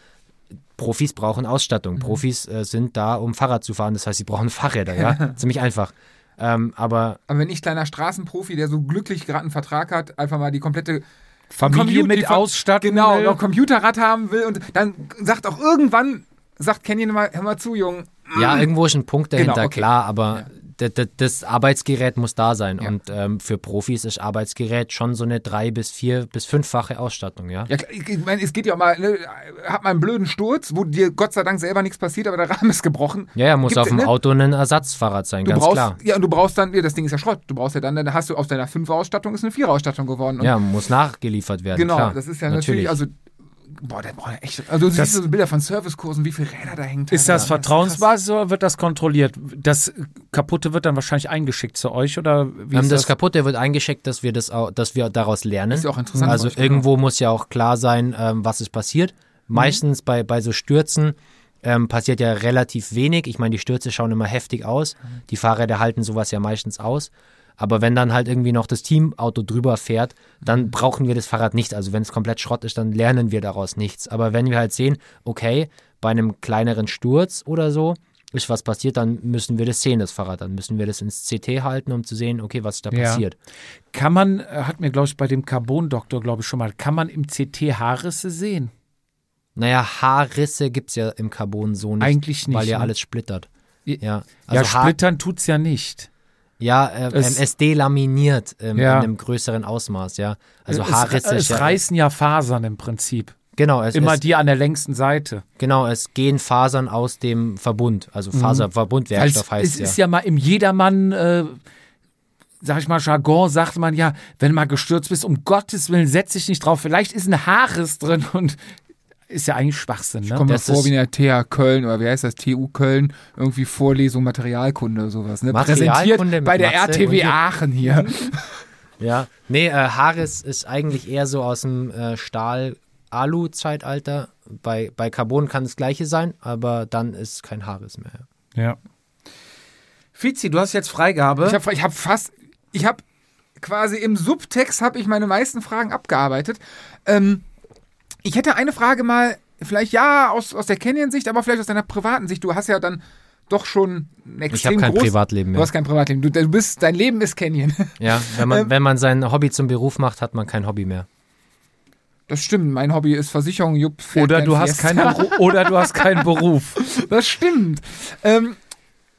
[SPEAKER 4] Profis brauchen
[SPEAKER 2] Mhm.
[SPEAKER 4] Ausstattung. Profis äh, sind da, um Fahrrad zu fahren. Das heißt, sie brauchen Fahrräder, ja. Ziemlich einfach. Ähm, aber
[SPEAKER 2] Aber wenn ich kleiner Straßenprofi, der so glücklich gerade einen Vertrag hat, einfach mal die komplette
[SPEAKER 1] Familie
[SPEAKER 2] Commu-
[SPEAKER 1] mit ausstatten
[SPEAKER 2] Genau,
[SPEAKER 1] will.
[SPEAKER 2] noch Computerrad haben will und dann sagt auch irgendwann, sagt Canyon mal, hör mal zu, Jung.
[SPEAKER 4] ja, irgendwo ist ein Punkt dahinter,
[SPEAKER 2] Genau, okay.
[SPEAKER 4] klar, aber d- das Arbeitsgerät muss da sein.
[SPEAKER 2] Ja.
[SPEAKER 4] Und ähm, für Profis ist Arbeitsgerät schon so eine drei- bis vier- bis fünffache Ausstattung, ja.
[SPEAKER 2] Ja, ich meine, es geht ja auch mal, ne, hat mal einen blöden Sturz, wo dir Gott sei Dank selber nichts passiert, aber der Rahmen ist gebrochen.
[SPEAKER 4] Ja, ja, muss
[SPEAKER 2] Gibt-
[SPEAKER 4] auf dem
[SPEAKER 2] ne?
[SPEAKER 4] Auto ein Ersatzfahrrad sein,
[SPEAKER 2] Du
[SPEAKER 4] ganz
[SPEAKER 2] brauchst,
[SPEAKER 4] klar.
[SPEAKER 2] ja, und du brauchst dann, ja, das Ding ist ja Schrott. Du brauchst ja dann, dann hast du aus deiner 5er Ausstattung ist eine 4er Ausstattung geworden. Und
[SPEAKER 4] Ja, muss nachgeliefert werden,
[SPEAKER 2] genau,
[SPEAKER 4] klar.
[SPEAKER 2] das ist ja natürlich, also boah, der braucht ja echt. Also, du
[SPEAKER 1] Das-
[SPEAKER 2] siehst so Bilder von Servicekursen, wie viele Räder da hängen.
[SPEAKER 1] Ist das. Vertrauensbasis oder wird das kontrolliert? Das Kaputte wird dann wahrscheinlich eingeschickt zu euch oder wie
[SPEAKER 4] Ähm,
[SPEAKER 1] ist
[SPEAKER 4] das,
[SPEAKER 1] das?
[SPEAKER 4] Kaputte wird eingeschickt, dass wir das auch, dass wir daraus lernen.
[SPEAKER 2] Ist ja auch interessant.
[SPEAKER 4] Also
[SPEAKER 2] euch, genau.
[SPEAKER 4] irgendwo muss ja auch klar sein, ähm, was ist passiert. Meistens bei, bei so Stürzen ähm, passiert ja relativ wenig. Ich meine, die Stürze schauen immer heftig aus. Die Fahrräder halten sowas ja meistens aus. Aber wenn dann halt irgendwie noch das Teamauto drüber fährt, dann brauchen wir das Fahrrad nicht. Also wenn es komplett Schrott ist, dann lernen wir daraus nichts. Aber wenn wir halt sehen, okay, bei einem kleineren Sturz oder so ist was passiert, dann müssen wir das sehen, das Fahrrad. Dann müssen wir das ins CT halten, um zu sehen, okay, was ist da
[SPEAKER 1] Ja.
[SPEAKER 4] passiert.
[SPEAKER 1] Kann man, äh, hat mir glaube ich bei dem Carbon-Doktor glaube ich schon mal, kann man im CT Haarrisse sehen?
[SPEAKER 4] Naja, Haarrisse gibt es ja im Carbon so nicht.
[SPEAKER 1] Eigentlich nicht,
[SPEAKER 4] Weil ja
[SPEAKER 1] ne?
[SPEAKER 4] alles splittert.
[SPEAKER 1] Ja,
[SPEAKER 4] Ja,
[SPEAKER 1] ja,
[SPEAKER 4] also Haar,
[SPEAKER 1] splittern tut's ja nicht.
[SPEAKER 4] Ja äh,
[SPEAKER 1] Es-
[SPEAKER 4] ähm, es delaminiert ähm,
[SPEAKER 1] Ja.
[SPEAKER 4] in einem größeren Ausmaß, ja. Also
[SPEAKER 1] es,
[SPEAKER 4] Haarrisse
[SPEAKER 1] es
[SPEAKER 4] ja,
[SPEAKER 1] reißen ja Fasern im Prinzip.
[SPEAKER 4] genau, es,
[SPEAKER 1] Immer
[SPEAKER 4] es,
[SPEAKER 1] die an der längsten Seite.
[SPEAKER 4] genau, es gehen Fasern aus dem Verbund, also Faserverbundwerkstoff
[SPEAKER 1] Als,
[SPEAKER 4] heißt
[SPEAKER 1] es
[SPEAKER 4] ja.
[SPEAKER 1] ist ja mal im Jedermann, äh, sag ich mal, Jargon sagt man ja, wenn du mal gestürzt bist, um Gottes Willen, setz dich nicht drauf. Vielleicht ist ein Haarriss drin und ist ja eigentlich Schwachsinn, ne?
[SPEAKER 2] Kommt mir
[SPEAKER 4] Das
[SPEAKER 2] vor wie in der TH Köln oder wie heißt das, TU Köln, irgendwie Vorlesung Materialkunde oder sowas. Ne?
[SPEAKER 4] Materialkunde
[SPEAKER 2] Präsentiert
[SPEAKER 4] mit
[SPEAKER 2] bei der
[SPEAKER 4] Matze
[SPEAKER 2] RTW. Aachen hier.
[SPEAKER 4] Ja, nee, äh, Haares ist eigentlich eher so aus dem äh, Stahl-Alu-Zeitalter. Bei, bei Carbon kann das gleiche sein, aber dann ist kein Haares mehr.
[SPEAKER 1] Ja. Fizi, du hast jetzt Freigabe.
[SPEAKER 2] Ich habe ich hab fast, ich habe quasi im Subtext habe ich meine meisten Fragen abgearbeitet. Ähm, ich hätte eine Frage mal, vielleicht ja aus, aus der Canyon-Sicht, aber vielleicht aus deiner privaten Sicht. Du hast ja dann doch schon ein extrem
[SPEAKER 4] Ich habe kein
[SPEAKER 2] groß,
[SPEAKER 4] Privatleben
[SPEAKER 2] Du
[SPEAKER 4] mehr.
[SPEAKER 2] hast kein Privatleben. Du, du bist, dein Leben ist Canyon.
[SPEAKER 4] Ja, wenn man,
[SPEAKER 2] Ähm,
[SPEAKER 4] wenn man sein Hobby zum Beruf macht, hat man kein Hobby mehr.
[SPEAKER 2] Das stimmt. Mein Hobby ist Versicherung. Jupp
[SPEAKER 1] oder, du hast keinen oder du hast keinen Beruf.
[SPEAKER 2] Das stimmt. Ähm,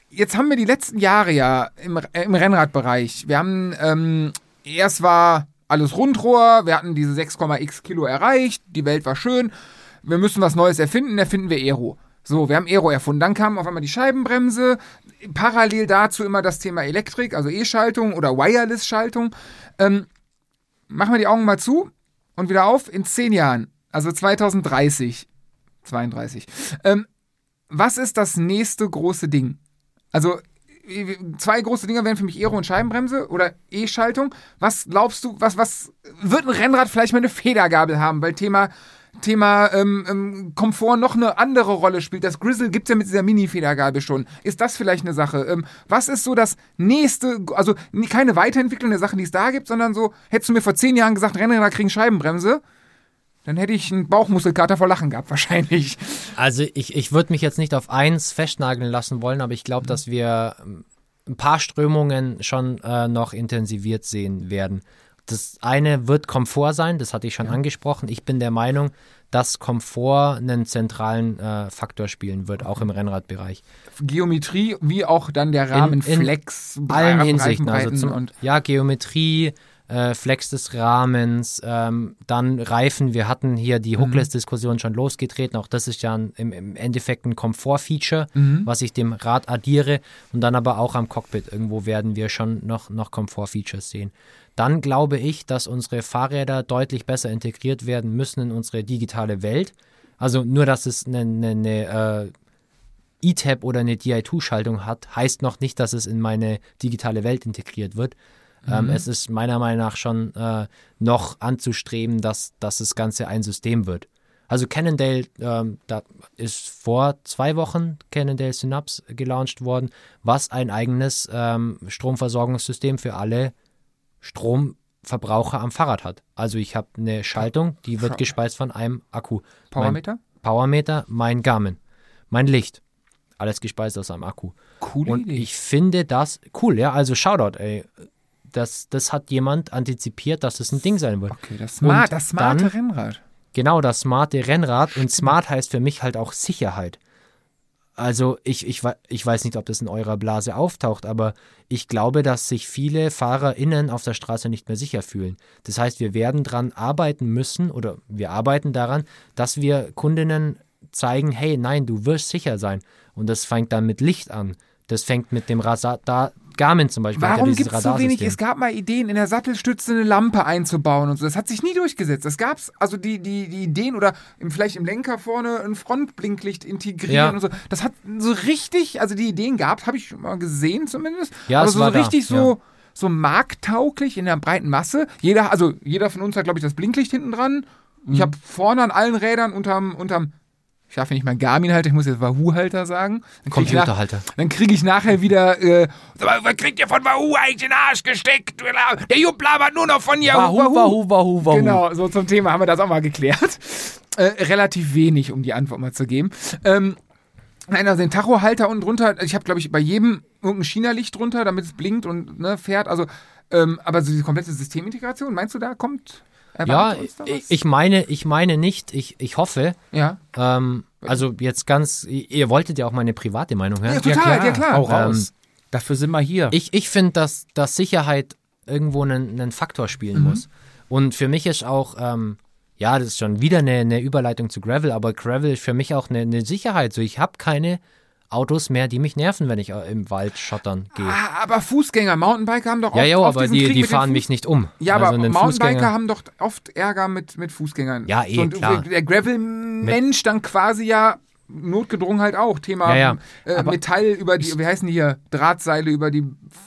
[SPEAKER 2] jetzt haben wir die letzten Jahre ja im, äh, im Rennradbereich. Wir haben, ähm, erst war alles Rundrohr, wir hatten diese 6,x Kilo erreicht, die Welt war schön. Wir müssen was Neues erfinden, erfinden wir Aero. So, wir haben Aero erfunden. Dann kam auf einmal die Scheibenbremse. Parallel dazu immer das Thema Elektrik, also E-Schaltung oder Wireless-Schaltung. Ähm, machen wir die Augen mal zu und wieder auf. In zehn Jahren, also 2030, 32. Ähm, was ist das nächste große Ding? Also, zwei große Dinge wären für mich Aero und Scheibenbremse oder E-Schaltung. Was glaubst du, was, was wird ein Rennrad vielleicht mal eine Federgabel haben? Weil Thema, Thema ähm, ähm, Komfort noch eine andere Rolle spielt. Das Grizzle gibt es ja mit dieser Mini-Federgabel schon. Ist das vielleicht eine Sache? Ähm, was ist so das nächste, also keine Weiterentwicklung der Sachen, die es da gibt, sondern so, hättest du mir vor zehn Jahren gesagt, Rennräder kriegen Scheibenbremse, dann hätte ich einen Bauchmuskelkater vor Lachen gehabt, wahrscheinlich.
[SPEAKER 4] Also ich, ich würde mich jetzt nicht auf eins festnageln lassen wollen, aber ich glaube, dass wir ähm, ein paar Strömungen schon äh, noch intensiviert sehen werden. Das eine wird Komfort sein, das hatte ich schon angesprochen. Ich bin der Meinung, dass Komfort einen zentralen äh, Faktor spielen wird, auch im Rennradbereich.
[SPEAKER 2] Geometrie, wie auch dann der Rahmenflex,
[SPEAKER 4] allen
[SPEAKER 2] Bre-
[SPEAKER 4] Hinsichten. Also zum, ja, Geometrie, äh, Flex des Rahmens, ähm, dann Reifen. Wir hatten hier
[SPEAKER 2] Mhm.
[SPEAKER 4] die Hookless-Diskussion schon losgetreten. Auch das ist ja ein, im, im Endeffekt ein Komfort-Feature,
[SPEAKER 2] Mhm.
[SPEAKER 4] was ich dem Rad addiere. Und dann aber auch am Cockpit. Irgendwo werden wir schon noch, noch Komfort-Features sehen. Dann glaube ich, dass unsere Fahrräder deutlich besser integriert werden müssen in unsere digitale Welt. Also nur, dass es eine, eine, eine äh, E-Tab oder eine DI2-Schaltung hat, heißt noch nicht, dass es in meine digitale Welt integriert wird. Ähm, es ist meiner Meinung nach schon äh, noch anzustreben, dass, dass das Ganze ein System wird. Also Cannondale, ähm, da ist vor zwei Wochen Cannondale Synapse gelauncht worden, was ein eigenes ähm, Stromversorgungssystem für alle Stromverbraucher am Fahrrad hat. Also ich habe eine Schaltung, die wird gespeist von einem Akku. Mein,
[SPEAKER 2] Powermeter?
[SPEAKER 4] Powermeter, mein Garmin, mein Licht. Alles gespeist aus einem Akku.
[SPEAKER 2] Coole
[SPEAKER 4] Und ich finde das cool, ja. Also Shoutout, ey. Das, das hat jemand antizipiert, dass es ein Ding sein wird.
[SPEAKER 2] okay, das, smart,
[SPEAKER 4] Und
[SPEAKER 2] das smarte
[SPEAKER 4] dann-
[SPEAKER 2] Rennrad.
[SPEAKER 4] Genau, das smarte Rennrad. Und smart heißt für mich halt auch Sicherheit. Also ich, ich, ich weiß nicht, ob das in eurer Blase auftaucht, aber ich glaube, dass sich viele FahrerInnen auf der Straße nicht mehr sicher fühlen. Das heißt, wir werden daran arbeiten müssen oder wir arbeiten daran, dass wir Kundinnen zeigen, hey, nein, du wirst sicher sein. Und das fängt dann mit Licht an. Das fängt mit dem Radar, da, Garmin zum Beispiel.
[SPEAKER 2] Warum gibt es so wenig? Es gab mal Ideen, in der Sattelstütze eine Lampe einzubauen und so. Das hat sich nie durchgesetzt. Das gab's, also die, die, die Ideen oder im, vielleicht im Lenker vorne ein Frontblinklicht integrieren
[SPEAKER 4] Ja.
[SPEAKER 2] und so. Das hat so richtig, also die Ideen gab, habe ich mal gesehen zumindest.
[SPEAKER 4] Ja,
[SPEAKER 2] aber
[SPEAKER 4] es
[SPEAKER 2] so
[SPEAKER 4] war da,
[SPEAKER 2] richtig so.
[SPEAKER 4] ja.
[SPEAKER 2] So markttauglich in der breiten Masse. Jeder, also jeder von uns hat, glaube ich, das Blinklicht hinten dran.
[SPEAKER 4] Mhm.
[SPEAKER 2] Ich habe vorne an allen Rädern unterm, unterm ich darf nicht mal Garmin-Halter, ich muss jetzt Wahoo-Halter sagen. Dann nach-
[SPEAKER 4] Computerhalter.
[SPEAKER 2] dann kriege ich nachher wieder, äh, "Sag mal, was kriegt ihr von Wahoo eigentlich in den Arsch gesteckt? Der Jupp labert nur noch von Yahoo,
[SPEAKER 1] Wahoo, Wahoo, Wahoo, Wahoo.
[SPEAKER 2] Genau, so zum Thema haben wir das auch mal geklärt. Äh, relativ wenig, um die Antwort mal zu geben. Ähm, nein, also den Tachohalter unten drunter, ich habe, glaube ich, bei jedem irgendein China-Licht drunter, damit es blinkt und ne, fährt. Also, ähm, aber so diese komplette Systemintegration, meinst du, da kommt
[SPEAKER 4] Ja, ich, ich meine, ich meine nicht, ich, ich hoffe,
[SPEAKER 2] ja.
[SPEAKER 4] ähm, also jetzt ganz, ihr wolltet ja auch meine private Meinung hören.
[SPEAKER 2] Ja, total, ja klar.
[SPEAKER 1] Hau
[SPEAKER 4] Ähm,
[SPEAKER 1] raus. Dafür sind wir hier.
[SPEAKER 4] Ich, ich finde, dass, dass Sicherheit irgendwo einen, einen Faktor spielen
[SPEAKER 2] Mhm.
[SPEAKER 4] muss. Und für mich ist auch, ähm, ja, das ist schon wieder eine, eine Überleitung zu Gravel, aber Gravel ist für mich auch eine, eine Sicherheit. So, ich habe keine Autos mehr, die mich nerven, wenn ich äh, im Wald schottern gehe.
[SPEAKER 2] Ah, aber Fußgänger, Mountainbiker haben doch
[SPEAKER 4] ja,
[SPEAKER 2] oft,
[SPEAKER 4] ja,
[SPEAKER 2] oft
[SPEAKER 4] aber die,
[SPEAKER 2] Krieg
[SPEAKER 4] die fahren mich nicht um.
[SPEAKER 2] Ja, aber
[SPEAKER 4] also einen
[SPEAKER 2] Mountainbiker haben doch oft Ärger mit, mit Fußgängern.
[SPEAKER 4] Ja, eh,
[SPEAKER 2] und
[SPEAKER 4] klar.
[SPEAKER 2] Der Gravel-Mensch dann quasi ja notgedrungen halt auch. Thema
[SPEAKER 4] Ja, ja.
[SPEAKER 2] Äh, Metall über die, wie heißen die hier, Drahtseile über die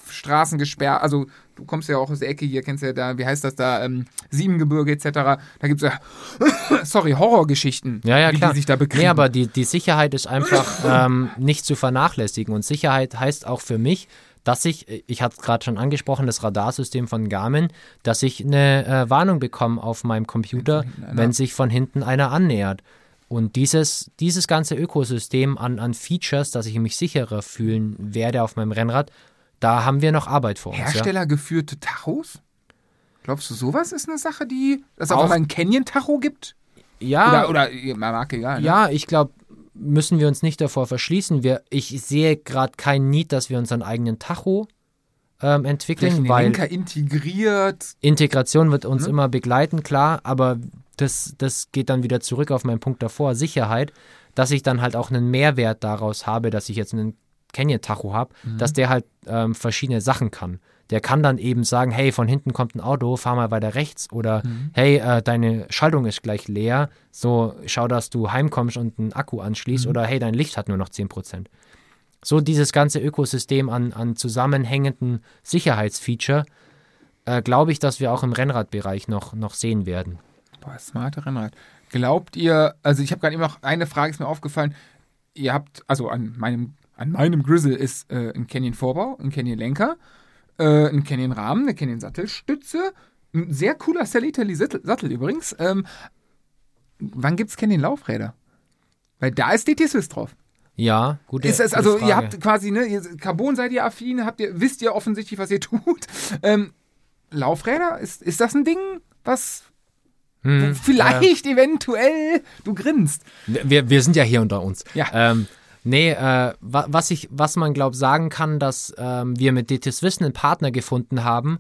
[SPEAKER 2] Straßen gesperrt. Also du kommst ja auch aus der Ecke hier, kennst ja da, wie heißt das da, ähm, Siebengebirge etc. Da gibt es ja, sorry, Horrorgeschichten,
[SPEAKER 4] Ja, ja,
[SPEAKER 2] wie
[SPEAKER 4] klar.
[SPEAKER 2] die sich da bekriegen.
[SPEAKER 4] Nee, aber die, die Sicherheit ist einfach ähm, nicht zu vernachlässigen. Und Sicherheit heißt auch für mich, dass ich, ich hatte es gerade schon angesprochen, das Radarsystem von Garmin, dass ich eine äh, Warnung bekomme auf meinem Computer, wenn sich von hinten einer annähert. Und dieses, dieses ganze Ökosystem an, an Features, dass ich mich sicherer fühlen werde auf meinem Rennrad, da haben wir noch Arbeit vor uns. Ja?
[SPEAKER 2] Herstellergeführte Tachos? Glaubst du, sowas ist eine Sache, die, dass es auch
[SPEAKER 4] Auch-
[SPEAKER 2] mal ein Canyon-Tacho gibt?
[SPEAKER 4] Ja,
[SPEAKER 2] Oder, oder, Marke, egal. ne?
[SPEAKER 4] Ja, ich glaube, müssen wir uns nicht davor verschließen. Wir, ich sehe gerade keinen Need, dass wir unseren eigenen Tacho ähm, entwickeln, weil
[SPEAKER 2] Lenker integriert.
[SPEAKER 4] Integration wird uns
[SPEAKER 2] Ne?
[SPEAKER 4] immer begleiten, klar, aber das, das geht dann wieder zurück auf meinen Punkt davor, Sicherheit, dass ich dann halt auch einen Mehrwert daraus habe, dass ich jetzt einen Canyon-Tacho habe,
[SPEAKER 2] Mhm.
[SPEAKER 4] dass der halt ähm, verschiedene Sachen kann. Der kann dann eben sagen, hey, von hinten kommt ein Auto, fahr mal weiter rechts oder
[SPEAKER 2] Mhm.
[SPEAKER 4] hey, äh, deine Schaltung ist gleich leer, so schau, dass du heimkommst und einen Akku anschließt
[SPEAKER 2] Mhm.
[SPEAKER 4] oder hey, dein Licht hat nur noch 10%. So dieses ganze Ökosystem an, an zusammenhängenden Sicherheitsfeature, äh, glaube ich, dass wir auch im Rennradbereich noch, noch sehen werden.
[SPEAKER 2] Boah, smarte Rennrad. Glaubt ihr, also ich habe gerade eben noch eine Frage, ist mir aufgefallen. Ihr habt, also an meinem, an meinem Grizzle ist äh, ein Canyon Vorbau, ein Canyon Lenker, äh, ein Canyon Rahmen, eine Canyon Sattelstütze. Ein sehr cooler Sally Sattel, Sattel übrigens. Ähm, wann gibt's Canyon Laufräder? Weil da ist DT Swiss drauf.
[SPEAKER 4] Ja, gute,
[SPEAKER 2] Ist es, also
[SPEAKER 4] Frage.
[SPEAKER 2] ihr habt quasi, ne, ihr, Carbon seid ihr affin, habt ihr, wisst ihr offensichtlich, was ihr tut. Ähm, Laufräder, ist, ist das ein Ding, was
[SPEAKER 4] Hm,
[SPEAKER 2] vielleicht eventuell, du grinst.
[SPEAKER 4] Wir, wir sind ja hier unter uns.
[SPEAKER 2] Ja.
[SPEAKER 4] Ähm, nee, äh, wa- was, ich, was man, glaube sagen kann, dass ähm, wir mit DT Swiss einen Partner gefunden haben,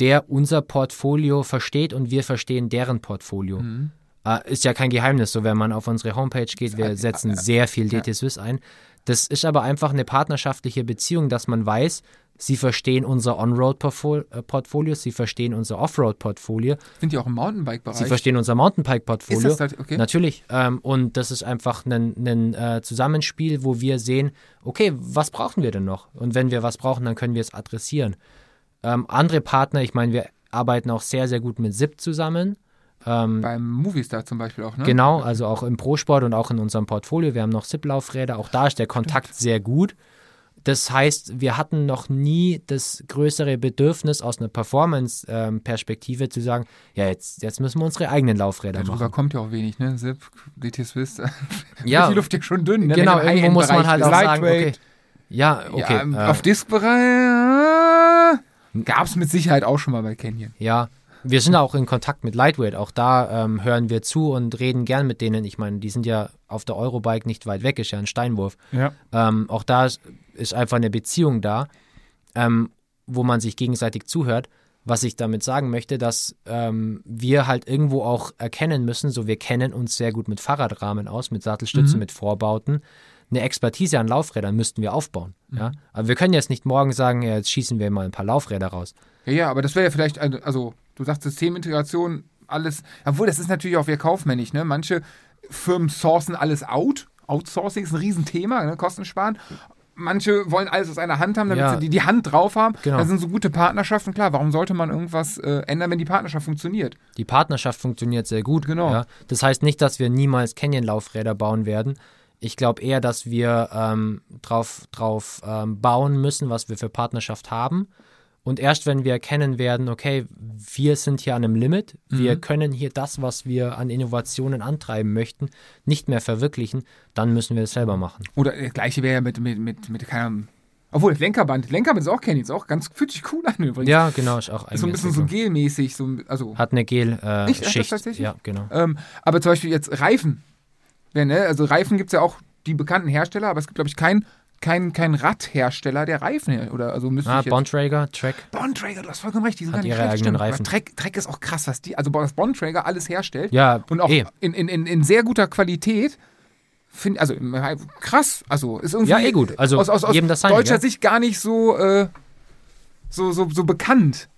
[SPEAKER 4] der unser Portfolio versteht und wir verstehen deren Portfolio.
[SPEAKER 2] Mhm.
[SPEAKER 4] Äh, ist ja kein Geheimnis, so wenn man auf unsere Homepage geht, wir setzen sehr viel DT Swiss ein. Das ist aber einfach eine partnerschaftliche Beziehung, dass man weiß, sie verstehen unser On-Road-Portfolio, sie verstehen unser Offroad-Portfolio,
[SPEAKER 2] Sind die auch im
[SPEAKER 4] Sie
[SPEAKER 2] Mountainbike-Bereich?
[SPEAKER 4] verstehen unser Mountainbike-Portfolio.
[SPEAKER 2] Ist das das? Okay.
[SPEAKER 4] Natürlich. Ähm, und das ist einfach ein, ein äh, Zusammenspiel, wo wir sehen, okay, was brauchen wir denn noch? Und wenn wir was brauchen, dann können wir es adressieren. Ähm, andere Partner, ich meine, wir arbeiten auch sehr, sehr gut mit SIP zusammen.
[SPEAKER 2] Beim Movistar zum Beispiel auch, ne?
[SPEAKER 4] Genau, also auch im Pro-Sport und auch in unserem Portfolio. Wir haben noch SIP-Laufräder, auch da ist der Kontakt sehr gut. Das heißt, wir hatten noch nie das größere Bedürfnis aus einer Performance-Perspektive zu sagen, ja, jetzt, jetzt müssen wir unsere eigenen Laufräder
[SPEAKER 2] Darüber
[SPEAKER 4] machen.
[SPEAKER 2] kommt ja auch wenig, ne? SIP, DT Swiss.
[SPEAKER 4] Ja.
[SPEAKER 2] ist die Luft ja schon dünn, ne?
[SPEAKER 4] Genau, irgendwo muss man halt auch sagen, okay. Ja, okay.
[SPEAKER 2] ja,
[SPEAKER 4] äh,
[SPEAKER 2] auf Diskbereich äh, gab es mit Sicherheit auch schon mal bei Canyon.
[SPEAKER 4] Ja, wir sind auch in Kontakt mit Lightweight. Auch da ähm, hören wir zu und reden gern mit denen. Ich meine, die sind ja auf der Eurobike nicht weit weg, ist ja ein Steinwurf.
[SPEAKER 1] Ja.
[SPEAKER 4] Ähm, auch da ist, einfach eine Beziehung da, ähm, wo man sich gegenseitig zuhört. Was ich damit sagen möchte, dass ähm, wir halt irgendwo auch erkennen müssen, so wir kennen uns sehr gut mit Fahrradrahmen aus, mit Sattelstützen, mit Vorbauten. eine Expertise an Laufrädern müssten wir aufbauen. Ja? Aber wir können jetzt nicht morgen sagen, ja, jetzt schießen wir mal ein paar Laufräder raus.
[SPEAKER 2] Ja, ja, aber das wäre ja vielleicht, also, also du sagst Systemintegration, alles, obwohl das ist natürlich auch wieder kaufmännisch, ne? Manche Firmen sourcen alles out. Outsourcing ist ein Riesenthema, ne? Kosten sparen. Manche wollen alles aus einer Hand haben, damit
[SPEAKER 4] Ja.
[SPEAKER 2] sie die, die Hand drauf haben.
[SPEAKER 4] Genau.
[SPEAKER 2] Das sind so gute Partnerschaften. Klar, warum sollte man irgendwas äh, ändern, wenn die Partnerschaft funktioniert?
[SPEAKER 4] Die Partnerschaft funktioniert sehr gut.
[SPEAKER 2] Genau.
[SPEAKER 4] Ja. Das heißt nicht, dass wir niemals Canyon-Laufräder bauen werden. Ich glaube eher, dass wir ähm, drauf, drauf ähm, bauen müssen, was wir für Partnerschaft haben. Und erst wenn wir erkennen werden, okay, wir sind hier an einem Limit, wir können hier das, was wir an Innovationen antreiben möchten, nicht mehr verwirklichen, dann müssen wir es selber machen.
[SPEAKER 2] Oder das gleiche wäre ja mit, mit, mit, mit keine Ahnung. Obwohl, Lenkerband. Lenkerband ist auch Canyon, ist auch ganz, fühlt sich cool an übrigens.
[SPEAKER 4] Ja, genau, ist auch
[SPEAKER 2] so ein bisschen so gelmäßig, so, also
[SPEAKER 4] Hat eine Gel-Schicht.
[SPEAKER 2] Echt? Hat das tatsächlich?
[SPEAKER 4] ja, genau.
[SPEAKER 2] Ähm, aber zum Beispiel jetzt Reifen. Ja, ne? Also Reifen gibt es ja auch die bekannten Hersteller, aber es gibt, glaube ich, keinen kein, kein Radhersteller, der Reifen her- oder also müsste
[SPEAKER 4] Ah,
[SPEAKER 2] ich jetzt,
[SPEAKER 4] Bontrager, Track.
[SPEAKER 2] Bontrager, du hast vollkommen recht, die sind
[SPEAKER 4] Hat
[SPEAKER 2] gar nicht
[SPEAKER 4] ihre
[SPEAKER 2] schlecht,
[SPEAKER 4] eigenen
[SPEAKER 2] stimmt.
[SPEAKER 4] Reifen.
[SPEAKER 2] Trek, Trek ist auch krass, was die, also was Bontrager alles herstellt
[SPEAKER 4] Ja,
[SPEAKER 2] und auch
[SPEAKER 4] eh.
[SPEAKER 2] in, in, in, in sehr guter Qualität. Find, also krass, also ist irgendwie
[SPEAKER 4] Ja, eh gut. Also
[SPEAKER 2] aus, aus, aus
[SPEAKER 4] jedem das seine,
[SPEAKER 2] deutscher
[SPEAKER 4] gell?
[SPEAKER 2] Sicht gar nicht so, äh, so, so, so bekannt.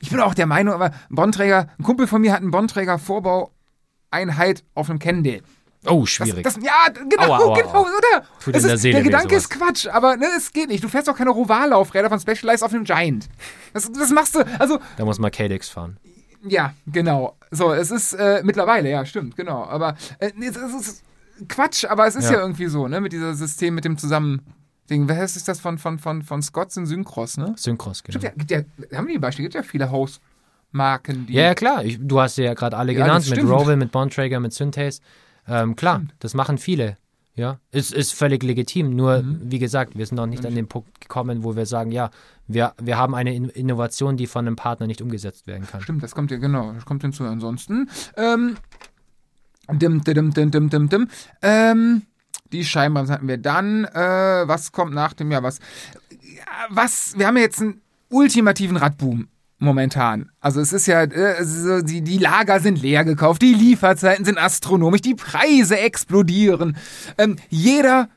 [SPEAKER 2] Ich bin auch der Meinung, aber ein Bontrager, ein Kumpel von mir hat einen Bontrager Vorbaueinheit auf einem Candle.
[SPEAKER 4] Oh,
[SPEAKER 2] Das,
[SPEAKER 4] schwierig.
[SPEAKER 2] das, ja, genau,
[SPEAKER 4] Aua, aua,
[SPEAKER 2] genau, oder?
[SPEAKER 4] Tut in der
[SPEAKER 2] ist,
[SPEAKER 4] Seele
[SPEAKER 2] der Gedanke ist Quatsch, aber ne, es geht nicht. Du fährst auch keine Roval-Laufräder von Specialized auf einem Giant. Das, das machst du, also,
[SPEAKER 4] Da muss man Cadex fahren.
[SPEAKER 2] ja, genau. So, es ist äh, mittlerweile, ja, stimmt, genau. Aber äh, es, es ist Quatsch, aber es ist ja.
[SPEAKER 4] Ja.
[SPEAKER 2] irgendwie so, ne, mit diesem System, mit dem zusammen Ding. Wer ist das von, von, von, von Scotts und Synchros, ne?
[SPEAKER 4] Synchros, genau.
[SPEAKER 2] Stimmt, ja, gibt ja, haben die Beispiele, gibt ja viele Hausmarken, die.
[SPEAKER 4] Ja, ja, klar. Ich, du hast sie ja gerade alle
[SPEAKER 2] Ja,
[SPEAKER 4] genannt.
[SPEAKER 2] das
[SPEAKER 4] Mit. Roval, mit Bontrager, mit Synthes. Ähm, klar, das machen viele. Ja, ist, ist völlig legitim. Nur,
[SPEAKER 2] Mhm.
[SPEAKER 4] wie gesagt, wir sind noch nicht an den Punkt gekommen, wo wir sagen, ja, wir, wir haben eine In Innovation, die von einem Partner nicht umgesetzt werden kann.
[SPEAKER 2] Stimmt, das kommt ja, genau, das kommt hinzu. Ansonsten, ähm, dim, dim, dim, dim, dim, dim, ähm, die Scheibenbremse hatten wir dann, äh, was kommt nach dem Jahr, was, ja, was, wir haben ja jetzt einen ultimativen Radboom momentan. Also es ist ja, äh, die, Lager sind leer gekauft, die Lieferzeiten sind astronomisch, die Preise explodieren. Ähm, jeder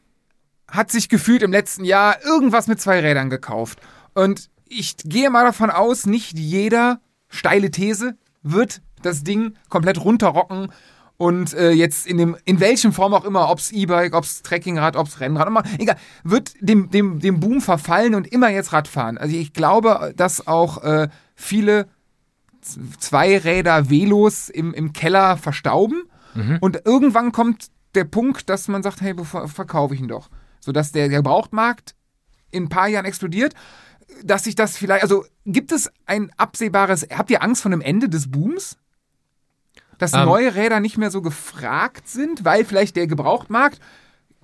[SPEAKER 2] hat sich gefühlt im letzten Jahr irgendwas mit zwei Rädern gekauft. Und ich gehe mal davon aus, nicht jeder, steile These, wird das Ding komplett runterrocken und äh, jetzt in dem, in welchem Form auch immer, ob's E-Bike, ob's Trekkingrad, ob's Rennrad, immer, egal, wird dem, dem, dem Boom verfallen und immer jetzt Rad fahren. Also ich glaube, dass auch äh, viele Z- Zweiräder Velos im, im Keller verstauben und irgendwann kommt der Punkt, dass man sagt, hey, verkaufe ich ihn doch. Sodass der Gebrauchtmarkt in ein paar Jahren explodiert, dass sich das vielleicht, also gibt es ein absehbares, habt ihr Angst vor dem Ende des Booms? Dass
[SPEAKER 4] Ähm.
[SPEAKER 2] neue Räder nicht mehr so gefragt sind, weil vielleicht der Gebrauchtmarkt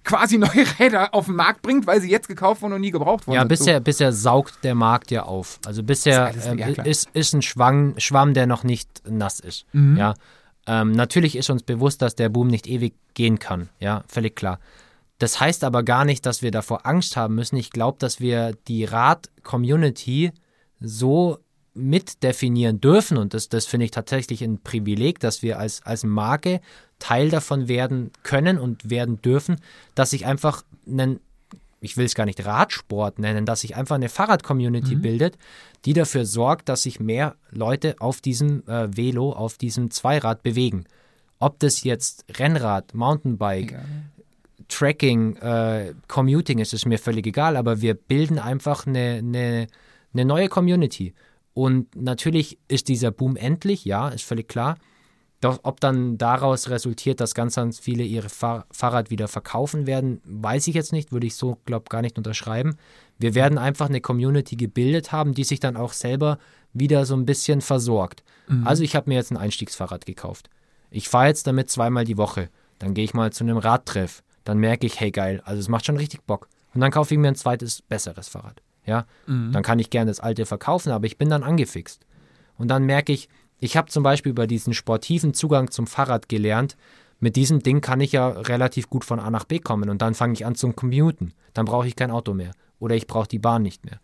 [SPEAKER 2] quasi neue Räder auf den Markt bringt, weil sie jetzt gekauft wurden und nie gebraucht wurden.
[SPEAKER 4] Ja,
[SPEAKER 2] So.
[SPEAKER 4] bisher, bisher saugt der Markt ja auf. Also bisher
[SPEAKER 2] Ist
[SPEAKER 4] ähm,
[SPEAKER 2] ja,
[SPEAKER 4] ist, ist ein Schwamm, Schwamm, der noch nicht nass ist.
[SPEAKER 2] Mhm.
[SPEAKER 4] Ja. Ähm, natürlich ist uns bewusst, dass der Boom nicht ewig gehen kann. Ja, völlig klar. Das heißt aber gar nicht, dass wir davor Angst haben müssen. Ich glaube, dass wir die Rad-Community so mitdefinieren dürfen und das, das finde ich tatsächlich ein Privileg, dass wir als, als Marke Teil davon werden können und werden dürfen, dass sich einfach einen ich will es gar nicht Radsport nennen, dass sich einfach eine Fahrrad-Community bildet, die dafür sorgt, dass sich mehr Leute auf diesem äh, Velo, auf diesem Zweirad bewegen. Ob das jetzt Rennrad, Mountainbike, Tracking, äh, Commuting ist, ist mir völlig egal, aber wir bilden einfach eine, eine, eine neue Community. Und natürlich ist dieser Boom endlich, ja, ist völlig klar. Doch ob dann daraus resultiert, dass ganz, ganz viele ihre Fahr Fahrrad wieder verkaufen werden, weiß ich jetzt nicht, würde ich so, glaube gar nicht unterschreiben. Wir werden einfach eine Community gebildet haben, die sich dann auch selber wieder so ein bisschen versorgt. Also ich habe mir jetzt ein Einstiegsfahrrad gekauft. Ich fahre jetzt damit zweimal die Woche. Dann gehe ich mal zu einem Radtreff. Dann merke ich, hey geil, also es macht schon richtig Bock. Und dann kaufe ich mir ein zweites, besseres Fahrrad. Ja, dann kann ich gerne das alte verkaufen, aber ich bin dann angefixt. Und dann merke ich, ich habe zum Beispiel über diesen sportiven Zugang zum Fahrrad gelernt, mit diesem Ding kann ich ja relativ gut von A nach B kommen und dann fange ich an zum Commuten. Dann brauche ich kein Auto mehr oder ich brauche die Bahn nicht mehr.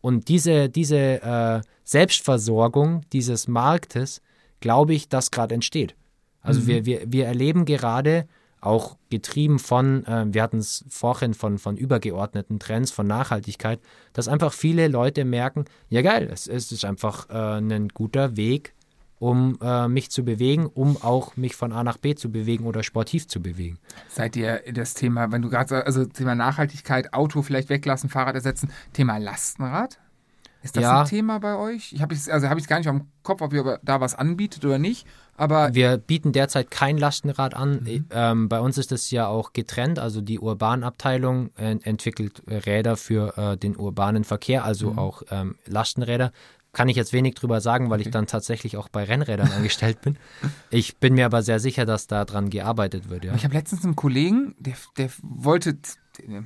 [SPEAKER 4] Und diese, diese äh, Selbstversorgung dieses Marktes, glaube ich, das gerade entsteht. Also wir, wir, wir erleben gerade auch getrieben von, äh, wir hatten es vorhin von, von übergeordneten Trends, von Nachhaltigkeit, dass einfach viele Leute merken, ja geil, es, es ist einfach äh, ein guter Weg, um äh, mich zu bewegen, um auch mich von A nach B zu bewegen oder sportiv zu bewegen.
[SPEAKER 2] Seid ihr das Thema, wenn du gerade sagst, also Thema Nachhaltigkeit, Auto vielleicht weglassen, Fahrrad ersetzen, Thema Lastenrad? Ist das
[SPEAKER 4] Ja.
[SPEAKER 2] ein Thema bei euch? Ich habe es also habe ich gar nicht am Kopf, ob ihr da was anbietet oder nicht. Aber
[SPEAKER 4] Wir bieten derzeit kein Lastenrad an. Ähm, bei uns ist das ja auch getrennt. Also die Urbanabteilung äh, entwickelt Räder für äh, den urbanen Verkehr, also auch ähm, Lastenräder. Kann ich jetzt wenig drüber sagen, weil ich dann tatsächlich auch bei Rennrädern angestellt bin. Ich bin mir aber sehr sicher, dass da dran gearbeitet wird. Ja.
[SPEAKER 2] ich habe letztens einen Kollegen, der, der wollte, der,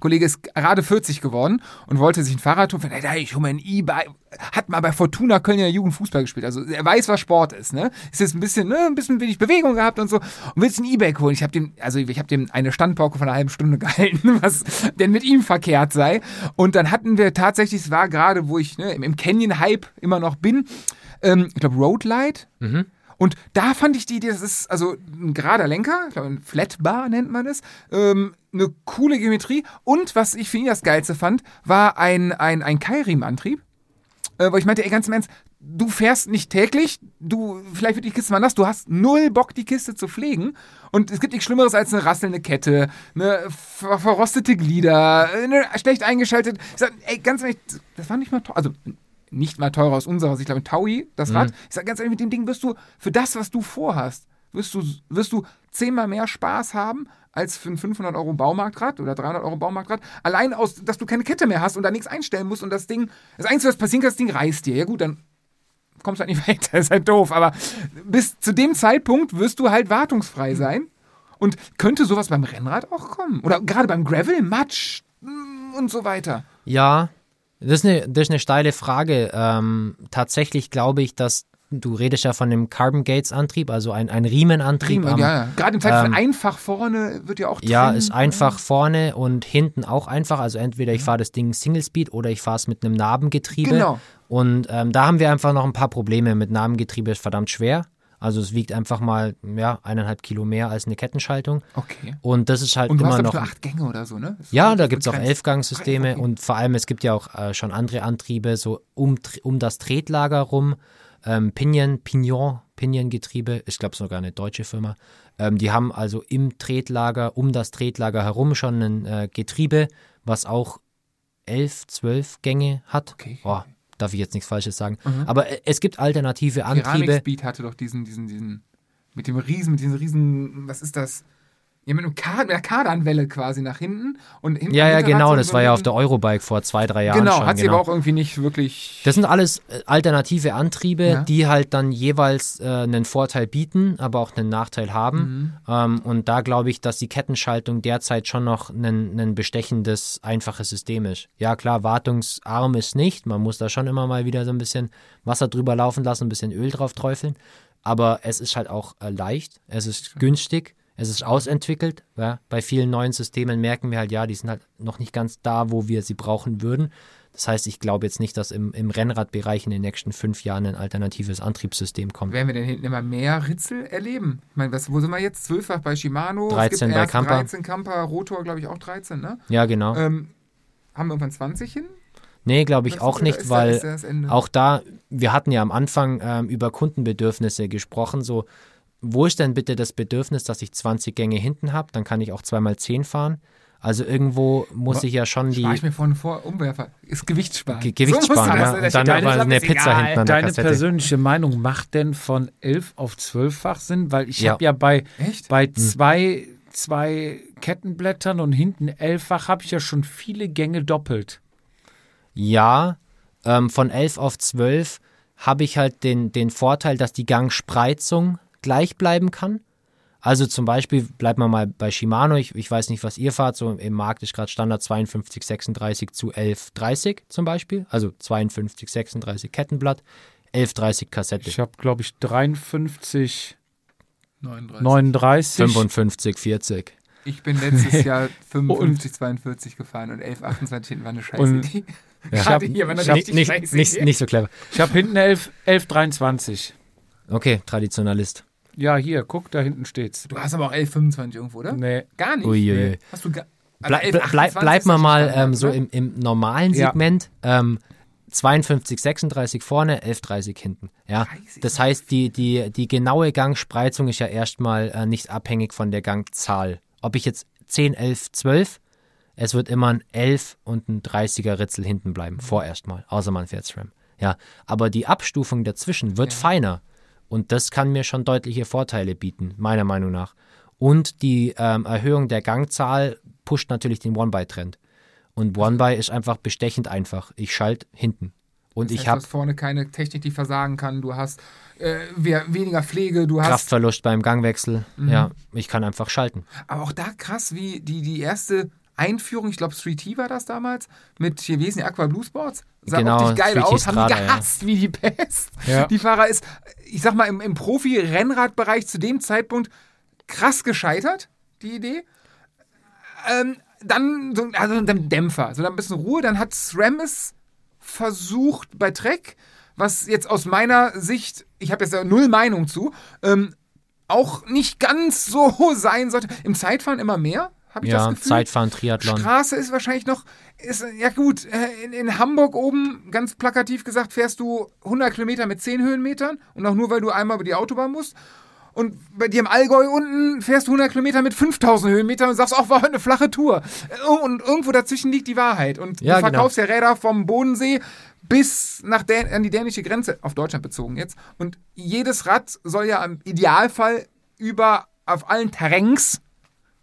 [SPEAKER 2] Kollege ist gerade 40 geworden und wollte sich ein Fahrrad tun. Ey, da, ich hole mir ein E-Bike. Hat mal bei Fortuna Köln in der Jugend Fußball gespielt. Also er weiß, was Sport ist. Ne? Ist jetzt ein bisschen, ne, ein bisschen wenig Bewegung gehabt und so. Und willst ein E-Bike holen. Ich habe dem, also ich habe dem eine Standpauke von einer halben Stunde gehalten, was denn mit ihm verkehrt sei. Und dann hatten wir tatsächlich, es war gerade, wo ich ne, im, Canyon-Hype immer noch bin, ähm, ich glaube Roadlight. Und da fand ich die Idee, das ist also ein gerader Lenker, ich glaube ein Flatbar nennt man es, ähm, eine coole Geometrie. Und was ich für ihn das Geilste fand, war ein, ein, ein Keilriemenantrieb. Äh, wo ich meinte, ey, ganz im Ernst, du fährst nicht täglich, du, vielleicht wird die Kiste mal nass, du hast null Bock, die Kiste zu pflegen. Und es gibt nichts Schlimmeres als eine rasselnde Kette, eine ver verrostete Glieder, eine schlecht eingeschaltet. Ich sag, ey, ganz ehrlich, das war nicht mal teuer. Also, nicht mal teurer aus unserer Sicht, ich glaube, ein Taui, das Rad. Ich sag ganz ehrlich, mit dem Ding wirst du, für das, was du vorhast, wirst du, wirst du zehnmal mehr Spaß haben als für ein 500 Euro Baumarktrad oder 300 Euro Baumarktrad. Allein aus, dass du keine Kette mehr hast und da nichts einstellen musst und das Ding, das Einzige, was passieren kann, das Ding reißt dir. Ja gut, dann kommst du halt nicht weiter, ist halt doof. Aber bis zu dem Zeitpunkt wirst du halt wartungsfrei sein. Und könnte sowas beim Rennrad auch kommen? Oder gerade beim Gravel, Matsch mm, und so weiter.
[SPEAKER 4] Ja, das ist eine, das ist eine steile Frage. Ähm, tatsächlich glaube ich, dass du redest ja von dem Carbon Gates Antrieb, also ein, ein Riemenantrieb.
[SPEAKER 2] Prima,
[SPEAKER 4] am-
[SPEAKER 2] ja, ja. Gerade im Fall von
[SPEAKER 4] ähm,
[SPEAKER 2] einfach vorne wird ja auch
[SPEAKER 4] Ja,
[SPEAKER 2] trennen.
[SPEAKER 4] ist einfach vorne und hinten auch einfach. Also entweder ich fahre das Ding Single Speed oder ich fahre es mit einem Nabengetriebe.
[SPEAKER 2] Genau.
[SPEAKER 4] Und ähm, da haben wir einfach noch ein paar Probleme. Mit Nabengetriebe ist verdammt schwer. Also es wiegt einfach mal ja, eineinhalb Kilo mehr als eine Kettenschaltung.
[SPEAKER 2] Okay.
[SPEAKER 4] Und das ist halt
[SPEAKER 2] Und du hast
[SPEAKER 4] immer
[SPEAKER 2] ich,
[SPEAKER 4] noch.
[SPEAKER 2] acht Gänge oder so, ne?
[SPEAKER 4] Ja,
[SPEAKER 2] so
[SPEAKER 4] da gibt es auch
[SPEAKER 2] begrenzt.
[SPEAKER 4] Elfgangssysteme
[SPEAKER 2] Okay.
[SPEAKER 4] und vor allem, es gibt ja auch äh, schon andere Antriebe, so um, um das Tretlager rum. Ähm, Pinion, Pignon, Pinion-Getriebe, ich glaube sogar eine deutsche Firma. Ähm, die haben also im Tretlager, um das Tretlager herum schon ein äh, Getriebe, was auch elf, zwölf Gänge hat.
[SPEAKER 2] Okay.
[SPEAKER 4] Oh, darf ich jetzt nichts Falsches sagen. Aber äh, es gibt alternative Antriebe.
[SPEAKER 2] Speed hatte doch diesen, diesen, diesen, mit dem Riesen, mit diesem Riesen, was ist das? Ja, mit, einem Kar mit einer Kardanwelle quasi nach hinten. Und hinten
[SPEAKER 4] Ja, ja, genau, das
[SPEAKER 2] so
[SPEAKER 4] war ja auf der Eurobike vor zwei, drei Jahren
[SPEAKER 2] Genau,
[SPEAKER 4] schon.
[SPEAKER 2] hat sie
[SPEAKER 4] genau.
[SPEAKER 2] aber auch irgendwie nicht wirklich.
[SPEAKER 4] Das sind alles äh, alternative Antriebe,
[SPEAKER 2] Ja.
[SPEAKER 4] die halt dann jeweils äh, einen Vorteil bieten, aber auch einen Nachteil haben.
[SPEAKER 2] Mhm.
[SPEAKER 4] Ähm, und da glaube ich, dass die Kettenschaltung derzeit schon noch ein, ein bestechendes, einfaches System ist. Ja, klar, wartungsarm ist nicht. Man muss da schon immer mal wieder so ein bisschen Wasser drüber laufen lassen, ein bisschen Öl drauf träufeln. Aber es ist halt auch äh, leicht, es ist günstig, es ist ausentwickelt. Ja. Bei vielen neuen Systemen merken wir halt, ja, die sind halt noch nicht ganz da, wo wir sie brauchen würden. Das heißt, ich glaube jetzt nicht, dass im, im Rennradbereich in den nächsten fünf Jahren ein alternatives Antriebssystem kommt.
[SPEAKER 2] Werden wir denn hinten immer mehr Ritzel erleben? Ich meine, was, wo sind wir jetzt? Zwölffach bei Shimano,
[SPEAKER 4] 13
[SPEAKER 2] es gibt
[SPEAKER 4] bei Kampa.
[SPEAKER 2] 13 Kampa, Rotor, glaube ich, auch 13, ne?
[SPEAKER 4] Ja, genau.
[SPEAKER 2] Ähm, haben wir irgendwann 20 hin?
[SPEAKER 4] Nee, glaube ich auch nicht, weil auch da, wir hatten ja am Anfang ähm, über Kundenbedürfnisse gesprochen, so, wo ist denn bitte das Bedürfnis, dass ich 20 Gänge hinten habe, dann kann ich auch zweimal 10 fahren. Also irgendwo muss
[SPEAKER 2] Aber
[SPEAKER 4] ich ja schon die
[SPEAKER 2] Spare ich mir vorne vor, Umwerfer. Ist Gewicht sparen.
[SPEAKER 4] Ge Gewicht
[SPEAKER 2] So
[SPEAKER 4] sparen, ja. Und dann
[SPEAKER 2] Deine
[SPEAKER 4] aber eine Pizza
[SPEAKER 2] egal.
[SPEAKER 4] hinten an der
[SPEAKER 1] Deine
[SPEAKER 4] Kassette.
[SPEAKER 1] persönliche Meinung macht denn von 11 auf 12-fach Sinn? Weil ich
[SPEAKER 4] Ja.
[SPEAKER 1] habe ja bei,
[SPEAKER 2] Echt?
[SPEAKER 1] bei zwei, zwei Kettenblättern und hinten 11-fach habe ich ja schon viele Gänge doppelt.
[SPEAKER 4] Ja, ähm, von 11 auf 12 habe ich halt den, den Vorteil, dass die Gangspreizung gleich bleiben kann. Also zum Beispiel, bleibt man mal bei Shimano, ich, ich weiß nicht, was ihr fahrt, so im Markt ist gerade Standard 52, 36 zu 11, 30 zum Beispiel. Also 52, 36 Kettenblatt, 11, 30 Kassette,
[SPEAKER 1] Ich habe, glaube ich, 53,
[SPEAKER 2] 39.
[SPEAKER 1] 39.
[SPEAKER 4] 55, 40.
[SPEAKER 2] Ich bin letztes Jahr 55, 42 gefahren und 11, 28 hinten war eine scheiße
[SPEAKER 1] Und-
[SPEAKER 2] Idee.
[SPEAKER 1] Ich
[SPEAKER 2] Gerade hier war eine
[SPEAKER 1] ich hab
[SPEAKER 2] richtig
[SPEAKER 4] Nicht,
[SPEAKER 2] scheiße
[SPEAKER 4] nicht,
[SPEAKER 2] Idee.
[SPEAKER 4] nicht so clever.
[SPEAKER 1] Ich habe hinten 11, 11, 23.
[SPEAKER 4] Okay, Traditionalist.
[SPEAKER 1] Ja, hier, guck, da hinten steht's.
[SPEAKER 2] Du hast aber auch 11,25 irgendwo, oder?
[SPEAKER 1] Nee.
[SPEAKER 2] Gar nicht.
[SPEAKER 4] Uiuiui.
[SPEAKER 2] Nee. Hast du gar, also
[SPEAKER 4] ble
[SPEAKER 2] 11,28
[SPEAKER 4] bleib, bleib
[SPEAKER 2] ist
[SPEAKER 4] mal mal ähm, so im, im normalen
[SPEAKER 1] Ja.
[SPEAKER 4] Segment. Ähm, 52, 36 vorne, 11, 30 hinten. Ja,
[SPEAKER 2] 30.
[SPEAKER 4] das heißt, die, die, die genaue Gangspreizung ist ja erstmal äh, nicht abhängig von der Gangzahl. Ob ich jetzt 10, 11, 12, es wird immer ein 11 und ein 30er Ritzel hinten bleiben, vorerst mal, außer man fährt SRAM. Ja, aber die Abstufung dazwischen wird feiner und das kann mir schon deutliche Vorteile bieten, meiner Meinung nach. Und die ähm, Erhöhung der Gangzahl pusht natürlich den One-By-Trend. Und One-By ist einfach bestechend einfach. Ich schalte hinten. Und
[SPEAKER 2] Das
[SPEAKER 4] ich habe
[SPEAKER 2] du hast vorne keine Technik, die versagen kann. Du hast äh, we- weniger Pflege, du hast.
[SPEAKER 4] Kraftverlust beim Gangwechsel.
[SPEAKER 2] Mhm.
[SPEAKER 4] Ja, ich kann einfach schalten.
[SPEAKER 2] Aber auch da krass, wie die, die erste Einführung, ich glaube 3T war das damals, mit hier Wesen Aqua Blue Sports. Sah
[SPEAKER 4] Genau,
[SPEAKER 2] optisch geil
[SPEAKER 4] 3T
[SPEAKER 2] aus, haben die
[SPEAKER 4] Strada, ja.
[SPEAKER 2] gehasst wie die Pest.
[SPEAKER 1] Ja.
[SPEAKER 2] Die Fahrer ist, ich sag mal, im, im Profi-Rennradbereich zu dem Zeitpunkt krass gescheitert, die Idee. Ähm, dann so also ein Dämpfer, so dann ein bisschen Ruhe. Dann hat SRAM es versucht bei Trek, was jetzt aus meiner Sicht, ich habe jetzt ja null Meinung zu, ähm, auch nicht ganz so sein sollte. Im Zeitfahren immer mehr, habe ich
[SPEAKER 4] Ja,
[SPEAKER 2] das Gefühl.
[SPEAKER 4] Zeitfahren, Triathlon.
[SPEAKER 2] Straße ist wahrscheinlich noch, ist, ja gut, äh, in, in Hamburg oben, ganz plakativ gesagt, fährst du 100 Kilometer mit 10 Höhenmetern und auch nur, weil du einmal über die Autobahn musst. Und bei dir im Allgäu unten fährst du 100 Kilometer mit 5000 Höhenmetern und sagst, auch war heute eine flache Tour. Äh, Und irgendwo dazwischen liegt die Wahrheit. Und
[SPEAKER 4] Ja,
[SPEAKER 2] du
[SPEAKER 4] genau.
[SPEAKER 2] verkaufst ja Räder vom Bodensee bis nach Dän an die dänische Grenze, auf Deutschland bezogen jetzt. Und jedes Rad soll ja im Idealfall über auf allen Terrains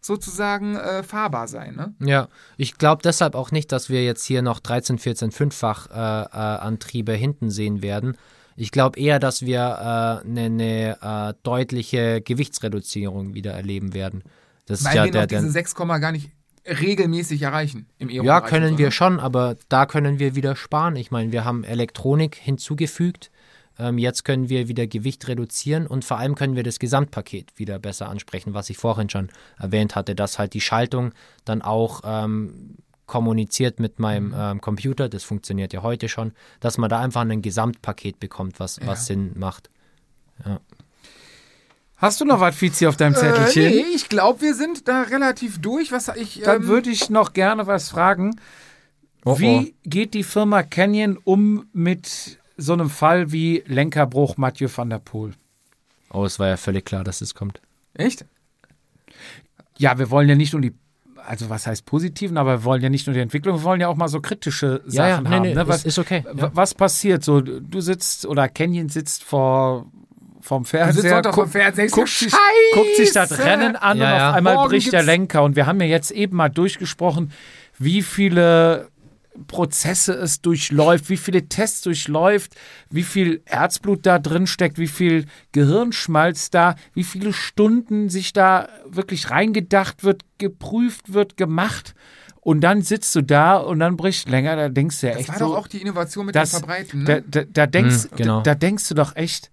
[SPEAKER 2] sozusagen äh, fahrbar sein. Ne?
[SPEAKER 4] Ja, ich glaube deshalb auch nicht, dass wir jetzt hier noch 13, 14, 5-fach äh, äh, Antriebe hinten sehen werden. Ich glaube eher, dass wir eine ne, äh, deutliche Gewichtsreduzierung wieder erleben werden. Das ist
[SPEAKER 2] Weil
[SPEAKER 4] ja
[SPEAKER 2] wir
[SPEAKER 4] der,
[SPEAKER 2] noch diese 6, gar nicht regelmäßig erreichen im Aero
[SPEAKER 4] Ja, können wir schon, aber da können wir wieder sparen. Ich meine, wir haben Elektronik hinzugefügt. Ähm, jetzt können wir wieder Gewicht reduzieren und vor allem können wir das Gesamtpaket wieder besser ansprechen, was ich vorhin schon erwähnt hatte, dass halt die Schaltung dann auch ähm, kommuniziert mit meinem ähm, Computer, das funktioniert ja heute schon, dass man da einfach ein Gesamtpaket bekommt, was, was Sinn macht.
[SPEAKER 1] Hast du noch was, Fizi, auf deinem
[SPEAKER 2] Äh,
[SPEAKER 1] Zettelchen?
[SPEAKER 2] nee, ich glaube, wir sind da relativ durch. Was ich.
[SPEAKER 1] Dann
[SPEAKER 2] ähm,
[SPEAKER 1] würde ich noch gerne was fragen.
[SPEAKER 4] Oh,
[SPEAKER 1] wie geht die Firma Canyon um mit so einem Fall wie Lenkerbruch Mathieu van der Poel?
[SPEAKER 4] Oh, es war ja völlig klar, dass es kommt.
[SPEAKER 2] Echt?
[SPEAKER 1] Ja, wir wollen ja nicht nur die, also was heißt positiven, aber wir wollen ja nicht nur die Entwicklung, wir wollen ja auch mal so kritische
[SPEAKER 4] Ja, ja,
[SPEAKER 1] Sachen
[SPEAKER 4] nee,
[SPEAKER 1] haben.
[SPEAKER 4] nee,
[SPEAKER 1] ne? was,
[SPEAKER 4] ist, okay.
[SPEAKER 1] w- was passiert? So, du sitzt oder Canyon sitzt vor vom Fernseher,
[SPEAKER 2] Sonntag vom
[SPEAKER 1] guckt-
[SPEAKER 2] Fernseher,
[SPEAKER 1] guckt,
[SPEAKER 2] ja
[SPEAKER 1] sich, guckt sich das. Rennen an
[SPEAKER 4] Ja,
[SPEAKER 1] und
[SPEAKER 4] ja.
[SPEAKER 1] auf einmal
[SPEAKER 2] Morgen
[SPEAKER 1] bricht der Lenker. Und wir haben ja jetzt eben mal durchgesprochen, wie viele Prozesse es durchläuft, wie viele Tests durchläuft, wie viel Herzblut da drin steckt, wie viel Gehirnschmalz da, wie viele Stunden sich da wirklich reingedacht wird, geprüft wird, gemacht. Und dann sitzt du da und dann bricht länger, da denkst du ja
[SPEAKER 2] Das
[SPEAKER 1] echt
[SPEAKER 2] war
[SPEAKER 1] so,
[SPEAKER 2] doch auch die Innovation mit
[SPEAKER 1] das,
[SPEAKER 2] dem Verbreiten.
[SPEAKER 1] da,
[SPEAKER 2] Ne?
[SPEAKER 1] da, da, denkst,
[SPEAKER 4] Hm, genau.
[SPEAKER 1] da, da denkst du doch echt,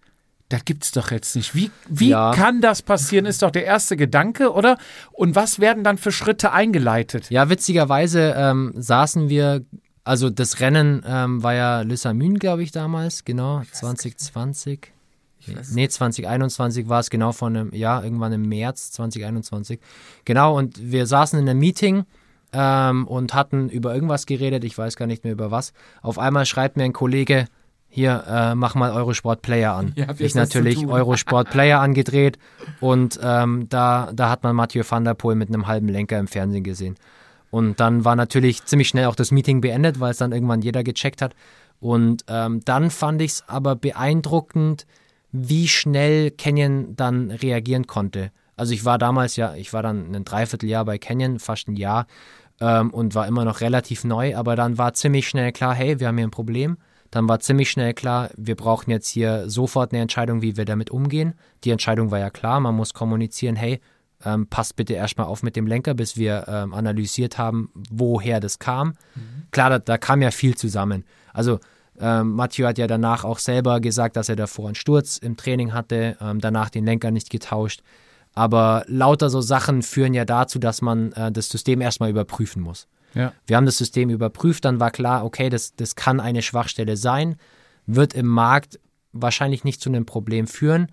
[SPEAKER 1] das gibt's doch jetzt nicht. Wie, wie
[SPEAKER 4] Ja.
[SPEAKER 1] kann das passieren, ist doch der erste Gedanke, oder? Und was werden dann für Schritte eingeleitet?
[SPEAKER 4] Ja, witzigerweise ähm, saßen wir, also das Rennen ähm, war ja Lyssamyn, glaube ich, damals, genau, 2020.
[SPEAKER 2] weiß
[SPEAKER 4] Nee, 2021 war es genau von einem, ja, irgendwann im März 2021. Genau, und wir saßen in einem Meeting ähm, und hatten über irgendwas geredet, ich weiß gar nicht mehr über was. Auf einmal schreibt mir ein Kollege, hier, äh, mach mal Eurosport Player an.
[SPEAKER 2] Habt
[SPEAKER 4] ich natürlich. Eurosport Player angedreht und ähm, da, da hat man Mathieu van der Poel mit einem halben Lenker im Fernsehen gesehen. Und dann war natürlich ziemlich schnell auch das Meeting beendet, weil es dann irgendwann jeder gecheckt hat. Und ähm, dann fand ich es aber beeindruckend, wie schnell Canyon dann reagieren konnte. Also ich war damals ja, ich war dann ein Dreivierteljahr bei Canyon, fast ein Jahr ähm, und war immer noch relativ neu, aber dann war ziemlich schnell klar, hey, wir haben hier ein Problem. Dann war ziemlich schnell klar, wir brauchen jetzt hier sofort eine Entscheidung, wie wir damit umgehen. Die Entscheidung war ja klar, man muss kommunizieren, hey, ähm, passt bitte erstmal auf mit dem Lenker, bis wir ähm, analysiert haben, woher das kam. Klar, da, da kam ja viel zusammen. Also ähm, Mathieu hat ja danach auch selber gesagt, dass er davor einen Sturz im Training hatte, ähm, danach den Lenker nicht getauscht. Aber lauter so Sachen führen ja dazu, dass man äh, das System erstmal überprüfen muss.
[SPEAKER 1] Ja.
[SPEAKER 4] Wir haben das System überprüft, dann war klar, okay, das, das kann eine Schwachstelle sein, wird im Markt wahrscheinlich nicht zu einem Problem führen,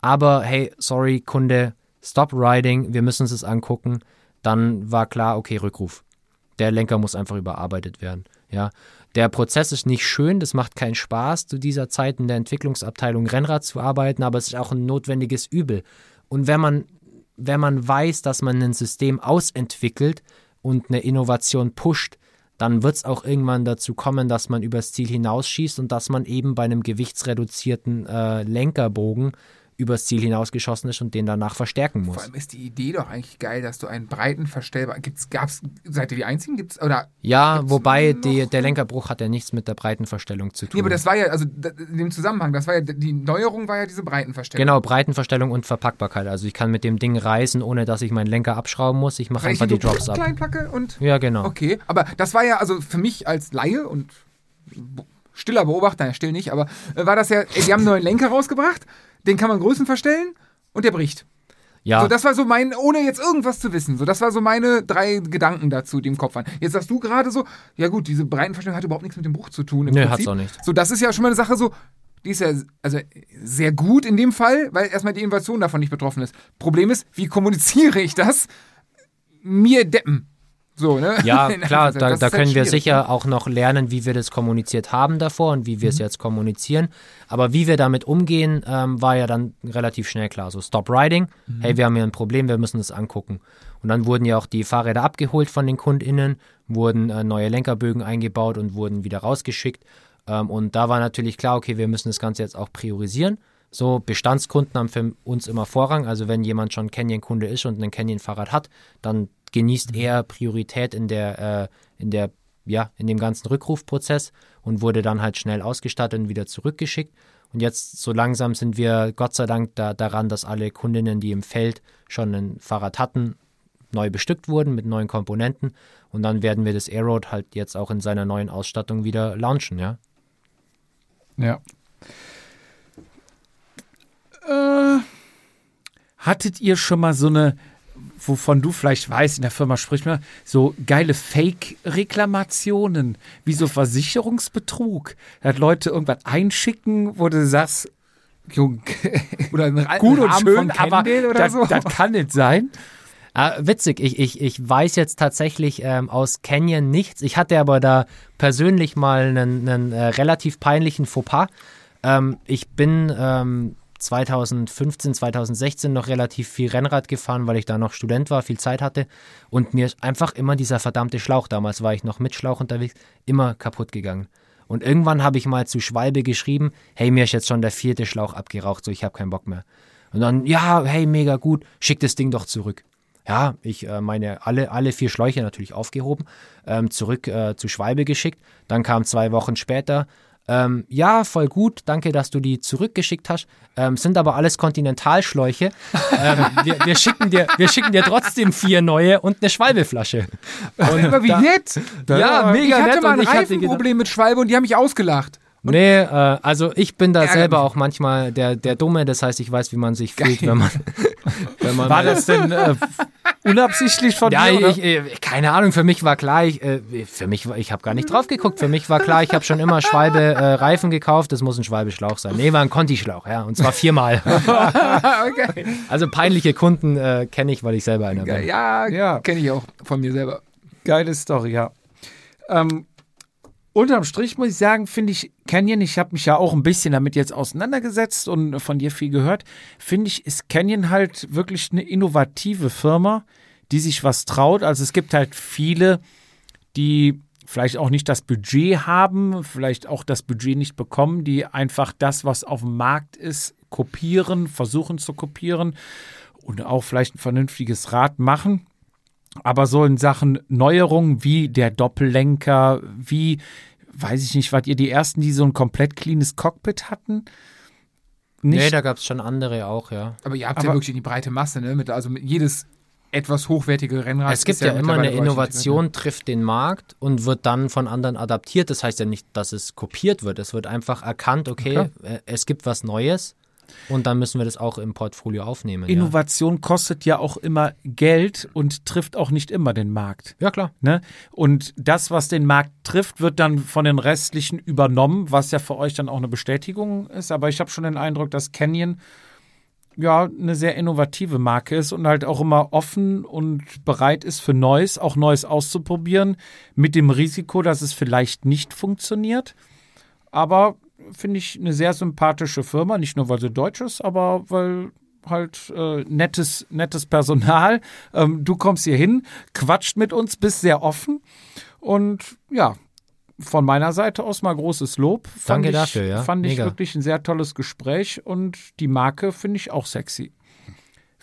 [SPEAKER 4] Aber hey, sorry, Kunde, stop riding, wir müssen uns das angucken. Dann war klar, okay, Rückruf. Der Lenker muss einfach überarbeitet werden. Ja, der Prozess ist nicht schön, das macht keinen Spaß, zu dieser Zeit in der Entwicklungsabteilung Rennrad zu arbeiten, aber es ist auch ein notwendiges Übel. Und wenn man, wenn man weiß, dass man ein System ausentwickelt und eine Innovation pusht, dann wird es auch irgendwann dazu kommen, dass man übers Ziel hinausschießt und dass man eben bei einem gewichtsreduzierten äh, Lenkerbogen übers Ziel hinausgeschossen ist und den danach verstärken muss.
[SPEAKER 2] Vor allem ist die Idee doch eigentlich geil, dass du einen breiten verstellbaren. Gibt's, gab's, seid ihr die einzigen? Gibt's, oder
[SPEAKER 4] ja,
[SPEAKER 2] gibt's
[SPEAKER 4] wobei die, der Lenkerbruch hat ja nichts mit der Breitenverstellung zu tun.
[SPEAKER 2] Nee, aber das war ja, also in dem Zusammenhang, das war ja, die Neuerung war ja diese Breitenverstellung.
[SPEAKER 4] Genau, Breitenverstellung und Verpackbarkeit. Also ich kann mit dem Ding reisen, ohne dass ich meinen Lenker abschrauben muss. Ich mache einfach die Drops ab.
[SPEAKER 2] klein placke und.
[SPEAKER 4] Ja, genau.
[SPEAKER 2] Okay, aber das war ja, also für mich als Laie und stiller Beobachter, ja, still nicht, aber äh, war das ja, die haben einen neuen Lenker rausgebracht, den kann man Größen verstellen und der bricht.
[SPEAKER 4] Ja,
[SPEAKER 2] So, das war so mein, ohne jetzt irgendwas zu wissen, so, das war so meine drei Gedanken dazu, die im Kopf waren. Jetzt sagst du gerade so, ja gut, diese Breitenverstellung hat überhaupt nichts mit dem Bruch zu tun. Im
[SPEAKER 4] Nö,
[SPEAKER 2] Prinzip.
[SPEAKER 4] hat's auch nicht.
[SPEAKER 2] So, das ist ja schon mal eine Sache so, die ist ja also sehr gut in dem Fall, weil erstmal die Innovation davon nicht betroffen ist. Problem ist, wie kommuniziere ich das? Mir deppen. So, ne?
[SPEAKER 4] ja klar,
[SPEAKER 2] Anführungszeichen.
[SPEAKER 4] da, da
[SPEAKER 2] halt
[SPEAKER 4] können wir sicher auch noch lernen, wie wir das kommuniziert haben davor und wie wir
[SPEAKER 2] Mhm.
[SPEAKER 4] es jetzt kommunizieren. Aber wie wir damit umgehen, ähm, war ja dann relativ schnell klar. So, Stop Riding,
[SPEAKER 2] Mhm.
[SPEAKER 4] hey, wir haben hier ein Problem, wir müssen das angucken. Und dann wurden ja auch die Fahrräder abgeholt von den KundInnen, wurden äh, neue Lenkerbögen eingebaut und wurden wieder rausgeschickt. Ähm, und da war natürlich klar, okay, wir müssen das Ganze jetzt auch priorisieren. So, Bestandskunden haben für uns immer Vorrang. Also wenn jemand schon Canyon-Kunde ist und ein Canyon-Fahrrad hat, dann genießt er Priorität in der, äh, in der, ja, in dem ganzen Rückrufprozess und wurde dann halt schnell ausgestattet und wieder zurückgeschickt. Und jetzt so langsam sind wir Gott sei Dank da, daran, dass alle Kundinnen, die im Feld schon ein Fahrrad hatten, neu bestückt wurden mit neuen Komponenten. Und dann werden wir das Aeroad halt jetzt auch in seiner neuen Ausstattung wieder launchen, ja.
[SPEAKER 1] Ja. Äh, hattet ihr schon mal so eine, wovon du vielleicht weißt, in der Firma spricht man, so geile Fake-Reklamationen, wie so Versicherungsbetrug? Dass Leute irgendwas einschicken, wo du sagst, Jung,
[SPEAKER 2] Oder ein
[SPEAKER 1] gut und
[SPEAKER 2] Rahmen
[SPEAKER 1] schön, aber das,
[SPEAKER 2] so.
[SPEAKER 1] das kann nicht sein.
[SPEAKER 4] Ah, witzig, ich, ich, ich weiß jetzt tatsächlich ähm, aus Canyon nichts. Ich hatte aber da persönlich mal einen, einen äh, relativ peinlichen Fauxpas. Ähm, ich bin ähm, 2015, 2016 noch relativ viel Rennrad gefahren, weil ich da noch Student war, viel Zeit hatte. Und mir ist einfach immer dieser verdammte Schlauch, damals war ich noch mit Schlauch unterwegs, immer kaputt gegangen. Und irgendwann habe ich mal zu Schwalbe geschrieben, hey, mir ist jetzt schon der vierte Schlauch abgeraucht, so ich habe keinen Bock mehr. Und dann, ja, hey, mega gut, schick das Ding doch zurück. Ja, ich äh, meine, alle, alle vier Schläuche natürlich aufgehoben, ähm, zurück äh, zu Schwalbe geschickt. Dann kam zwei Wochen später, ähm, ja, voll gut, danke, dass du die zurückgeschickt hast. Ähm, sind aber alles Kontinentalschläuche. ähm, wir, wir, schicken dir, wir schicken dir trotzdem vier neue und eine Schwalbeflasche. Und
[SPEAKER 2] Aber wie
[SPEAKER 4] da-
[SPEAKER 2] nett.
[SPEAKER 4] Ja, mega
[SPEAKER 2] ich hatte
[SPEAKER 4] nett
[SPEAKER 2] mal ein Reifenproblem mit Schwalbe und die haben mich ausgelacht.
[SPEAKER 4] Nee, äh, also ich bin da selber
[SPEAKER 2] mich.
[SPEAKER 4] auch manchmal der, der Dumme, das heißt, ich weiß, wie man sich fühlt, wenn man, wenn man
[SPEAKER 1] War das denn äh, unabsichtlich von
[SPEAKER 4] Ja,
[SPEAKER 1] dir?
[SPEAKER 4] ich, keine Ahnung, für mich war klar, ich, äh, für mich, war- ich habe gar nicht drauf geguckt, für mich war klar, ich habe schon immer Schwalbe äh, Reifen gekauft, das muss ein Schwalbe-Schlauch sein. Nee, war ein Conti-Schlauch, ja, und zwar viermal.
[SPEAKER 2] okay.
[SPEAKER 4] Also peinliche Kunden äh, kenne ich, weil ich selber einer bin.
[SPEAKER 2] Ja,
[SPEAKER 1] Ja.
[SPEAKER 2] kenne ich auch von mir selber.
[SPEAKER 1] Geile Story, ja. Ähm, unterm Strich muss ich sagen, finde ich Canyon, ich habe mich ja auch ein bisschen damit jetzt auseinandergesetzt und von dir viel gehört, finde ich, ist Canyon halt wirklich eine innovative Firma, die sich was traut. Also es gibt halt viele, die vielleicht auch nicht das Budget haben, vielleicht auch das Budget nicht bekommen, die einfach das, was auf dem Markt ist, kopieren, versuchen zu kopieren und auch vielleicht ein vernünftiges Rad machen. Aber so in Sachen Neuerungen wie der Doppellenker, wie, weiß ich nicht, wart ihr die ersten, die so ein komplett cleanes Cockpit hatten? Nicht?
[SPEAKER 4] Nee, da gab es schon andere auch, ja.
[SPEAKER 2] Aber ihr habt ja
[SPEAKER 1] Aber-
[SPEAKER 2] wirklich die breite Masse, ne? Mit, also mit jedes etwas hochwertige Rennrad.
[SPEAKER 4] Es gibt
[SPEAKER 2] ist
[SPEAKER 4] ja, immer eine Innovation, trifft den Markt und wird dann von anderen adaptiert. Das heißt ja nicht, dass es kopiert wird. Es wird einfach erkannt, okay, äh, es gibt was Neues und dann müssen wir das auch im Portfolio aufnehmen. Ja,
[SPEAKER 1] Innovation kostet ja auch immer Geld und trifft auch nicht immer den Markt.
[SPEAKER 4] ja klar.
[SPEAKER 1] Ne? Und das, was den Markt trifft, wird dann von den restlichen übernommen, was ja für euch dann auch eine Bestätigung ist. Aber ich habe schon den Eindruck, dass Canyon ja eine sehr innovative Marke ist und halt auch immer offen und bereit ist für Neues, auch Neues auszuprobieren, mit dem Risiko, dass es vielleicht nicht funktioniert. Aber finde ich eine sehr sympathische Firma, nicht nur weil sie deutsch ist, aber weil halt äh, nettes, nettes Personal. Ähm, du kommst hier hin, quatscht mit uns, bist sehr offen und ja, von meiner Seite aus mal großes Lob. Fand
[SPEAKER 4] Danke
[SPEAKER 1] ich,
[SPEAKER 4] dafür, ja.
[SPEAKER 1] Fand ich
[SPEAKER 4] Mega.
[SPEAKER 1] wirklich ein sehr tolles Gespräch und die Marke finde ich auch sexy.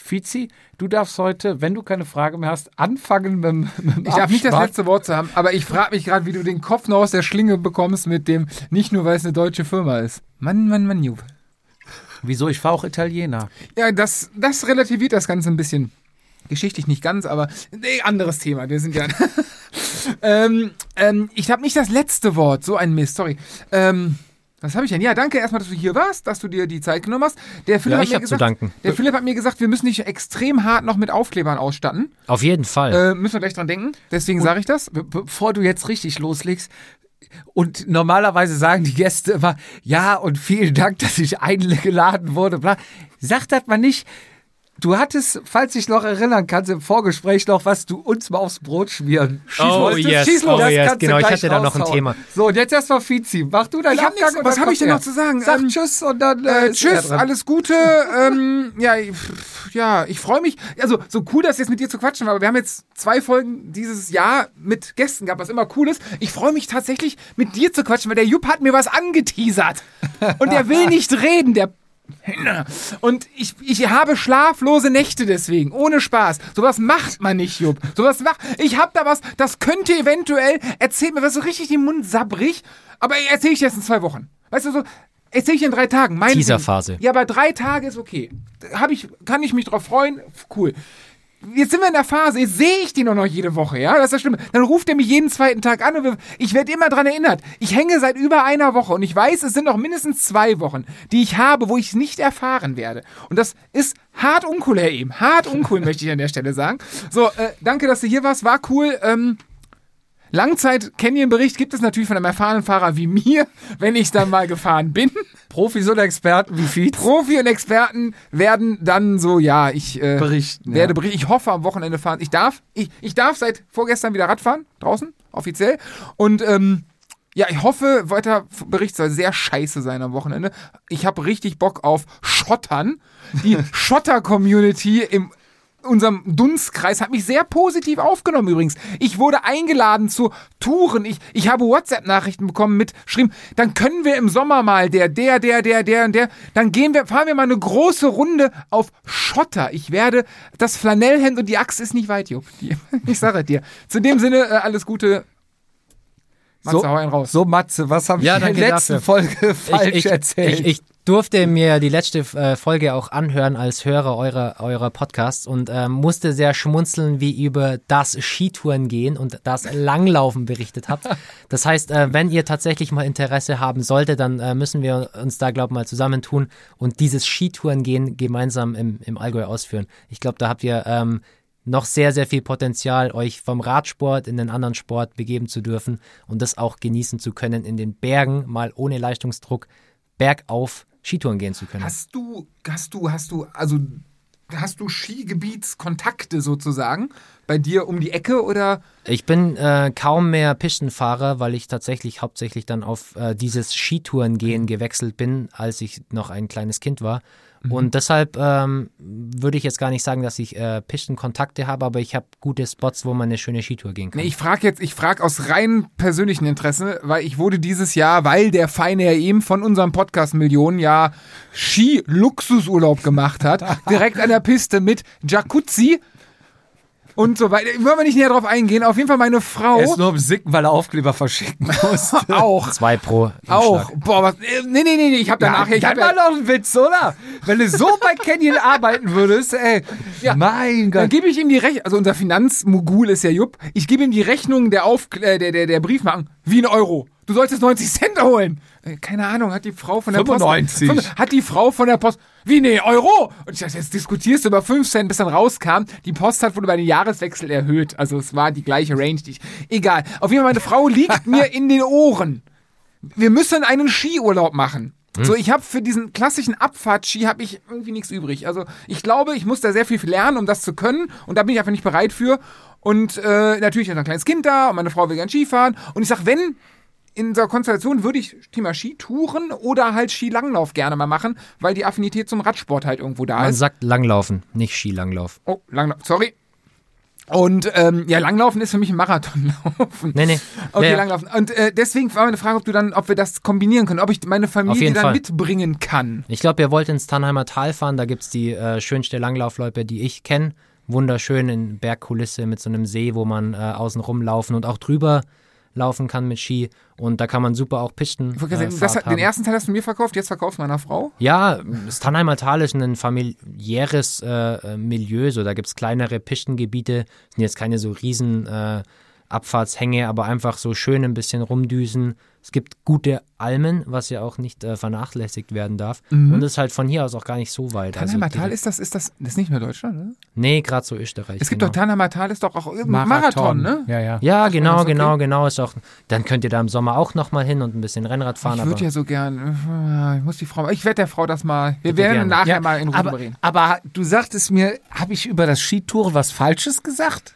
[SPEAKER 1] Fizi, du darfst heute, wenn du keine Frage mehr hast, anfangen mit, mit dem
[SPEAKER 2] Ich darf nicht das letzte Wort zu haben, aber ich frage mich gerade, wie du den Kopf noch aus der Schlinge bekommst mit dem, nicht nur weil es eine deutsche Firma ist. Mann, Mann, Mann, Jupp.
[SPEAKER 1] Wieso? Ich war auch Italiener.
[SPEAKER 2] Ja, das, das relativiert das Ganze ein bisschen. Geschichtlich nicht ganz, aber nee, anderes Thema. Wir sind ja. ähm, ähm, ich habe nicht das letzte Wort. So ein Mist, sorry. Ähm, was habe ich denn? Ja, danke erstmal, dass du hier warst, dass du dir die Zeit genommen hast. Der Philipp,
[SPEAKER 4] Ja,
[SPEAKER 2] hat, mir gesagt, der Philipp hat mir gesagt, wir müssen dich extrem hart noch mit Aufklebern ausstatten.
[SPEAKER 4] Auf jeden Fall.
[SPEAKER 2] Äh, müssen wir gleich dran denken. Deswegen sage ich das.
[SPEAKER 1] Be bevor du jetzt richtig loslegst, und normalerweise sagen die Gäste immer, ja, und vielen Dank, dass ich eingeladen wurde. Bla. Sagt das mal nicht. Du hattest, falls ich noch erinnern kannst, im Vorgespräch noch, was du uns mal aufs Brot schmieren schießen
[SPEAKER 4] Oh,
[SPEAKER 1] wolltest.
[SPEAKER 4] yes,
[SPEAKER 1] Schieß los.
[SPEAKER 4] oh,
[SPEAKER 1] Das
[SPEAKER 4] yes, genau, ich hatte da noch ein. Thema.
[SPEAKER 1] So, und jetzt erstmal Fizi. Mach du deinen
[SPEAKER 2] Ich hab
[SPEAKER 1] Abgang
[SPEAKER 2] nichts-
[SPEAKER 1] und
[SPEAKER 2] was
[SPEAKER 1] dann
[SPEAKER 2] hab ich denn noch zu sagen?
[SPEAKER 1] Sag
[SPEAKER 2] Ähm,
[SPEAKER 1] Tschüss und dann
[SPEAKER 2] Äh,
[SPEAKER 1] äh,
[SPEAKER 2] tschüss, alles Gute. ähm, ja, pff, ja, ich freue mich. Also, so cool, dass jetzt mit dir zu quatschen war, aber wir haben jetzt zwei Folgen dieses Jahr mit Gästen gehabt, was immer cool ist. Ich freue mich tatsächlich, mit dir zu quatschen, weil der Jupp hat mir was angeteasert. Und der will nicht reden, der und ich, ich habe schlaflose Nächte deswegen, ohne Spaß. Sowas macht man nicht, Jupp. Sowas macht. Ich hab da was, das könnte eventuell, erzählt mir was so richtig den Mund sabbrig, aber erzähle ich dir das in zwei Wochen. Weißt du so, erzähle ich dir in drei Tagen. Mein
[SPEAKER 4] Teaserphase.
[SPEAKER 2] Ja, aber drei Tage ist okay. Hab ich, kann ich mich drauf freuen? Cool. Jetzt sind wir in der Phase, jetzt sehe ich den doch noch jede Woche, ja? Das ist das Schlimme. Dann ruft er mich jeden zweiten Tag an und ich werde immer dran erinnert. Ich hänge seit über einer Woche und ich weiß, es sind noch mindestens zwei Wochen, die ich habe, wo ich es nicht erfahren werde. Und das ist hart uncool, Herr Ehm. Hart uncool, möchte ich an der Stelle sagen. So, äh, danke, dass du hier warst. War cool. Ähm, Langzeit-Canyon-Bericht gibt es natürlich von einem erfahrenen Fahrer wie mir, wenn ich dann mal gefahren bin.
[SPEAKER 1] Profis oder Experten wie Fizi.
[SPEAKER 2] Profi und Experten werden dann so, ja, ich äh,
[SPEAKER 1] Berichten,
[SPEAKER 2] werde
[SPEAKER 1] ja.
[SPEAKER 2] berichten. Ich hoffe am Wochenende fahren. Ich darf, ich, ich darf seit vorgestern wieder Radfahren, draußen, offiziell. Und ähm, ja, ich hoffe, weiter Bericht soll sehr scheiße sein am Wochenende. Ich habe richtig Bock auf Schottern. Die Schotter-Community im unserem Dunstkreis hat mich sehr positiv aufgenommen übrigens. Ich wurde eingeladen zu Touren. Ich, ich habe WhatsApp-Nachrichten bekommen mit geschrieben, dann können wir im Sommer mal der, der, der, der, der und der, dann gehen wir, fahren wir mal eine große Runde auf Schotter. Ich werde, das Flanellhemd und die Axt ist nicht weit, Jupp. Ich sage es dir. Zu dem Sinne, äh, alles Gute. Matze,
[SPEAKER 1] So,
[SPEAKER 2] hau einen raus.
[SPEAKER 1] so Matze, was habe
[SPEAKER 4] Ja,
[SPEAKER 1] ich in der letzten
[SPEAKER 4] dafür.
[SPEAKER 1] Folge falsch
[SPEAKER 4] ich, ich,
[SPEAKER 1] erzählt?
[SPEAKER 4] Ich, ich durfte mir die letzte äh, Folge auch anhören als Hörer eurer, eurer Podcasts und ähm, musste sehr schmunzeln, wie über das Skitouren gehen und das Langlaufen berichtet habt. Das heißt, äh, wenn ihr tatsächlich mal Interesse haben solltet, dann äh, müssen wir uns da, glaube ich, mal zusammentun und dieses Skitouren gehen gemeinsam im, im Allgäu ausführen. Ich glaube, da habt ihr ähm, noch sehr, sehr viel Potenzial, euch vom Radsport in den anderen Sport begeben zu dürfen und das auch genießen zu können, in den Bergen mal ohne Leistungsdruck bergauf Skitouren gehen zu können.
[SPEAKER 2] Hast du, hast du, hast du, also hast du Skigebietskontakte sozusagen bei dir um die Ecke oder?
[SPEAKER 4] Ich bin äh, kaum mehr Pistenfahrer, weil ich tatsächlich hauptsächlich dann auf äh, dieses Skitourengehen gewechselt bin, als ich noch ein kleines Kind war. Und deshalb ähm, würde ich jetzt gar nicht sagen, dass ich äh, Pistenkontakte habe, aber ich habe gute Spots, wo man eine schöne Skitour gehen kann.
[SPEAKER 2] Nee, ich frage jetzt, ich frage aus rein persönlichem Interesse, weil ich wurde dieses Jahr, weil der feine Herr eben von unserem Podcast Millionen ja Ski-Luxusurlaub gemacht hat, direkt an der Piste mit Jacuzzi und so weiter. Wollen wir nicht näher drauf eingehen. Auf jeden Fall meine Frau
[SPEAKER 1] er ist nur am Sicken, weil er Aufkleber verschicken musste.
[SPEAKER 2] auch.
[SPEAKER 4] Zwei pro
[SPEAKER 2] Auch.
[SPEAKER 4] Umschlag.
[SPEAKER 2] Boah, was, äh, nee, nee, nee, nee, ich habe danach, ich
[SPEAKER 1] dann
[SPEAKER 2] hab
[SPEAKER 1] war
[SPEAKER 2] ja,
[SPEAKER 1] doch ein Witz, oder? Wenn du so bei Canyon arbeiten würdest, ey.
[SPEAKER 2] Ja.
[SPEAKER 1] Mein
[SPEAKER 2] Dann
[SPEAKER 1] Gott.
[SPEAKER 2] gebe ich ihm die Rechnung, also unser Finanzmogul ist ja Jupp, ich gebe ihm die Rechnung der, Auf äh, der, der, der Briefmarken wie ein Euro. Du solltest 90 Cent holen. Äh, Keine Ahnung, hat die Frau von der
[SPEAKER 1] 95.
[SPEAKER 2] Post. Fünf- Hat die Frau von der Post. Wie, nee, Euro? Und ich dachte, jetzt diskutierst du über 5 Cent, bis dann rauskam. Die Post hat wohl über den Jahreswechsel erhöht. Also es war die gleiche Range. Die ich, egal. Auf jeden Fall, meine Frau liegt mir in den Ohren. Wir müssen einen Skiurlaub machen. So, ich habe für diesen klassischen Abfahrtski habe ich irgendwie nichts übrig. Also ich glaube, ich muss da sehr viel lernen, um das zu können. Und da bin ich einfach nicht bereit für. Und äh, natürlich ist ein kleines Kind da und meine Frau will gern Skifahren. Und ich sag, wenn in dieser Konstellation würde ich Thema Skitouren oder halt Skilanglauf gerne mal machen, weil die Affinität zum Radsport halt irgendwo da
[SPEAKER 4] Man
[SPEAKER 2] ist.
[SPEAKER 4] sagt Langlaufen, nicht Skilanglauf.
[SPEAKER 2] Oh, Langlauf, sorry. Und ähm, ja, Langlaufen ist für mich ein Marathonlaufen.
[SPEAKER 4] Nee, nee.
[SPEAKER 2] Okay,
[SPEAKER 4] Ja.
[SPEAKER 2] Langlaufen. Und äh, deswegen war meine Frage, ob du dann, ob wir das kombinieren können, ob ich meine Familie dann
[SPEAKER 4] Fall.
[SPEAKER 2] mitbringen kann.
[SPEAKER 4] Ich glaube, ihr wollt ins Tannheimer Tal fahren. Da gibt es die äh, schönste Langlaufloipe, die ich kenne. Wunderschön in Bergkulisse mit so einem See, wo man äh, außen rumlaufen und auch drüber laufen kann mit Ski. Und da kann man super auch Pisten. Äh,
[SPEAKER 2] das den ersten Teil hast du mir verkauft, jetzt verkaufst du meiner Frau.
[SPEAKER 4] Ja, das Tannheimer Tal ist ein familiäres äh, äh, Milieu. So, da gibt es kleinere Pistengebiete, sind jetzt keine so riesen äh, Abfahrtshänge, aber einfach so schön ein bisschen rumdüsen. Es gibt gute Almen, was ja auch nicht äh, vernachlässigt werden darf. Und es ist halt von hier aus auch gar nicht so weit. Also
[SPEAKER 2] Tannheimer Tal, ist das, ist das, das ist nicht mehr Deutschland, oder?
[SPEAKER 4] Nee, gerade so Österreich.
[SPEAKER 2] Es gibt
[SPEAKER 4] genau.
[SPEAKER 2] doch Tannheimer Tal, ist doch auch irgendein Marathon, ne?
[SPEAKER 1] Ja, ja.
[SPEAKER 4] Ja, genau,
[SPEAKER 2] okay.
[SPEAKER 4] genau, genau. Ist auch, dann könnt ihr da im Sommer auch nochmal hin und ein bisschen Rennrad fahren.
[SPEAKER 2] Ich würde ja so gern, äh, ich muss die Frau, ich werde der Frau das mal, wir werden
[SPEAKER 4] gerne.
[SPEAKER 2] nachher
[SPEAKER 1] Ja,
[SPEAKER 2] mal in Ruhe
[SPEAKER 1] aber,
[SPEAKER 2] reden.
[SPEAKER 1] aber du sagtest mir, habe ich über das Skitouren was Falsches gesagt?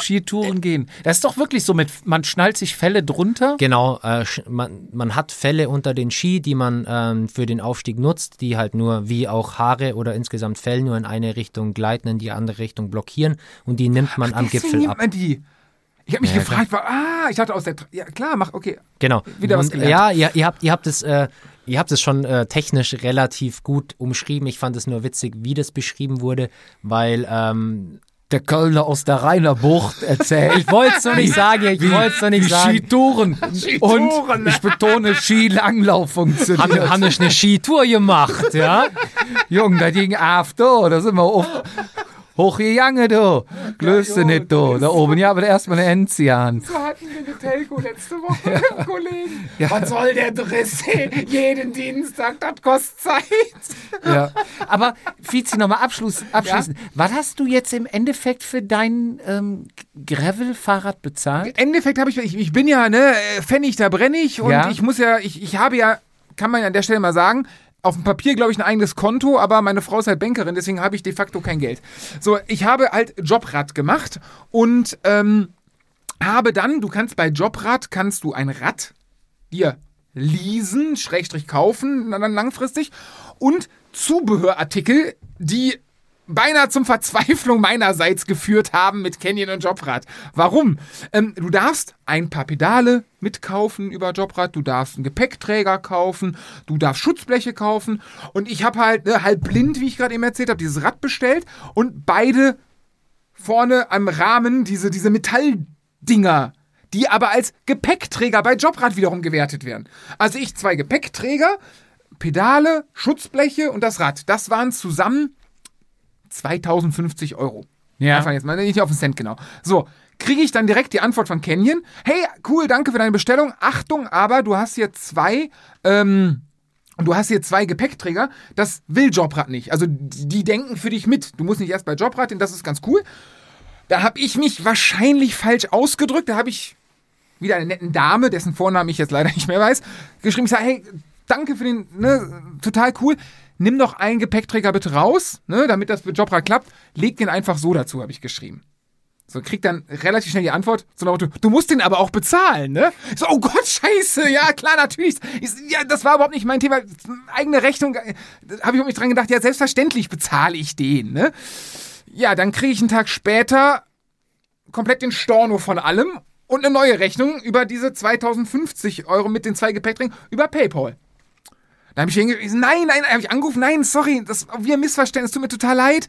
[SPEAKER 1] Skitouren gehen. Das ist doch wirklich so mit, man schnallt sich Fälle drunter.
[SPEAKER 4] Genau, äh, man, man hat Fälle unter den Ski, die man ähm, für den Aufstieg nutzt, die halt nur wie auch Haare oder insgesamt Fell nur in eine Richtung gleiten, in die andere Richtung blockieren und die nimmt man am
[SPEAKER 2] Deswegen
[SPEAKER 4] Gipfel
[SPEAKER 2] nimmt
[SPEAKER 4] ab.
[SPEAKER 2] man die. Ich habe mich
[SPEAKER 4] Ja,
[SPEAKER 2] gefragt, war, ah, ich dachte aus der, ja klar, mach, okay.
[SPEAKER 4] Genau.
[SPEAKER 2] Wieder was gelernt.
[SPEAKER 4] Ja, ihr, ihr habt, ihr habt es, äh, ihr habt es schon äh, technisch relativ gut umschrieben. Ich fand es nur witzig, wie das beschrieben wurde, weil ähm,
[SPEAKER 1] Der Kölner aus der Rainer Bucht erzählt.
[SPEAKER 4] ich wollte es noch nicht sagen, ich wollte es noch nicht
[SPEAKER 1] wie
[SPEAKER 4] sagen.
[SPEAKER 1] Skitouren. Und ich betone, Skilanglauf
[SPEAKER 4] Haben,
[SPEAKER 1] funktioniert.
[SPEAKER 4] haben wir eine Skitour gemacht, ja?
[SPEAKER 1] Jung, da ging da, da sind wir auf, hochgegangen da. Glöste nicht da. Da oben, ja, aber erstmal eine Enzian.
[SPEAKER 2] So hatten wir eine Telco letzte Woche mit dem Kollegen.
[SPEAKER 1] Ja.
[SPEAKER 2] Was soll der Driss? Jeden Dienstag, das kostet Zeit.
[SPEAKER 1] Ja. Aber Fizi, nochmal abschluss, abschließend. Was hast du jetzt im Endeffekt für dein ähm, Gravel-Fahrrad bezahlt?
[SPEAKER 2] Im Endeffekt habe ich, ich, ich bin ja, ne, äh, Pfennig, da brenne ich und
[SPEAKER 1] Ja.
[SPEAKER 2] ich muss ja, ich, ich habe ja, kann man ja an der Stelle mal sagen, auf dem Papier, glaube ich, ein eigenes Konto, aber meine Frau ist halt Bankerin, deswegen habe ich de facto kein Geld. So, ich habe halt Jobrad gemacht und ähm, habe dann, du kannst bei Jobrad, kannst du ein Rad dir leasen, Schrägstrich kaufen, dann langfristig und Zubehörartikel, die beinahe zum Verzweiflung meinerseits geführt haben mit Canyon und Jobrad. Warum? Ähm, du darfst ein paar Pedale mitkaufen über Jobrad, du darfst einen Gepäckträger kaufen, du darfst Schutzbleche kaufen und ich habe halt ne, halb blind, wie ich gerade eben erzählt habe, dieses Rad bestellt und beide vorne am Rahmen diese, diese Metalldinger, die aber als Gepäckträger bei Jobrad wiederum gewertet werden. Also ich zwei Gepäckträger, Pedale, Schutzbleche und das Rad. Das waren zusammen 2050 Euro.
[SPEAKER 1] Ja.
[SPEAKER 2] Einfach jetzt mal nicht auf den Cent genau. So, kriege ich dann direkt die Antwort von Canyon. Hey, cool, danke für deine Bestellung. Achtung, aber du hast hier zwei, ähm, du hast hier zwei Gepäckträger. Das will Jobrad nicht. Also die, denken für dich mit. Du musst nicht erst bei Jobrad hin, das ist ganz cool. Da habe ich mich wahrscheinlich falsch ausgedrückt. Da habe ich wieder eine netten Dame, dessen Vornamen ich jetzt leider nicht mehr weiß, geschrieben. Ich sage, hey, danke für den, ne, total cool. Nimm doch einen Gepäckträger bitte raus, ne, damit das mit Jobrad klappt. Leg den einfach so dazu, habe ich geschrieben. So, kriegt dann relativ schnell die Antwort, so nach du musst den aber auch bezahlen, ne? So, oh Gott, scheiße, ja, klar, natürlich. Ich, ja, das war überhaupt nicht mein Thema. Eigene Rechnung, äh, habe ich auch nicht dran gedacht, ja, selbstverständlich bezahle ich den, ne? Ja, dann kriege ich einen Tag später komplett den Storno von allem und eine neue Rechnung über diese 2050 Euro mit den zwei Gepäckträgern über PayPal. Da habe ich hingewiesen, nein, nein, habe ich angerufen, nein, sorry, das war ein Missverständnis, tut mir total leid.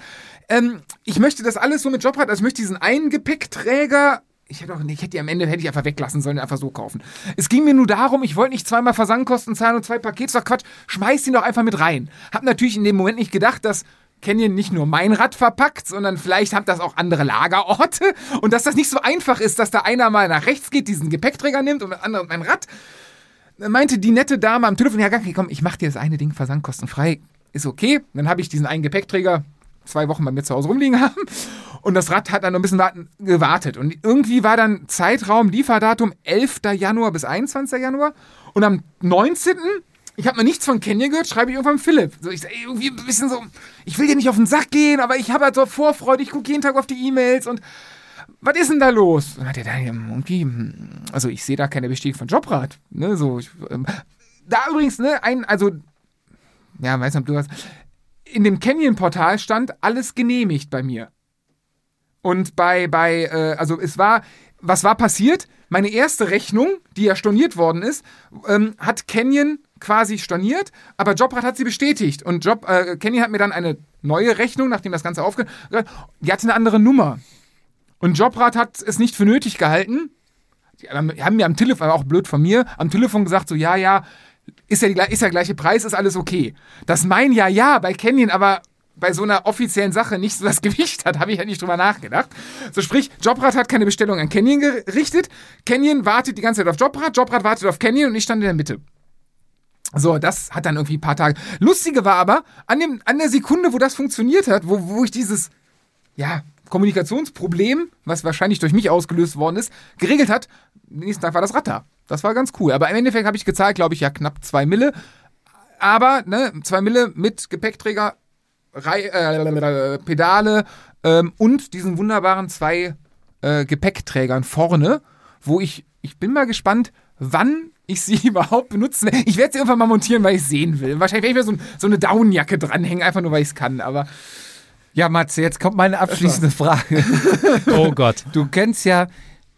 [SPEAKER 2] Ähm, ich möchte das alles so mit Jobrad, also ich möchte diesen einen Gepäckträger, ich hätte auch, ich hätte die am Ende hätte ich einfach weglassen sollen, einfach so kaufen. Es ging mir nur darum, ich wollte nicht zweimal Versandkosten zahlen und zwei Pakete, sag Quatsch, schmeiß ihn doch einfach mit rein. Hab natürlich in dem Moment nicht gedacht, dass Canyon nicht nur mein Rad verpackt, sondern vielleicht hat das auch andere Lagerorte und dass das nicht so einfach ist, dass da einer mal nach rechts geht, diesen Gepäckträger nimmt und der andere mein Rad meinte die nette Dame am Telefon, ja, okay, komm, ich mach dir das eine Ding versandkostenfrei, ist okay. Dann habe ich diesen einen Gepäckträger zwei Wochen bei mir zu Hause rumliegen haben und das Rad hat dann noch ein bisschen gewartet und irgendwie war dann Zeitraum, Lieferdatum 11. Januar bis 21. Januar und am 19. ich habe mal nichts von Canyon gehört, schreibe ich irgendwann Philipp. So, ich irgendwie ein bisschen so, ich will dir nicht auf den Sack gehen, aber ich habe halt so Vorfreude, ich gucke jeden Tag auf die E-Mails und was ist denn da los? Und hat er da irgendwie, hm, also ich sehe da keine Bestätigung von Jobrat. Ne, so, ich, ähm, da übrigens, ne, ein, also, ja, weiß nicht, ob du was. In dem Canyon-Portal stand alles genehmigt bei mir. Und bei, bei, äh, also es war, was war passiert? Meine erste Rechnung, die ja storniert worden ist, ähm, hat Canyon quasi storniert, aber Jobrat hat sie bestätigt. Und Job, äh, Canyon hat mir dann eine neue Rechnung, nachdem das Ganze aufgehört die hatte eine andere Nummer. Und Jobrat hat es nicht für nötig gehalten. Die haben mir am Telefon, auch blöd von mir, am Telefon gesagt, so, ja, ja, ist ja, die, ist ja gleiche Preis, ist alles okay. Das mein ja, ja, bei Canyon, aber bei so einer offiziellen Sache nicht so das Gewicht hat, habe ich ja nicht drüber nachgedacht. So sprich, Jobrat hat keine Bestellung an Canyon gerichtet. Canyon wartet die ganze Zeit auf Jobrat, Jobrat wartet auf Canyon und ich stand in der Mitte. So, das hat dann irgendwie ein paar Tage. Lustige war aber, an, dem, an der Sekunde, wo das funktioniert hat, wo, wo ich dieses, ja, Kommunikationsproblem, was wahrscheinlich durch mich ausgelöst worden ist, geregelt hat, nächsten Tag war das Rad da. Das war ganz cool. Aber im Endeffekt habe ich gezahlt, glaube ich, ja knapp zwei Mille. Aber, ne, zwei Mille mit Gepäckträger, Rei äh, Pedale ähm, und diesen wunderbaren zwei äh, Gepäckträgern vorne, wo ich, ich bin mal gespannt, wann ich sie überhaupt benutzen werde. Ich werde sie irgendwann mal montieren, weil ich sehen will. Wahrscheinlich werde ich mir so, so eine Downjacke dranhängen, einfach nur, weil ich es kann. Aber
[SPEAKER 1] Ja, Matze, jetzt kommt meine abschließende Frage.
[SPEAKER 4] Oh Gott.
[SPEAKER 1] Du kennst ja,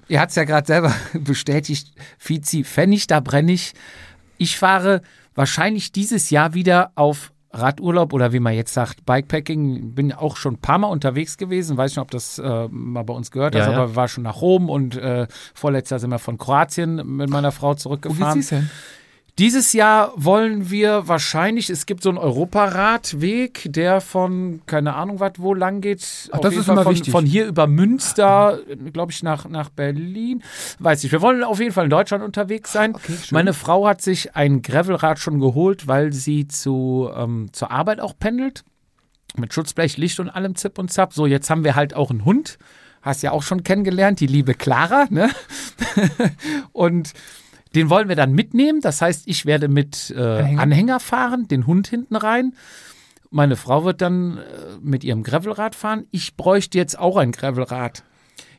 [SPEAKER 1] ihr hat es ja gerade selber bestätigt, Fizi, Pfennig, da brenne ich. Ich fahre wahrscheinlich dieses Jahr wieder auf Radurlaub oder wie man jetzt sagt, Bikepacking. Bin auch schon ein paar Mal unterwegs gewesen. Weiß nicht, ob das äh, mal bei uns gehört
[SPEAKER 4] Ja,
[SPEAKER 1] hast,
[SPEAKER 4] ja.
[SPEAKER 1] aber wir waren schon nach Rom und äh, vorletztes Jahr sind wir von Kroatien mit meiner Frau
[SPEAKER 2] wo
[SPEAKER 1] zurückgefahren.
[SPEAKER 2] geht's denn?
[SPEAKER 1] Dieses Jahr wollen wir wahrscheinlich, es gibt so einen Europaradweg, der von, keine Ahnung was, wo lang geht.
[SPEAKER 2] Ach, das ist
[SPEAKER 1] Fall
[SPEAKER 2] immer
[SPEAKER 1] von,
[SPEAKER 2] wichtig.
[SPEAKER 1] Von hier über Münster, glaube ich, nach, nach Berlin. Weiß ich. Wir wollen auf jeden Fall in Deutschland unterwegs sein.
[SPEAKER 2] Okay.
[SPEAKER 1] Meine Frau hat sich ein Gravelrad schon geholt, weil sie zu, ähm, zur Arbeit auch pendelt. Mit Schutzblech, Licht und allem Zip und Zap. So, jetzt haben wir halt auch einen Hund. Hast ja auch schon kennengelernt, die liebe Clara, ne? und den wollen wir dann mitnehmen. Das heißt, ich werde mit äh, Anhänger?
[SPEAKER 2] Anhänger?
[SPEAKER 1] fahren, den Hund hinten rein. Meine Frau wird dann äh, mit ihrem Gravelrad fahren. Ich bräuchte jetzt auch ein Gravelrad.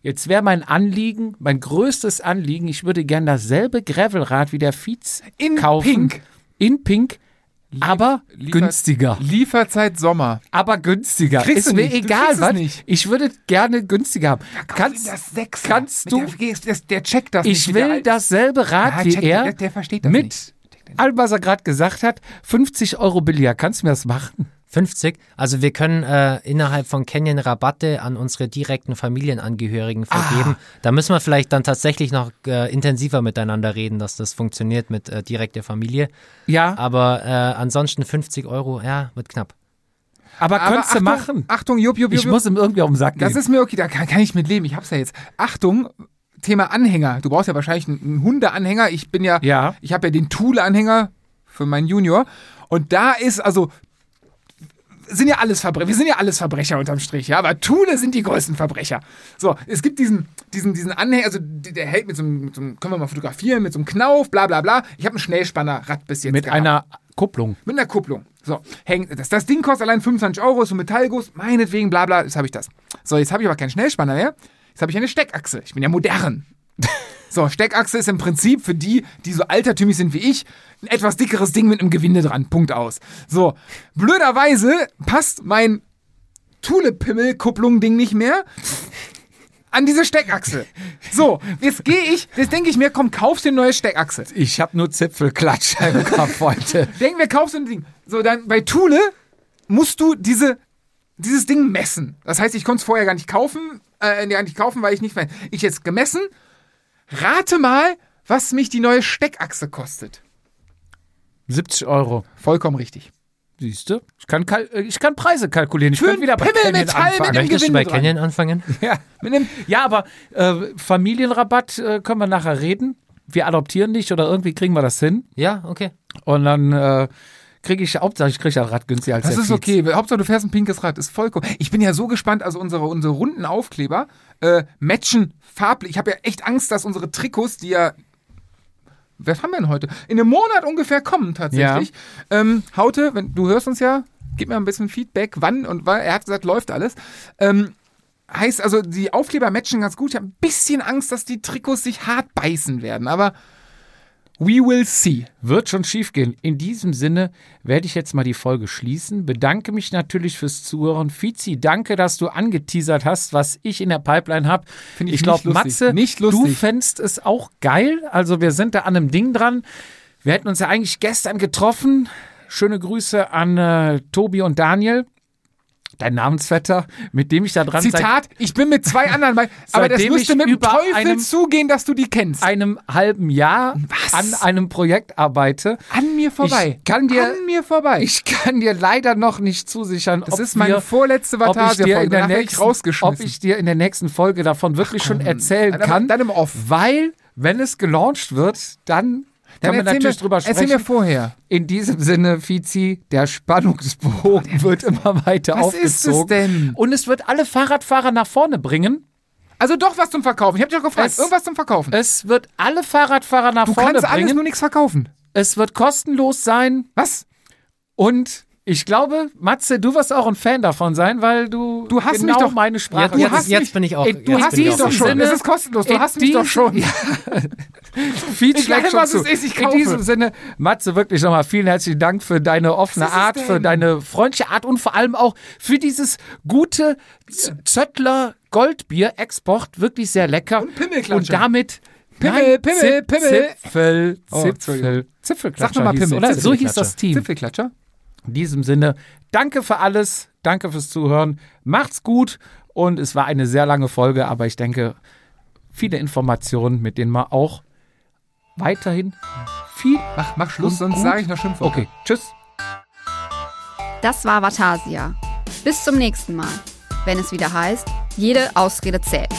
[SPEAKER 1] Jetzt wäre mein Anliegen, mein größtes Anliegen, ich würde gern dasselbe Gravelrad wie der Fietz
[SPEAKER 2] In
[SPEAKER 1] kaufen.
[SPEAKER 2] Pink.
[SPEAKER 1] In Pink, aber
[SPEAKER 2] Liefer-
[SPEAKER 1] günstiger.
[SPEAKER 2] Lieferzeit Sommer.
[SPEAKER 1] Aber günstiger.
[SPEAKER 2] Kriegst
[SPEAKER 1] Ist
[SPEAKER 2] du
[SPEAKER 1] mir
[SPEAKER 2] nicht.
[SPEAKER 1] Egal, was.
[SPEAKER 2] nicht.
[SPEAKER 1] Ich würde gerne günstiger haben.
[SPEAKER 2] Kauf
[SPEAKER 1] Kannst,
[SPEAKER 2] das Sechser.
[SPEAKER 1] kannst du-
[SPEAKER 2] Der, der, checkt das nicht.
[SPEAKER 1] ich
[SPEAKER 2] mit der
[SPEAKER 1] will dasselbe Rad
[SPEAKER 2] Ja,
[SPEAKER 1] wie
[SPEAKER 2] check,
[SPEAKER 1] er
[SPEAKER 2] der, der versteht das
[SPEAKER 1] mit
[SPEAKER 2] nicht.
[SPEAKER 1] allem, was er gerade gesagt hat, 50 Euro billiger. Kannst du mir das machen?
[SPEAKER 4] 50. Also wir können äh, innerhalb von Canyon Rabatte an unsere direkten Familienangehörigen vergeben. Da müssen wir vielleicht dann tatsächlich noch äh, intensiver miteinander reden, dass das funktioniert mit äh, direkter Familie.
[SPEAKER 1] Ja,
[SPEAKER 4] Aber äh, ansonsten 50 Euro, ja, wird knapp.
[SPEAKER 1] aber,
[SPEAKER 2] Aber
[SPEAKER 1] könntest du machen.
[SPEAKER 2] Achtung, Jupp, Jupp, Jupp.
[SPEAKER 1] Ich muss ihm irgendwie auf den Sack
[SPEAKER 2] Das
[SPEAKER 1] gehen.
[SPEAKER 2] ist mir okay, da kann, kann ich mit leben. Ich hab's ja jetzt. Achtung, Thema Anhänger. Du brauchst ja wahrscheinlich einen, einen Hundeanhänger. Ich bin ja,
[SPEAKER 1] Ja.
[SPEAKER 2] ich habe ja den Thule-Anhänger für meinen Junior. Und da ist also sind ja alles Verbrecher. Wir sind ja alles Verbrecher unterm Strich, ja. Aber Thule sind die größten Verbrecher. So, es gibt diesen, diesen, diesen Anhänger, also der hält mit so, einem, mit so einem, können wir mal fotografieren, mit so einem Knauf, bla bla bla. Ich habe ein Schnellspannerrad bis jetzt.
[SPEAKER 1] Mit
[SPEAKER 2] gehabt.
[SPEAKER 1] einer Kupplung.
[SPEAKER 2] Mit einer Kupplung. So, hängt, das, das Ding kostet allein 25 Euro, ist so ein Metallguss, meinetwegen, bla bla, jetzt habe ich das. So, jetzt habe ich aber keinen Schnellspanner mehr. Jetzt habe ich eine Steckachse. Ich bin ja modern. So, Steckachse ist im Prinzip für die, die so altertümlich sind wie ich, ein etwas dickeres Ding mit einem Gewinde dran. Punkt aus. So, blöderweise passt mein Thule-Pimmel-Kupplung-Ding nicht mehr an diese Steckachse. So, jetzt gehe ich, jetzt denke ich mir, komm, kaufst dir eine neue Steckachse.
[SPEAKER 1] Ich habe nur Zipfelklatscher im Kopf heute.
[SPEAKER 2] Denk mir, kaufst du ein Ding. So, dann bei Thule musst du diese, dieses Ding messen. Das heißt, ich konnte es vorher gar nicht kaufen, äh, gar nicht kaufen, weil ich nicht mehr. Ich jetzt gemessen. Rate mal, was mich die neue Steckachse kostet.
[SPEAKER 1] 70 Euro.
[SPEAKER 2] Vollkommen richtig.
[SPEAKER 1] Siehst du? Ich kann, äh, ich kann Preise kalkulieren. Ich
[SPEAKER 2] Für
[SPEAKER 1] könnte wieder bei Canyon
[SPEAKER 2] mit
[SPEAKER 1] anfangen.
[SPEAKER 2] einem
[SPEAKER 4] Möchtest du bei
[SPEAKER 2] dran.
[SPEAKER 4] Canyon anfangen?
[SPEAKER 1] Ja.
[SPEAKER 2] Mit einem,
[SPEAKER 1] ja, aber äh, Familienrabatt äh, können wir nachher reden. Wir adoptieren dich oder irgendwie kriegen wir das hin.
[SPEAKER 4] Ja, okay.
[SPEAKER 1] Und dann äh, kriege ich, Hauptsache ich kriege das Rad günstiger als
[SPEAKER 2] das
[SPEAKER 1] der
[SPEAKER 2] ist
[SPEAKER 1] Fietz.
[SPEAKER 2] okay. Hauptsache, du fährst ein pinkes Rad. Ist vollkommen. Ich bin ja so gespannt. Also, unsere, unsere runden Aufkleber äh, matchen farblich. Ich habe ja echt Angst, dass unsere Trikots, die ja was haben wir denn heute? In einem Monat ungefähr kommen tatsächlich. Ähm, Haute, wenn, du hörst uns ja, gib mir ein bisschen Feedback, wann und wann. Er hat gesagt, läuft alles. Ähm, heißt also, die Aufkleber matchen ganz gut. Ich habe ein bisschen Angst, dass die Trikots sich hart beißen werden, aber we will see.
[SPEAKER 1] Wird schon schief gehen. In diesem Sinne werde ich jetzt mal die Folge schließen. Bedanke mich natürlich fürs Zuhören. Fizi, danke, dass du angeteasert hast, was ich in der Pipeline habe.
[SPEAKER 2] Finde ich
[SPEAKER 1] Ich glaube,
[SPEAKER 2] nicht lustig.
[SPEAKER 1] Matze,
[SPEAKER 2] Nicht
[SPEAKER 1] du
[SPEAKER 2] lustig.
[SPEAKER 1] fändst es auch geil. Also wir sind da an einem Ding dran. Wir hätten uns ja eigentlich gestern getroffen. Schöne Grüße an äh, Tobi und Daniel. Dein Namensvetter, mit dem ich da dran seit
[SPEAKER 2] Zitat, ich bin mit zwei anderen bei, aber das müsste mit dem Teufel
[SPEAKER 1] einem-
[SPEAKER 2] zugehen, dass du die kennst.
[SPEAKER 1] einem halben Jahr
[SPEAKER 2] Was?
[SPEAKER 1] an einem Projekt arbeite.
[SPEAKER 2] An mir vorbei.
[SPEAKER 1] Ich kann dir-
[SPEAKER 2] An mir vorbei.
[SPEAKER 1] Ich kann dir leider noch nicht zusichern,
[SPEAKER 2] das
[SPEAKER 1] ob
[SPEAKER 2] ist meine
[SPEAKER 1] wir,
[SPEAKER 2] vorletzte
[SPEAKER 1] ob ich dir in
[SPEAKER 2] Vatasia-Folge.
[SPEAKER 1] der
[SPEAKER 2] Danach ich rausgeschmissen.
[SPEAKER 1] ob ich dir in der nächsten Folge davon wirklich schon erzählen
[SPEAKER 2] Dann-
[SPEAKER 1] kann.
[SPEAKER 2] dann im Off.
[SPEAKER 1] Weil, wenn es gelauncht wird, dann
[SPEAKER 2] Dann
[SPEAKER 1] können wir
[SPEAKER 2] erzähl
[SPEAKER 1] natürlich
[SPEAKER 2] mir,
[SPEAKER 1] drüber
[SPEAKER 2] Erzähl
[SPEAKER 1] sprechen.
[SPEAKER 2] mir vorher.
[SPEAKER 1] In diesem Sinne, Fizi, der Spannungsbogen wird immer weiter
[SPEAKER 2] Was ist es
[SPEAKER 1] aufgezogen.
[SPEAKER 2] denn?
[SPEAKER 1] Und es wird alle Fahrradfahrer nach vorne bringen.
[SPEAKER 2] Also doch was zum Verkaufen. Ich habe dich doch gefragt.
[SPEAKER 1] Es-
[SPEAKER 2] Irgendwas zum Verkaufen.
[SPEAKER 1] Es wird alle Fahrradfahrer nach
[SPEAKER 2] du
[SPEAKER 1] vorne
[SPEAKER 2] kannst alles
[SPEAKER 1] bringen.
[SPEAKER 2] nur nichts verkaufen.
[SPEAKER 1] Es wird kostenlos sein.
[SPEAKER 2] Was?
[SPEAKER 1] Und ich glaube, Matze, du wirst auch ein Fan davon sein, weil du,
[SPEAKER 2] Du hast
[SPEAKER 1] genau
[SPEAKER 2] mich doch-
[SPEAKER 1] meine Sprache
[SPEAKER 4] Ja,
[SPEAKER 2] du
[SPEAKER 4] jetzt,
[SPEAKER 2] hast
[SPEAKER 4] jetzt
[SPEAKER 2] mich-
[SPEAKER 4] bin ich auch.
[SPEAKER 1] Ey, du hast
[SPEAKER 4] ich
[SPEAKER 1] mich doch schon.
[SPEAKER 2] Es ist kostenlos. Du
[SPEAKER 1] In
[SPEAKER 2] hast mich doch schon.
[SPEAKER 1] Feed
[SPEAKER 2] Egal,
[SPEAKER 1] schlägt schon
[SPEAKER 2] was
[SPEAKER 1] zu.
[SPEAKER 2] es ist, ich
[SPEAKER 1] In
[SPEAKER 2] kaufe.
[SPEAKER 1] diesem Sinne, Matze, wirklich nochmal vielen herzlichen Dank für deine offene Art, für deine freundliche Art und vor allem auch für dieses gute Zöttler Goldbier Export. Wirklich sehr lecker.
[SPEAKER 2] Und.
[SPEAKER 1] Und damit
[SPEAKER 2] Pimmel,
[SPEAKER 1] Nein,
[SPEAKER 2] Pimmel, Pimmel.
[SPEAKER 1] Zipfel,
[SPEAKER 2] Oh,
[SPEAKER 1] Zipfel. Zipfelklatscher
[SPEAKER 2] Sag noch mal
[SPEAKER 1] hieß,
[SPEAKER 2] Pimmel,
[SPEAKER 1] oder? So hieß das Team.
[SPEAKER 2] Zipfelklatscher.
[SPEAKER 1] In diesem Sinne, danke für alles, danke fürs Zuhören, macht's gut und es war eine sehr lange Folge, aber ich denke, viele Informationen, mit denen man auch weiterhin viel.
[SPEAKER 2] Mach, mach Schluss,
[SPEAKER 1] Und
[SPEAKER 2] sonst sage ich noch Schimpfwörter.
[SPEAKER 1] Okay, tschüss.
[SPEAKER 3] Das war Vatasia. Bis zum nächsten Mal, wenn es wieder heißt, jede Ausrede zählt.